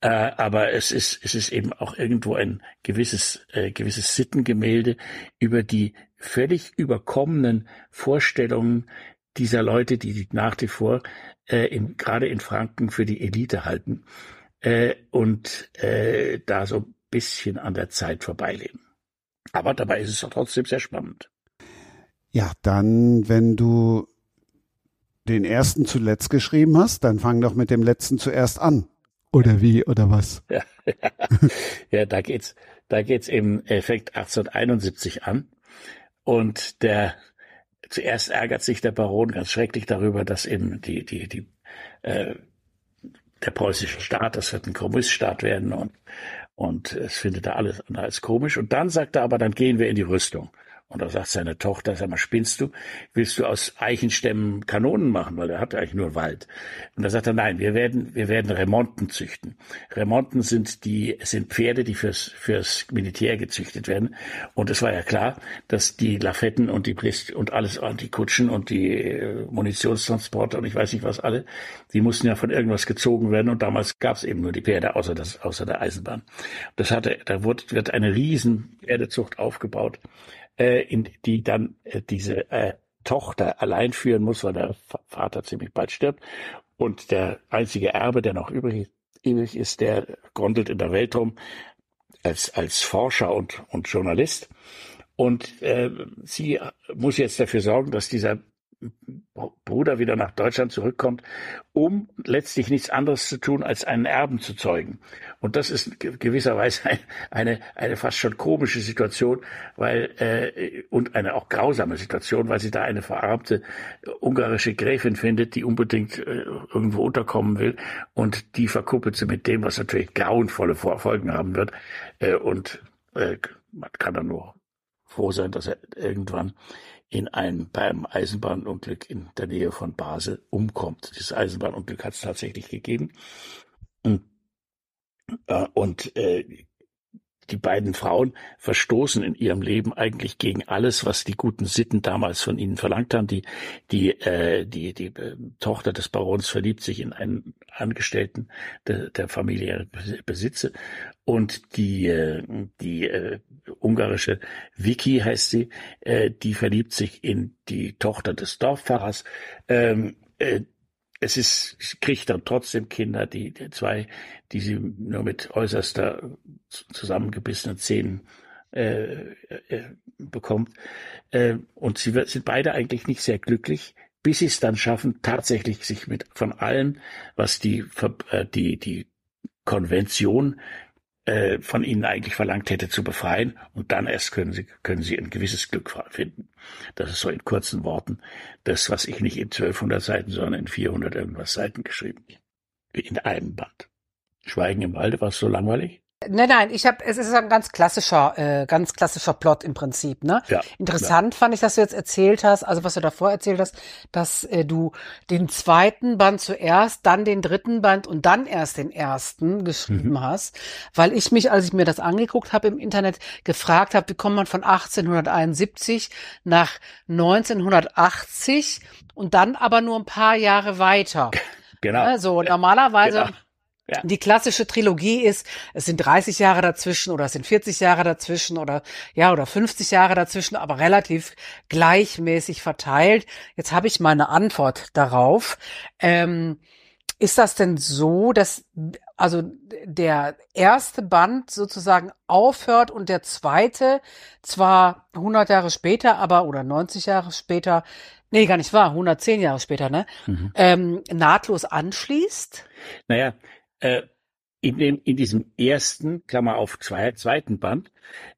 Äh, aber es ist, es ist eben auch irgendwo ein gewisses, äh, gewisses Sittengemälde über die völlig überkommenen Vorstellungen dieser Leute, die sich nach wie vor äh, in, gerade in Franken für die Elite halten äh, und äh, da so ein bisschen an der Zeit vorbeileben. Aber dabei ist es auch trotzdem sehr spannend. Ja, dann, wenn du den ersten zuletzt geschrieben hast, dann fang doch mit dem letzten zuerst an. Oder wie, oder was? Ja, ja. ja da geht's, da geht's im Effekt 1871 an. Und der, zuerst ärgert sich der Baron ganz schrecklich darüber, dass eben die, die, die, äh, der preußische Staat, das wird ein Kommuniststaat werden und, und es findet er alles als komisch. Und dann sagt er aber, dann gehen wir in die Rüstung. Und da sagt seine Tochter, sag mal, spinnst du? Willst du aus Eichenstämmen Kanonen machen? Weil er hat eigentlich nur Wald. Und da sagt er, nein, wir werden, wir werden Remonten züchten. Remonten sind die, sind Pferde, die fürs, fürs Militär gezüchtet werden. Und es war ja klar, dass die Lafetten und die Brist und alles, und die Kutschen und die äh, Munitionstransporter und ich weiß nicht was alle, die mussten ja von irgendwas gezogen werden. Und damals gab es eben nur die Pferde, außer das, außer der Eisenbahn. Das hatte, da wird, wird eine riesen Pferdezucht aufgebaut äh, in die dann äh, diese äh, Tochter allein führen muss, weil der Vater ziemlich bald stirbt. Und der einzige Erbe, der noch übrig, übrig ist, der gondelt in der Welt rum als, als Forscher und, und Journalist. Und äh, sie muss jetzt dafür sorgen, dass dieser Bruder wieder nach Deutschland zurückkommt, um letztlich nichts anderes zu tun, als einen Erben zu zeugen. Und das ist gewisserweise ein, eine, eine fast schon komische Situation, weil äh, und eine auch grausame Situation, weil sie da eine verarmte ungarische Gräfin findet, die unbedingt äh, irgendwo unterkommen will und die verkuppelt sie mit dem, was natürlich grauenvolle Folgen haben wird. Äh, und äh, man kann dann nur froh sein, dass er irgendwann in einem, beim Eisenbahnunglück in der Nähe von Basel umkommt. Dieses Eisenbahnunglück hat es tatsächlich gegeben. Und, äh, und äh, die beiden Frauen verstoßen in ihrem Leben eigentlich gegen alles, was die guten Sitten damals von ihnen verlangt haben. Die, die, äh, die, die äh, Tochter des Barons verliebt sich in einen Angestellten de, der Familie Besitze und die, äh, die äh, ungarische Vicky heißt sie, äh, die verliebt sich in die Tochter des Dorfpfarrers. Ähm, äh, es ist, kriegt dann trotzdem Kinder, die, die zwei, die sie nur mit äußerster zusammengebissenen Zähnen äh, äh, bekommt. Äh, und sie sind beide eigentlich nicht sehr glücklich, bis sie es dann schaffen, tatsächlich sich mit von allen, was die, äh, die, die Konvention äh, von ihnen eigentlich verlangt hätte, zu befreien. Und dann erst können sie, können sie ein gewisses Glück finden. Das ist so in kurzen Worten das, was ich nicht in 1200 Seiten, sondern in 400 irgendwas Seiten geschrieben In einem Band. Schweigen im Walde, war so langweilig? Nein, nein, ich habe, es ist ein ganz klassischer, äh, ganz klassischer Plot im Prinzip. Ne? Ja, Interessant ja. fand ich, dass du jetzt erzählt hast, also was du davor erzählt hast, dass äh, du den zweiten Band zuerst, dann den dritten Band und dann erst den ersten geschrieben mhm. hast, weil ich mich, als ich mir das angeguckt habe im Internet, gefragt habe, wie kommt man von 1871 nach 1980 und dann aber nur ein paar Jahre weiter. Genau. Also normalerweise genau. Ja. Die klassische Trilogie ist, es sind 30 Jahre dazwischen oder es sind 40 Jahre dazwischen oder ja oder 50 Jahre dazwischen, aber relativ gleichmäßig verteilt. Jetzt habe ich meine Antwort darauf. Ähm, ist das denn so, dass also der erste Band sozusagen aufhört und der zweite zwar 100 Jahre später, aber oder 90 Jahre später, nee, gar nicht wahr, 110 Jahre später, ne, mhm. ähm, nahtlos anschließt? Naja, äh, in, dem, in diesem ersten, Klammer auf zwei, zweiten Band,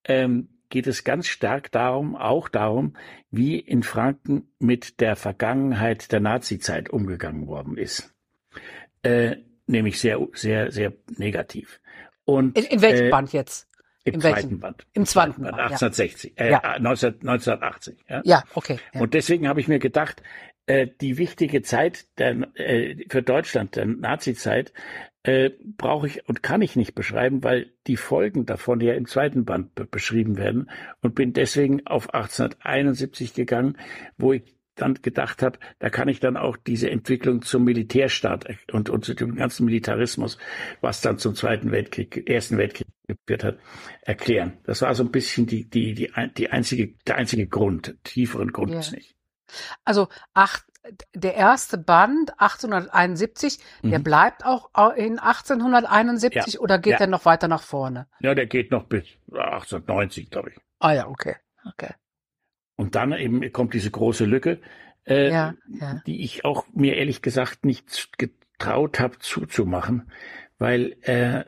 ähm, geht es ganz stark darum, auch darum, wie in Franken mit der Vergangenheit der Nazizeit umgegangen worden ist. Äh, nämlich sehr, sehr, sehr negativ. Und, in, in welchem äh, Band jetzt? Im in zweiten welchem? Band. Im zweiten Band, 1860, ja. Äh, ja. 19, 1980. Ja, ja okay. Ja. Und deswegen habe ich mir gedacht, die wichtige Zeit der, äh, für Deutschland, der Nazizeit, äh, brauche ich und kann ich nicht beschreiben, weil die Folgen davon ja im zweiten Band be beschrieben werden und bin deswegen auf 1871 gegangen, wo ich dann gedacht habe, da kann ich dann auch diese Entwicklung zum Militärstaat und, und zu dem ganzen Militarismus, was dann zum Zweiten Weltkrieg, Ersten Weltkrieg geführt hat, erklären. Das war so ein bisschen die, die, die, die einzige, der einzige Grund. Tieferen Grund ja. ist nicht. Also acht, der erste Band 1871, mhm. der bleibt auch in 1871 ja. oder geht ja. der noch weiter nach vorne? Ja, der geht noch bis 1890, glaube ich. Ah ja, okay. okay. Und dann eben kommt diese große Lücke, äh, ja, die ich auch mir ehrlich gesagt nicht getraut habe zuzumachen, weil äh,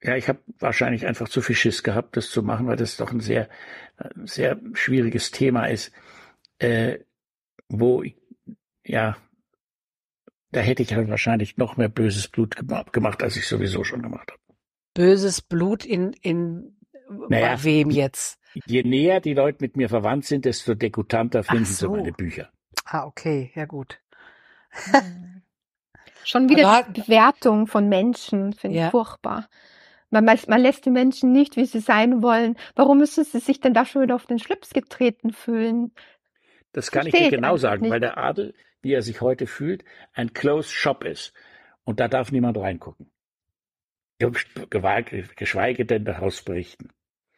ja, ich habe wahrscheinlich einfach zu viel Schiss gehabt, das zu machen, weil das doch ein sehr, sehr schwieriges Thema ist, äh, wo ja, da hätte ich halt wahrscheinlich noch mehr böses Blut gemacht, als ich sowieso schon gemacht habe. Böses Blut in, in naja, bei wem jetzt? Je näher die Leute mit mir verwandt sind, desto degutanter finden so. sie meine Bücher. Ah, okay, ja gut. Schon wieder hat, Bewertung von Menschen, finde ja. ich furchtbar. Man, man, lässt die Menschen nicht, wie sie sein wollen. Warum müssen sie sich denn da schon wieder auf den Schlips getreten fühlen? Das kann Verstehe ich dir genau sagen, nicht. weil der Adel, wie er sich heute fühlt, ein Closed Shop ist. Und da darf niemand reingucken. Geschweige denn daraus berichten.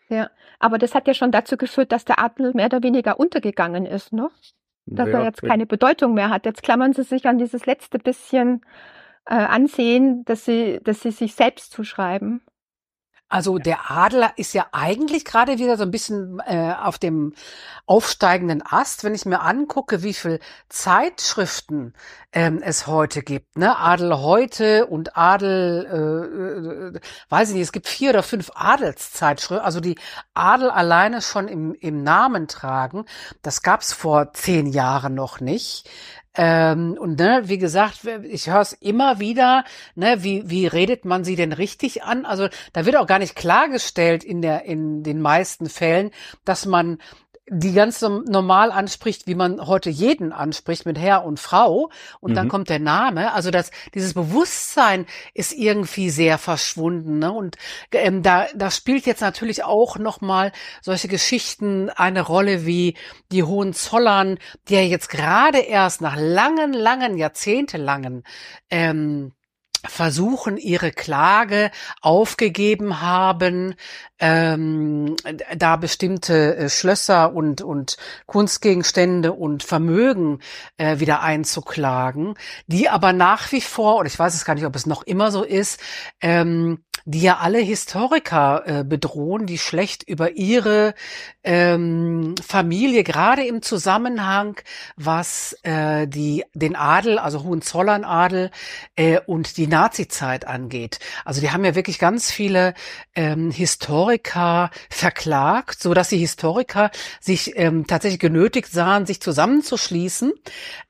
Ja, aber das hat ja schon dazu geführt, dass der Adel mehr oder weniger untergegangen ist, ne? Dass ja, er jetzt keine Bedeutung mehr hat. Jetzt klammern sie sich an dieses letzte bisschen äh, Ansehen, dass sie, dass sie sich selbst zuschreiben. Also der Adler ist ja eigentlich gerade wieder so ein bisschen äh, auf dem aufsteigenden Ast, wenn ich mir angucke, wie viel Zeitschriften ähm, es heute gibt. Ne? Adel heute und Adel, äh, äh, weiß ich nicht, es gibt vier oder fünf Adelszeitschriften, also die Adel alleine schon im, im Namen tragen. Das gab's vor zehn Jahren noch nicht. Ähm, und ne, wie gesagt, ich höre es immer wieder, ne, wie, wie redet man sie denn richtig an? Also da wird auch gar nicht klargestellt in der, in den meisten Fällen, dass man die ganz normal anspricht, wie man heute jeden anspricht mit Herr und Frau und mhm. dann kommt der Name. Also das, dieses Bewusstsein ist irgendwie sehr verschwunden. Ne? Und ähm, da, da spielt jetzt natürlich auch nochmal solche Geschichten eine Rolle wie die Hohenzollern, die ja jetzt gerade erst nach langen, langen, jahrzehntelangen ähm, versuchen, ihre Klage aufgegeben haben, ähm, da bestimmte äh, Schlösser und, und Kunstgegenstände und Vermögen äh, wieder einzuklagen, die aber nach wie vor, oder ich weiß es gar nicht, ob es noch immer so ist, ähm, die ja alle Historiker äh, bedrohen, die schlecht über ihre ähm, Familie, gerade im Zusammenhang, was äh, die, den Adel, also Hohenzollernadel äh, und die Nazizeit angeht. Also die haben ja wirklich ganz viele ähm, Historiker verklagt, so dass die Historiker sich ähm, tatsächlich genötigt sahen, sich zusammenzuschließen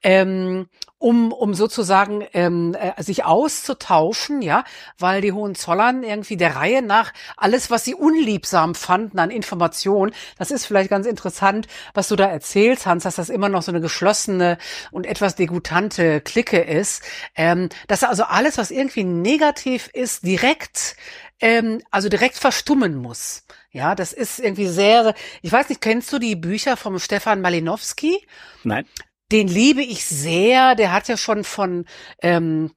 ähm, um, um sozusagen ähm, äh, sich auszutauschen, ja, weil die Hohenzollern irgendwie der Reihe nach alles, was sie unliebsam fanden an Informationen, das ist vielleicht ganz interessant, was du da erzählst, Hans, dass das immer noch so eine geschlossene und etwas degutante Clique ist, ähm, dass also alles, was irgendwie negativ ist, direkt ähm, also direkt verstummen muss. Ja, das ist irgendwie sehr, ich weiß nicht, kennst du die Bücher vom Stefan Malinowski? Nein. Den liebe ich sehr. Der hat ja schon von ähm,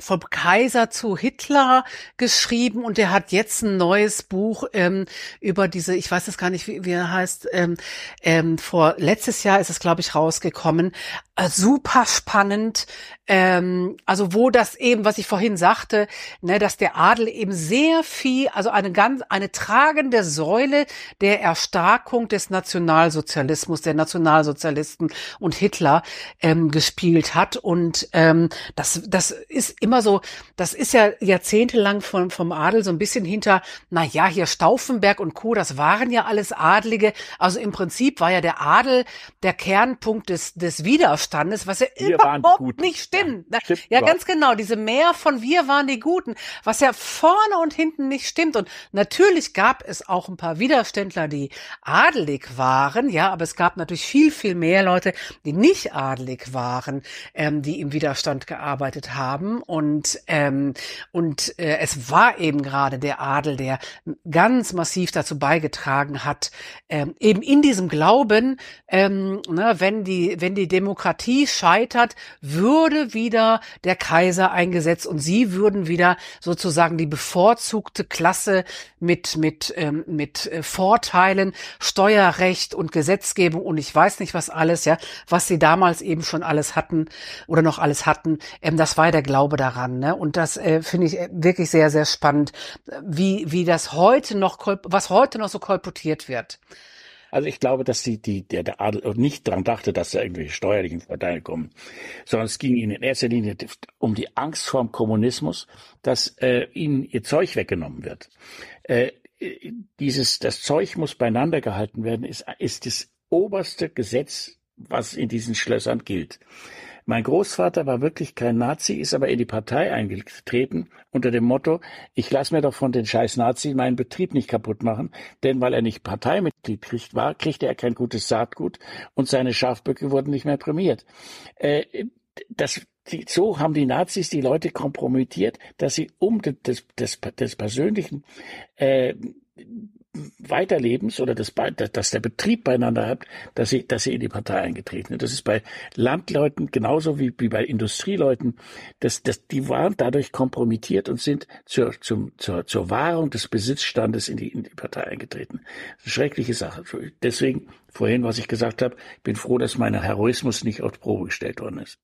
vom Kaiser zu Hitler geschrieben und der hat jetzt ein neues Buch ähm, über diese, ich weiß es gar nicht, wie, wie er heißt, ähm, ähm, vor letztes Jahr ist es, glaube ich, rausgekommen. Äh, super spannend, ähm, also wo das eben, was ich vorhin sagte, ne, dass der Adel eben sehr viel, also eine ganz, eine tragende Säule der Erstarkung des Nationalsozialismus, der Nationalsozialisten und Hitler ähm, gespielt hat und ähm, das, das ist immer so, das ist ja jahrzehntelang vom, vom Adel so ein bisschen hinter, na ja, hier Stauffenberg und Co., das waren ja alles Adlige. Also im Prinzip war ja der Adel der Kernpunkt des, des Widerstandes, was ja wir überhaupt nicht stimmt. Ja, stimmt ja ganz genau. Diese Mehr von wir waren die Guten, was ja vorne und hinten nicht stimmt. Und natürlich gab es auch ein paar Widerständler, die adelig waren, ja, aber es gab natürlich viel, viel mehr Leute, die nicht adelig waren, ähm, die im Widerstand gearbeitet haben. Und, ähm, und äh, es war eben gerade der Adel, der ganz massiv dazu beigetragen hat, ähm, eben in diesem Glauben, ähm, ne, wenn die, wenn die Demokratie scheitert, würde wieder der Kaiser eingesetzt und sie würden wieder sozusagen die bevorzugte Klasse mit, mit, ähm, mit äh, Vorteilen, Steuerrecht und Gesetzgebung und ich weiß nicht was alles, ja, was sie damals eben schon alles hatten oder noch alles hatten, ähm, das war der Glaube daran. Ne? Und das äh, finde ich äh, wirklich sehr, sehr spannend, wie, wie das heute noch, was heute noch so kolportiert wird. Also ich glaube, dass die, die, der, der Adel nicht daran dachte, dass da irgendwelche steuerlichen Vorteile kommen, sondern es ging ihnen in erster Linie um die Angst vor dem Kommunismus, dass äh, ihnen ihr Zeug weggenommen wird. Äh, dieses, das Zeug muss beieinander gehalten werden, ist, ist das oberste Gesetz was in diesen Schlössern gilt. Mein Großvater war wirklich kein Nazi, ist aber in die Partei eingetreten unter dem Motto, ich lasse mir doch von den scheiß Nazi meinen Betrieb nicht kaputt machen, denn weil er nicht Parteimitglied kriegt, war, kriegte er kein gutes Saatgut und seine Schafböcke wurden nicht mehr prämiert. Äh, das, die, so haben die Nazis die Leute kompromittiert, dass sie um des, des, des persönlichen äh, Weiterlebens oder des, dass der Betrieb beieinander hat, dass sie, dass sie in die Partei eingetreten sind. Das ist bei Landleuten genauso wie, wie bei Industrieleuten. Das, das, die waren dadurch kompromittiert und sind zur, zum, zur, zur Wahrung des Besitzstandes in die, in die Partei eingetreten. Schreckliche Sache. Deswegen, vorhin, was ich gesagt habe, bin froh, dass mein Heroismus nicht auf Probe gestellt worden ist.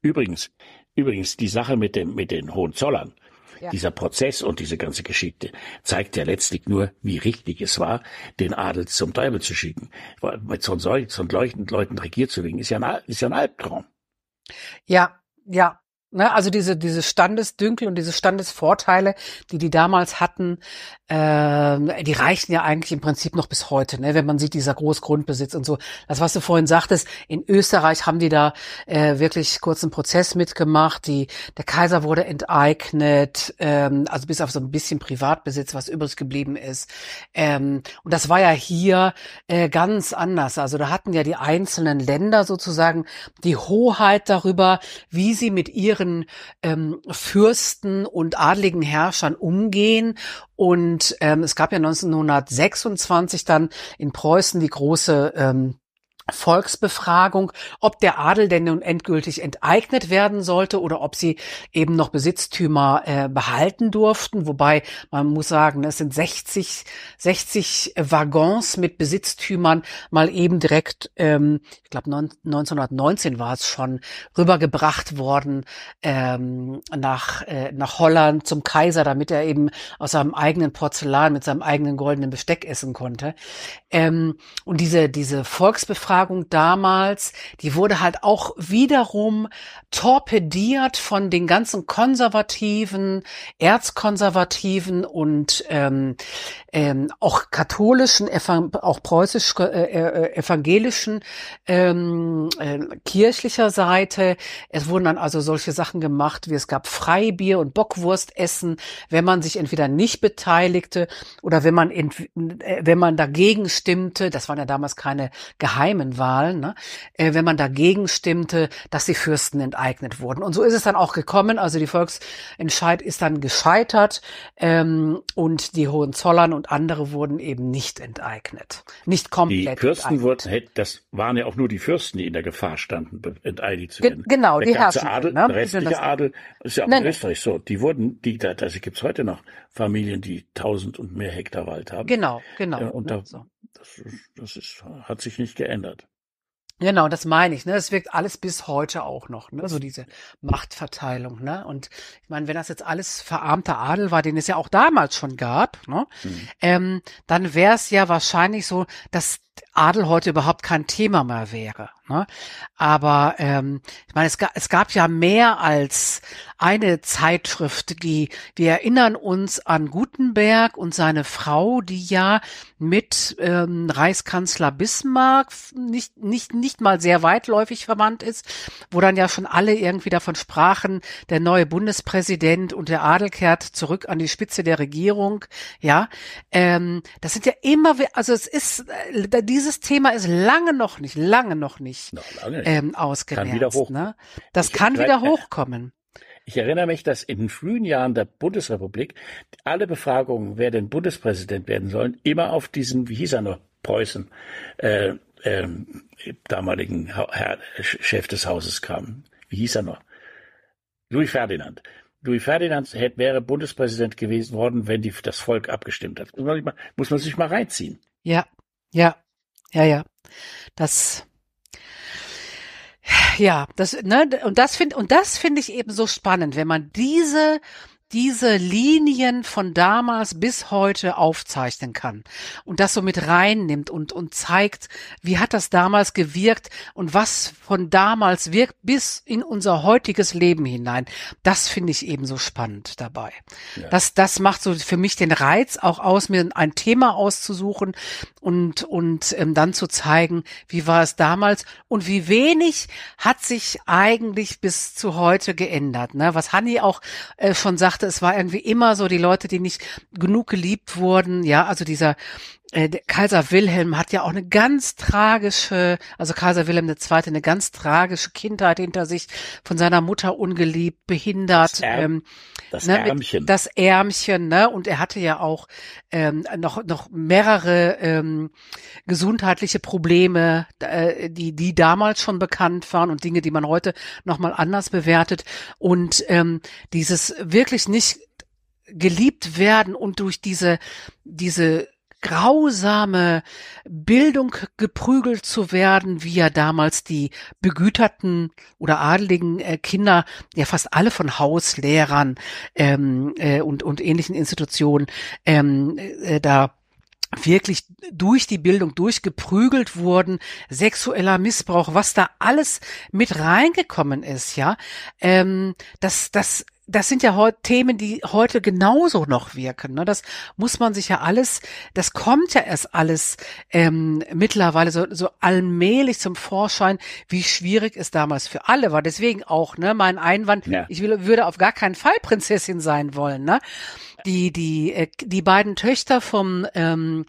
Übrigens, übrigens, die Sache mit dem, mit den Hohenzollern, ja. Dieser Prozess und diese ganze Geschichte zeigt ja letztlich nur, wie richtig es war, den Adel zum Teufel zu schicken. Mit so einem so leuchtend Leuten regiert zu werden, ist ja ein, ist ja ein Albtraum. Ja, ja, Ne, also diese, diese Standesdünkel und diese Standesvorteile, die die damals hatten, äh, die reichen ja eigentlich im Prinzip noch bis heute, ne, wenn man sieht, dieser Großgrundbesitz und so. Das, was du vorhin sagtest, in Österreich haben die da äh, wirklich kurzen Prozess mitgemacht. Die, der Kaiser wurde enteignet, ähm, also bis auf so ein bisschen Privatbesitz, was übrig geblieben ist. Ähm, und das war ja hier äh, ganz anders. Also da hatten ja die einzelnen Länder sozusagen die Hoheit darüber, wie sie mit ihren ihren ähm, Fürsten und adligen Herrschern umgehen. Und ähm, es gab ja 1926 dann in Preußen die große ähm, Volksbefragung, ob der Adel denn nun endgültig enteignet werden sollte oder ob sie eben noch Besitztümer äh, behalten durften. Wobei man muss sagen, es sind 60, 60 Waggons mit Besitztümern mal eben direkt, ähm, ich glaube 1919 war es schon, rübergebracht worden ähm, nach, äh, nach Holland zum Kaiser, damit er eben aus seinem eigenen Porzellan mit seinem eigenen goldenen Besteck essen konnte. Ähm, und diese, diese Volksbefragung Befragung damals, die wurde halt auch wiederum torpediert von den ganzen konservativen, erzkonservativen und ähm, ähm, auch katholischen, auch preußisch äh, äh, evangelischen ähm, äh, kirchlicher Seite. Es wurden dann also solche Sachen gemacht, wie es gab Freibier und Bockwurstessen, wenn man sich entweder nicht beteiligte oder wenn man äh, wenn man dagegen stimmte. Das waren ja damals keine geheimen Wahlen, ne, äh, wenn man dagegen stimmte, dass die Fürsten enteignet wurden. Und so ist es dann auch gekommen. Also die Volksentscheid ist dann gescheitert ähm, und die Hohenzollern und andere wurden eben nicht enteignet. Nicht komplett. Die Fürsten wurden, das waren ja auch nur die Fürsten, die in der Gefahr standen, enteignet zu werden. Ge genau, der die herrschen. Adel, ne? Der restliche Adel ist ja auch in Österreich so. Die wurden, die, da, da gibt's heute noch Familien, die tausend und mehr Hektar Wald haben. Genau, genau. Ja, und da, so. Das, das ist, hat sich nicht geändert. Genau, das meine ich. Ne? Das wirkt alles bis heute auch noch, ne? so diese Machtverteilung. Ne? Und ich meine, wenn das jetzt alles verarmter Adel war, den es ja auch damals schon gab, ne? Mhm. Ähm, dann wäre es ja wahrscheinlich so, dass Adel heute überhaupt kein Thema mehr wäre. Ne? Aber ähm, ich meine, es, ga, es gab ja mehr als eine Zeitschrift, die wir erinnern uns an Gutenberg und seine Frau, die ja mit ähm, Reichskanzler Bismarck nicht nicht nicht mal sehr weitläufig verwandt ist, wo dann ja schon alle irgendwie davon sprachen, der neue Bundespräsident und der Adel kehrt zurück an die Spitze der Regierung. Ja, ähm, das sind ja immer, also es ist äh, dieses Thema ist lange noch nicht, lange noch nicht ähm, ausgemerzt. Kann wieder hoch. Ne? Das ich kann wieder hochkommen. Ich erinnere mich, dass in den frühen Jahren der Bundesrepublik alle Befragungen, wer denn Bundespräsident werden sollen, immer auf diesen, wie hieß er noch, Preußen, äh, äh, damaligen Herr, Chef des Hauses kamen. Wie hieß er noch? Louis Ferdinand. Louis Ferdinand hätte, wäre Bundespräsident gewesen worden, wenn die, das Volk abgestimmt hat. Muss man, mal, muss man sich mal reinziehen. Ja, ja, ja, ja. Das ja, das, ne, und das finde, und das finde ich eben so spannend, wenn man diese, diese Linien von damals bis heute aufzeichnen kann und das so mit reinnimmt und, und zeigt, wie hat das damals gewirkt und was von damals wirkt bis in unser heutiges Leben hinein. Das finde ich eben so spannend dabei. Ja. Das, das macht so für mich den Reiz auch aus, mir ein Thema auszusuchen und, und ähm, dann zu zeigen, wie war es damals und wie wenig hat sich eigentlich bis zu heute geändert. Ne? Was Hanni auch äh, schon sagte, es war irgendwie immer so die Leute, die nicht genug geliebt wurden. Ja, also dieser Kaiser Wilhelm hat ja auch eine ganz tragische, also Kaiser Wilhelm II. eine ganz tragische Kindheit hinter sich, von seiner Mutter ungeliebt, behindert. Das, Ärm, ähm, das ne, Ärmchen. Das Ärmchen, ne? Und er hatte ja auch ähm, noch noch mehrere ähm, gesundheitliche Probleme, äh, die die damals schon bekannt waren und Dinge, die man heute noch mal anders bewertet. Und ähm, dieses wirklich nicht geliebt werden und durch diese diese grausame Bildung geprügelt zu werden, wie ja damals die begüterten oder adeligen äh, Kinder, ja fast alle von Hauslehrern ähm, äh, und, und ähnlichen Institutionen ähm, äh, da wirklich durch die Bildung durchgeprügelt wurden, sexueller Missbrauch, was da alles mit reingekommen ist, ja, ähm, das, das das sind ja heute Themen, die heute genauso noch wirken. Ne? Das muss man sich ja alles, das kommt ja erst alles ähm, mittlerweile so, so allmählich zum Vorschein, wie schwierig es damals für alle war. Deswegen auch, ne, mein Einwand, ja. ich will, würde auf gar keinen Fall Prinzessin sein wollen. Ne? Die, die, äh, die beiden Töchter vom ähm,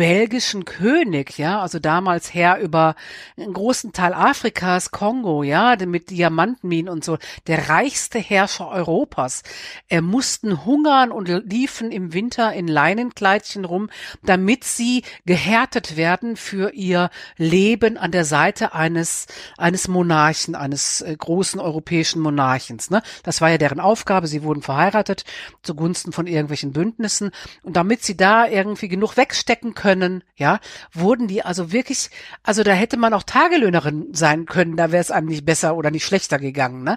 belgischen König, ja, also damals Herr über einen großen Teil Afrikas, Kongo, ja, mit Diamantenminen und so, der reichste Herrscher Europas. Er mussten hungern und liefen im Winter in Leinenkleidchen rum, damit sie gehärtet werden für ihr Leben an der Seite eines, eines Monarchen, eines äh, großen europäischen Monarchens, ne? Das war ja deren Aufgabe. Sie wurden verheiratet zugunsten von irgendwelchen Bündnissen und damit sie da irgendwie genug wegstecken können, können, ja, wurden die also wirklich, also da hätte man auch Tagelöhnerin sein können, da wäre es einem nicht besser oder nicht schlechter gegangen, ne?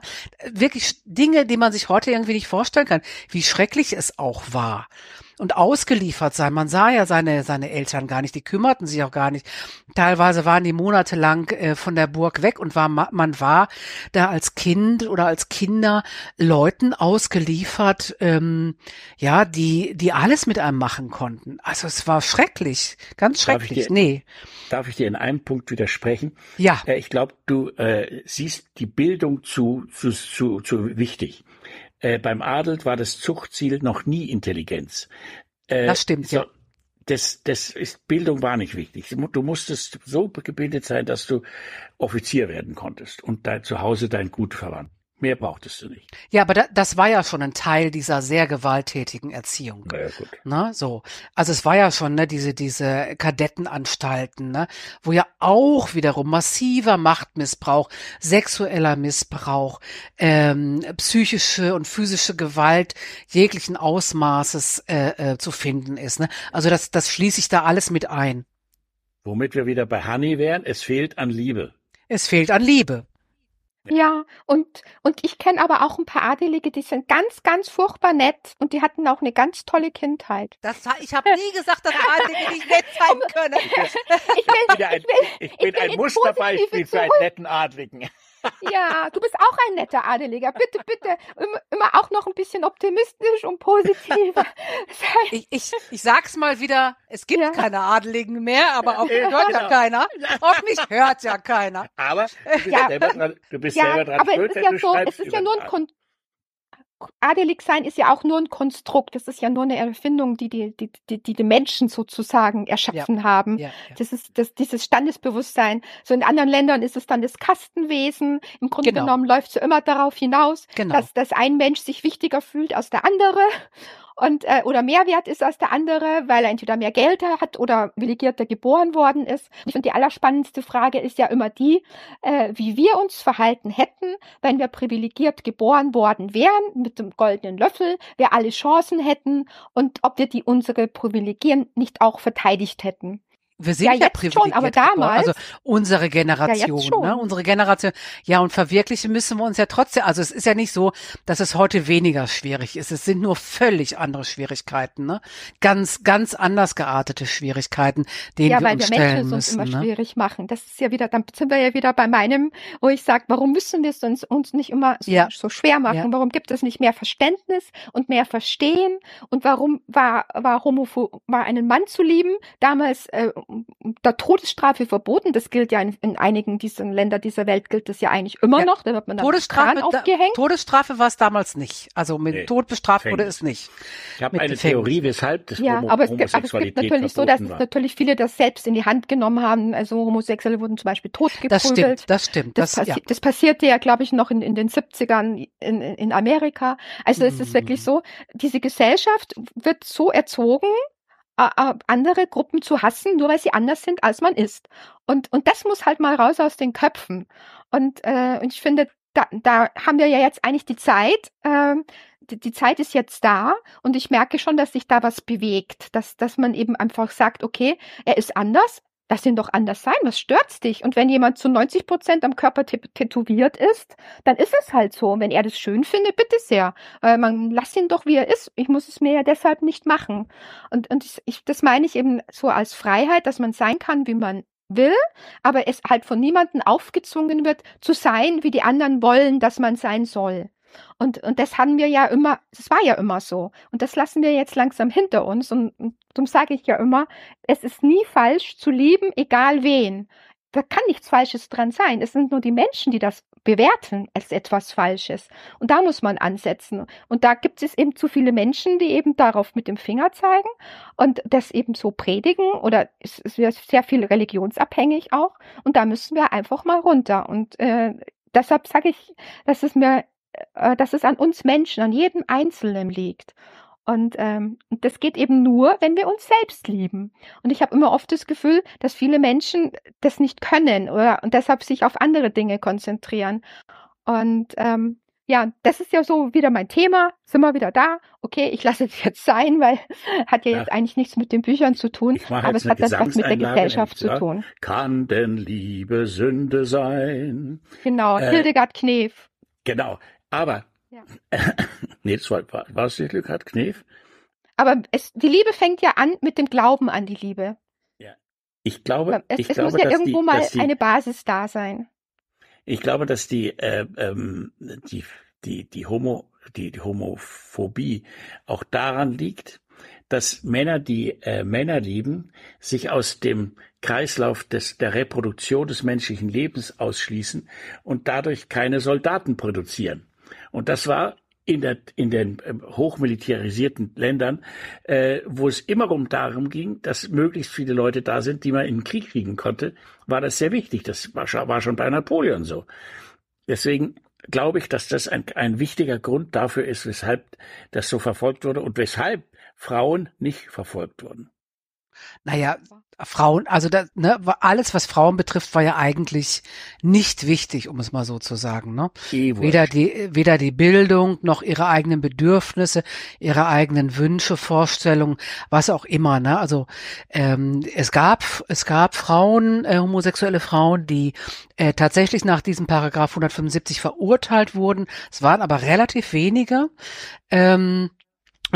Wirklich Dinge, die man sich heute irgendwie nicht vorstellen kann, wie schrecklich es auch war und ausgeliefert sein. Man sah ja seine, seine Eltern gar nicht, die kümmerten sich auch gar nicht. Teilweise waren die monatelang äh, von der Burg weg und war, man war da als Kind oder als Kinder Leuten ausgeliefert, ähm, ja, die, die alles mit einem machen konnten. Also es war schrecklich, ganz schrecklich. Darf dir, nee. Darf ich dir in einem Punkt widersprechen? Ja. Äh, ich glaube, du äh, siehst die Bildung zu, zu, zu, zu wichtig. Äh, beim Adel war das Zuchtziel noch nie Intelligenz. Äh, das stimmt, so, ja. Das, das ist, Bildung war nicht wichtig. Du musstest so gebildet sein, dass du Offizier werden konntest und dein, zu Hause dein Gut verwandt. Mehr brauchtest du nicht. Ja, aber da, das war ja schon ein Teil dieser sehr gewalttätigen Erziehung. Na ja, gut. Ne, so. Also es war ja schon, ne, diese, diese Kadettenanstalten, ne, wo ja auch wiederum massiver Machtmissbrauch, sexueller Missbrauch, ähm, psychische und physische Gewalt jeglichen Ausmaßes äh, äh, zu finden ist. Ne? Also das, das schließe ich da alles mit ein. Womit wir wieder bei Honey wären, es fehlt an Liebe. Es fehlt an Liebe. Ja, und, und ich kenne aber auch ein paar Adelige, die sind ganz, ganz furchtbar nett und die hatten auch eine ganz tolle Kindheit. Das, ich habe nie gesagt, dass Adelige nicht nett sein können. Ich, bin, ein, ich bin ein Musterbeispiel für einen netten Adligen. Ja, du bist auch ein netter Adeliger. Bitte, bitte, immer, auch noch ein bisschen optimistisch und positiv. ich, ich, ich sag's mal wieder, es gibt ja. keine Adeligen mehr, aber auf mich hört ja genau. keiner. Auf mich hört ja keiner. Aber du bist ja. selber dran, du bist ja, selber dran aber schuld, es ist ja so, es ist ja nur ein Kon adelig sein ist ja auch nur ein Konstrukt. Das ist ja nur eine Erfindung, die die, die, die, die, Menschen sozusagen erschaffen ja. haben. Ja, ja. Das ist das, dieses Standesbewusstsein. So in anderen Ländern ist es dann das Kastenwesen. Im Grunde genau. genommen läuft es immer darauf hinaus, genau. dass, dass ein Mensch sich wichtiger fühlt als der andere und äh, oder mehr wert ist als der andere, weil er entweder mehr Geld hat oder privilegierter geboren worden ist. Ich finde, die allerspannendste Frage ist ja immer die, äh, wie wir uns verhalten hätten, wenn wir privilegiert geboren worden wären, mit dem goldenen Löffel, wir alle Chancen hätten und ob wir die unsere Privilegien nicht auch verteidigt hätten. Wir sind ja, ja privilegiert. Schon, aber damals. Also unsere Generation, ja, ne? Unsere Generation. Ja, und verwirklichen müssen wir uns ja trotzdem. Also es ist ja nicht so, dass es heute weniger schwierig ist. Es sind nur völlig andere Schwierigkeiten, ne? Ganz, ganz anders geartete Schwierigkeiten, denen ja, wir uns stellen Menschen müssen. Ja, weil wir Menschen ne? schwierig machen. Das ist ja wieder, dann sind wir ja wieder bei meinem, wo ich sage, warum müssen wir es uns, uns nicht immer so, ja. so schwer machen? Warum gibt es nicht mehr Verständnis und mehr Verstehen? Und warum war, war Homopho war einen Mann zu lieben damals äh, der Todesstrafe verboten. Das gilt ja in, in einigen dieser Länder dieser Welt gilt das ja eigentlich immer ja. noch. Da wird man dann Todesstrafe, aufgehängt. Todesstrafe war es damals nicht. Also mit nee, Tod bestraft wurde es nicht. Ich habe eine Theorie, weshalb das ja, Homo aber es, gibt, aber es gibt natürlich so, dass war. natürlich viele das selbst in die Hand genommen haben. Also Homosexuelle wurden zum Beispiel totgeprügelt. Das stimmt, das stimmt. Das, das, passi ja. das passierte ja, glaube ich, noch in, in den 70ern in, in Amerika. Also es ist wirklich mm. so, diese Gesellschaft wird so erzogen, andere Gruppen zu hassen, nur weil sie anders sind, als man ist. Und, und das muss halt mal raus aus den Köpfen. Und, äh, und ich finde, da, da haben wir ja jetzt eigentlich die Zeit, äh, die, Zeit ist jetzt da und ich merke schon, dass sich da was bewegt, dass, dass man eben einfach sagt, okay, er ist anders, lass ihn doch anders sein, was stört's dich? Und wenn jemand zu 90 Prozent am Körper tätowiert ist, dann ist es halt so. Und wenn er das schön findet, bitte sehr. Äh, man lass ihn doch, wie er ist. Ich muss es mir ja deshalb nicht machen. Und, und ich, das meine ich eben so als Freiheit, dass man sein kann, wie man will, aber es halt von niemandem aufgezwungen wird, zu sein, wie die anderen wollen, dass man sein soll. Und, und das haben wir ja immer, das war ja immer so. Und das lassen wir jetzt langsam hinter uns. Und, und darum sage ich ja immer, es ist nie falsch zu lieben, egal wen. Da kann nichts Falsches dran sein. Es sind nur die Menschen, die das bewerten als etwas Falsches. Und da muss man ansetzen. Und da gibt es eben zu viele Menschen, die eben darauf mit dem Finger zeigen und das eben so predigen oder es ist sehr viel religionsabhängig auch. Und da müssen wir einfach mal runter. Und äh, deshalb sage ich, dass es mir äh, dass es an uns Menschen, an jedem Einzelnen liegt. Und ähm, das geht eben nur, wenn wir uns selbst lieben. Und ich habe immer oft das Gefühl, dass viele Menschen das nicht können oder und deshalb sich auf andere Dinge konzentrieren. Und ähm, ja, das ist ja so wieder mein Thema. Sind wir wieder da? Okay, ich lasse es jetzt sein, weil hat ja, ja. jetzt eigentlich nichts mit den Büchern zu tun, aber es hat das was mit der Gesellschaft zu tun. Kann denn Liebe Sünde sein? Genau, äh, Hildegard Knef. Genau. Aber, ja. nee, das war, war, war es Hildegard Knef? Aber es, die Liebe fängt ja an mit dem Glauben an die Liebe. Ja. Ich glaube, es, ich es glaube, muss ja irgendwo die, mal die, eine Basis da sein. Ich glaube, dass die, äh, ähm, die, die, die Homo, die, die Homophobie auch daran liegt, dass Männer, die äh, Männer lieben, sich aus dem Kreislauf des, der Reproduktion des menschlichen Lebens ausschließen und dadurch keine Soldaten produzieren. Und das war in, der, in den äh, hochmilitarisierten Ländern, äh, wo es immer um darum ging, dass möglichst viele Leute da sind, die man in den Krieg kriegen konnte, war das sehr wichtig. Das war, war schon bei Napoleon so. Deswegen glaube ich, dass das ein, ein wichtiger Grund dafür ist, weshalb das so verfolgt wurde und weshalb Frauen nicht verfolgt wurden. Naja, Frauen, also da, ne, alles, was Frauen betrifft, war ja eigentlich nicht wichtig, um es mal so zu sagen. Ne? Weder die, weder die Bildung noch ihre eigenen Bedürfnisse, ihre eigenen Wünsche, Vorstellungen, was auch immer. Ne? Also ähm, es gab, es gab Frauen, äh, homosexuelle Frauen, die äh, tatsächlich nach diesem Paragraph 175 verurteilt wurden. Es waren aber relativ wenige. Ähm,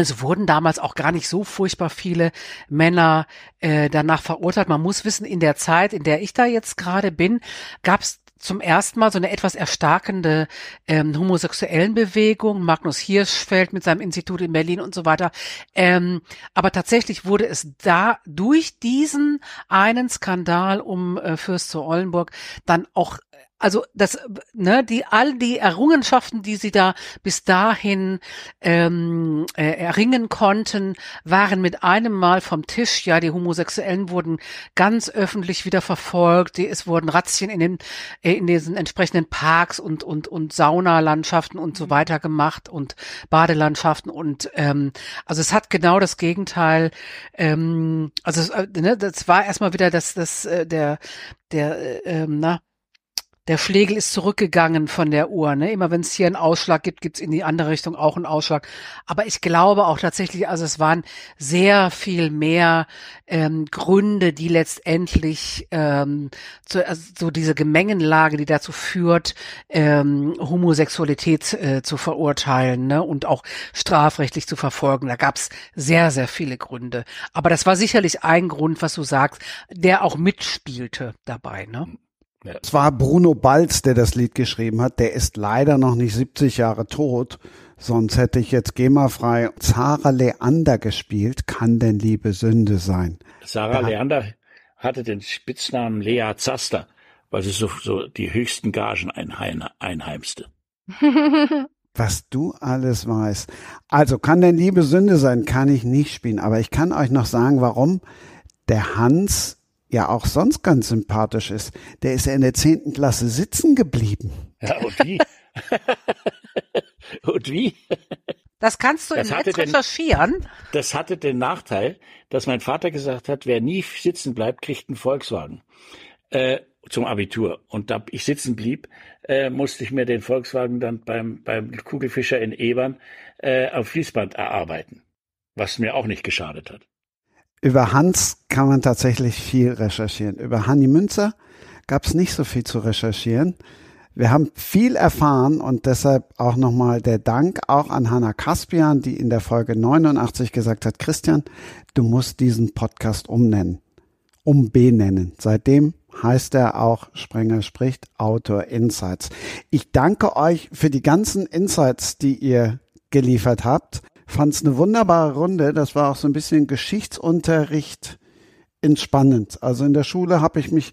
es wurden damals auch gar nicht so furchtbar viele Männer äh, danach verurteilt. Man muss wissen, in der Zeit, in der ich da jetzt gerade bin, gab es zum ersten Mal so eine etwas erstarkende ähm, homosexuellen Bewegung, Magnus Hirschfeld mit seinem Institut in Berlin und so weiter. Ähm, aber tatsächlich wurde es da durch diesen einen Skandal um äh, Fürst zu Ollenburg dann auch also das, ne, die all die Errungenschaften, die sie da bis dahin ähm, äh, erringen konnten, waren mit einem Mal vom Tisch. Ja, die Homosexuellen wurden ganz öffentlich wieder verfolgt. Die, es wurden Razzien in den äh, in diesen entsprechenden Parks und und und Saunalandschaften und so mhm. weiter gemacht und Badelandschaften und ähm, also es hat genau das Gegenteil. Ähm, also äh, ne, das war erstmal wieder das das äh, der der äh, ähm, na der Schlegel ist zurückgegangen von der Uhr. Ne? Immer wenn es hier einen Ausschlag gibt, gibt es in die andere Richtung auch einen Ausschlag. Aber ich glaube auch tatsächlich, also es waren sehr viel mehr ähm, Gründe, die letztendlich ähm, zu, also so diese Gemengenlage, die dazu führt, ähm, Homosexualität äh, zu verurteilen ne? und auch strafrechtlich zu verfolgen. Da gab es sehr, sehr viele Gründe. Aber das war sicherlich ein Grund, was du sagst, der auch mitspielte dabei. Ne? Es war Bruno Balz, der das Lied geschrieben hat. Der ist leider noch nicht 70 Jahre tot. Sonst hätte ich jetzt GEMA-frei Sarah Leander gespielt. Kann denn Liebe Sünde sein? Sarah da Leander hatte den Spitznamen Lea Zaster, weil sie so, so die höchsten Gagen einheim, einheimste. Was du alles weißt. Also kann denn Liebe Sünde sein? Kann ich nicht spielen. Aber ich kann euch noch sagen, warum der Hans ja auch sonst ganz sympathisch ist, der ist ja in der zehnten Klasse sitzen geblieben. Ja, und wie? und wie? Das kannst du das im Netz recherchieren. Den, das hatte den Nachteil, dass mein Vater gesagt hat, wer nie sitzen bleibt, kriegt einen Volkswagen äh, zum Abitur. Und da ich sitzen blieb, äh, musste ich mir den Volkswagen dann beim, beim Kugelfischer in Ebern äh, auf Fließband erarbeiten, was mir auch nicht geschadet hat. Über Hans kann man tatsächlich viel recherchieren. Über Hanni Münzer gab es nicht so viel zu recherchieren. Wir haben viel erfahren und deshalb auch nochmal der Dank auch an Hanna Kaspian, die in der Folge 89 gesagt hat, Christian, du musst diesen Podcast umnennen, umbenennen. Seitdem heißt er auch Sprenger spricht Autor Insights. Ich danke euch für die ganzen Insights, die ihr geliefert habt fand es eine wunderbare Runde. Das war auch so ein bisschen Geschichtsunterricht entspannend. Also in der Schule habe ich mich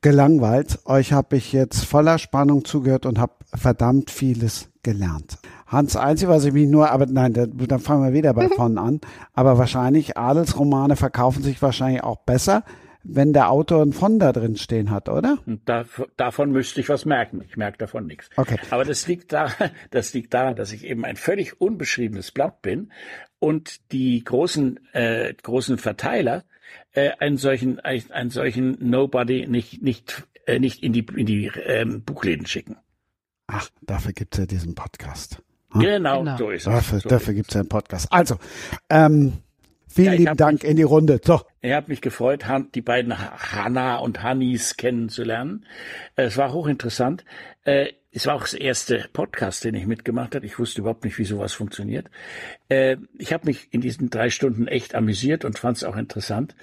gelangweilt. Euch habe ich jetzt voller Spannung zugehört und habe verdammt vieles gelernt. Hans, einzige, was ich mich nur, aber nein, dann fangen wir wieder bei vorne an. Aber wahrscheinlich, Adelsromane verkaufen sich wahrscheinlich auch besser, wenn der Autor ein von da drin stehen hat, oder? Da, davon müsste ich was merken. Ich merke davon nichts. Okay. Aber das liegt da, das liegt daran, dass ich eben ein völlig unbeschriebenes Blatt bin und die großen, äh, großen Verteiler äh, einen solchen, einen solchen Nobody nicht, nicht, äh, nicht in die, in die ähm, Buchläden schicken. Ach, dafür gibt's ja diesen Podcast. Hm? Genau, genau, so ist es. Dafür, so dafür gibt's ja einen Podcast. Also, ähm, Vielen ja, lieben Dank mich, in die Runde. So. Ich habe mich gefreut, die beiden Hanna und Hannis kennenzulernen. Äh, es war hochinteressant. Äh, es war auch das erste Podcast, den ich mitgemacht habe. Ich wusste überhaupt nicht, wie sowas funktioniert. Äh, ich habe mich in diesen drei Stunden echt amüsiert und fand es auch interessant.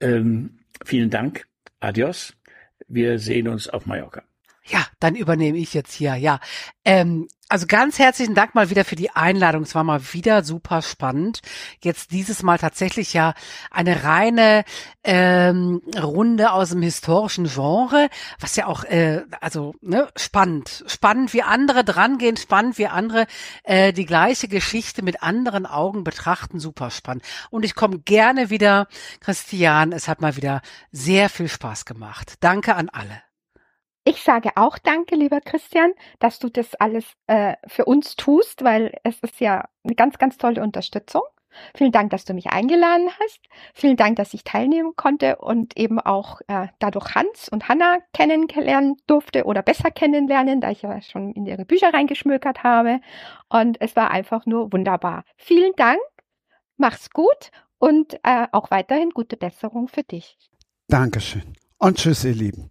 Ähm, vielen Dank. Adios. Wir sehen uns auf Mallorca. Ja, dann übernehme ich jetzt hier. Ja, ähm, also ganz herzlichen Dank mal wieder für die Einladung. Es war mal wieder super spannend. Jetzt dieses Mal tatsächlich ja eine reine ähm, Runde aus dem historischen Genre, was ja auch äh, also ne, spannend, spannend wie andere drangehen, spannend wie andere äh, die gleiche Geschichte mit anderen Augen betrachten, super spannend. Und ich komme gerne wieder, Christian. Es hat mal wieder sehr viel Spaß gemacht. Danke an alle. Ich sage auch danke, lieber Christian, dass du das alles äh, für uns tust, weil es ist ja eine ganz, ganz tolle Unterstützung. Vielen Dank, dass du mich eingeladen hast. Vielen Dank, dass ich teilnehmen konnte und eben auch äh, dadurch Hans und Hanna kennenlernen durfte oder besser kennenlernen, da ich ja schon in ihre Bücher reingeschmökert habe. Und es war einfach nur wunderbar. Vielen Dank, mach's gut und äh, auch weiterhin gute Besserung für dich. Dankeschön und tschüss, ihr Lieben.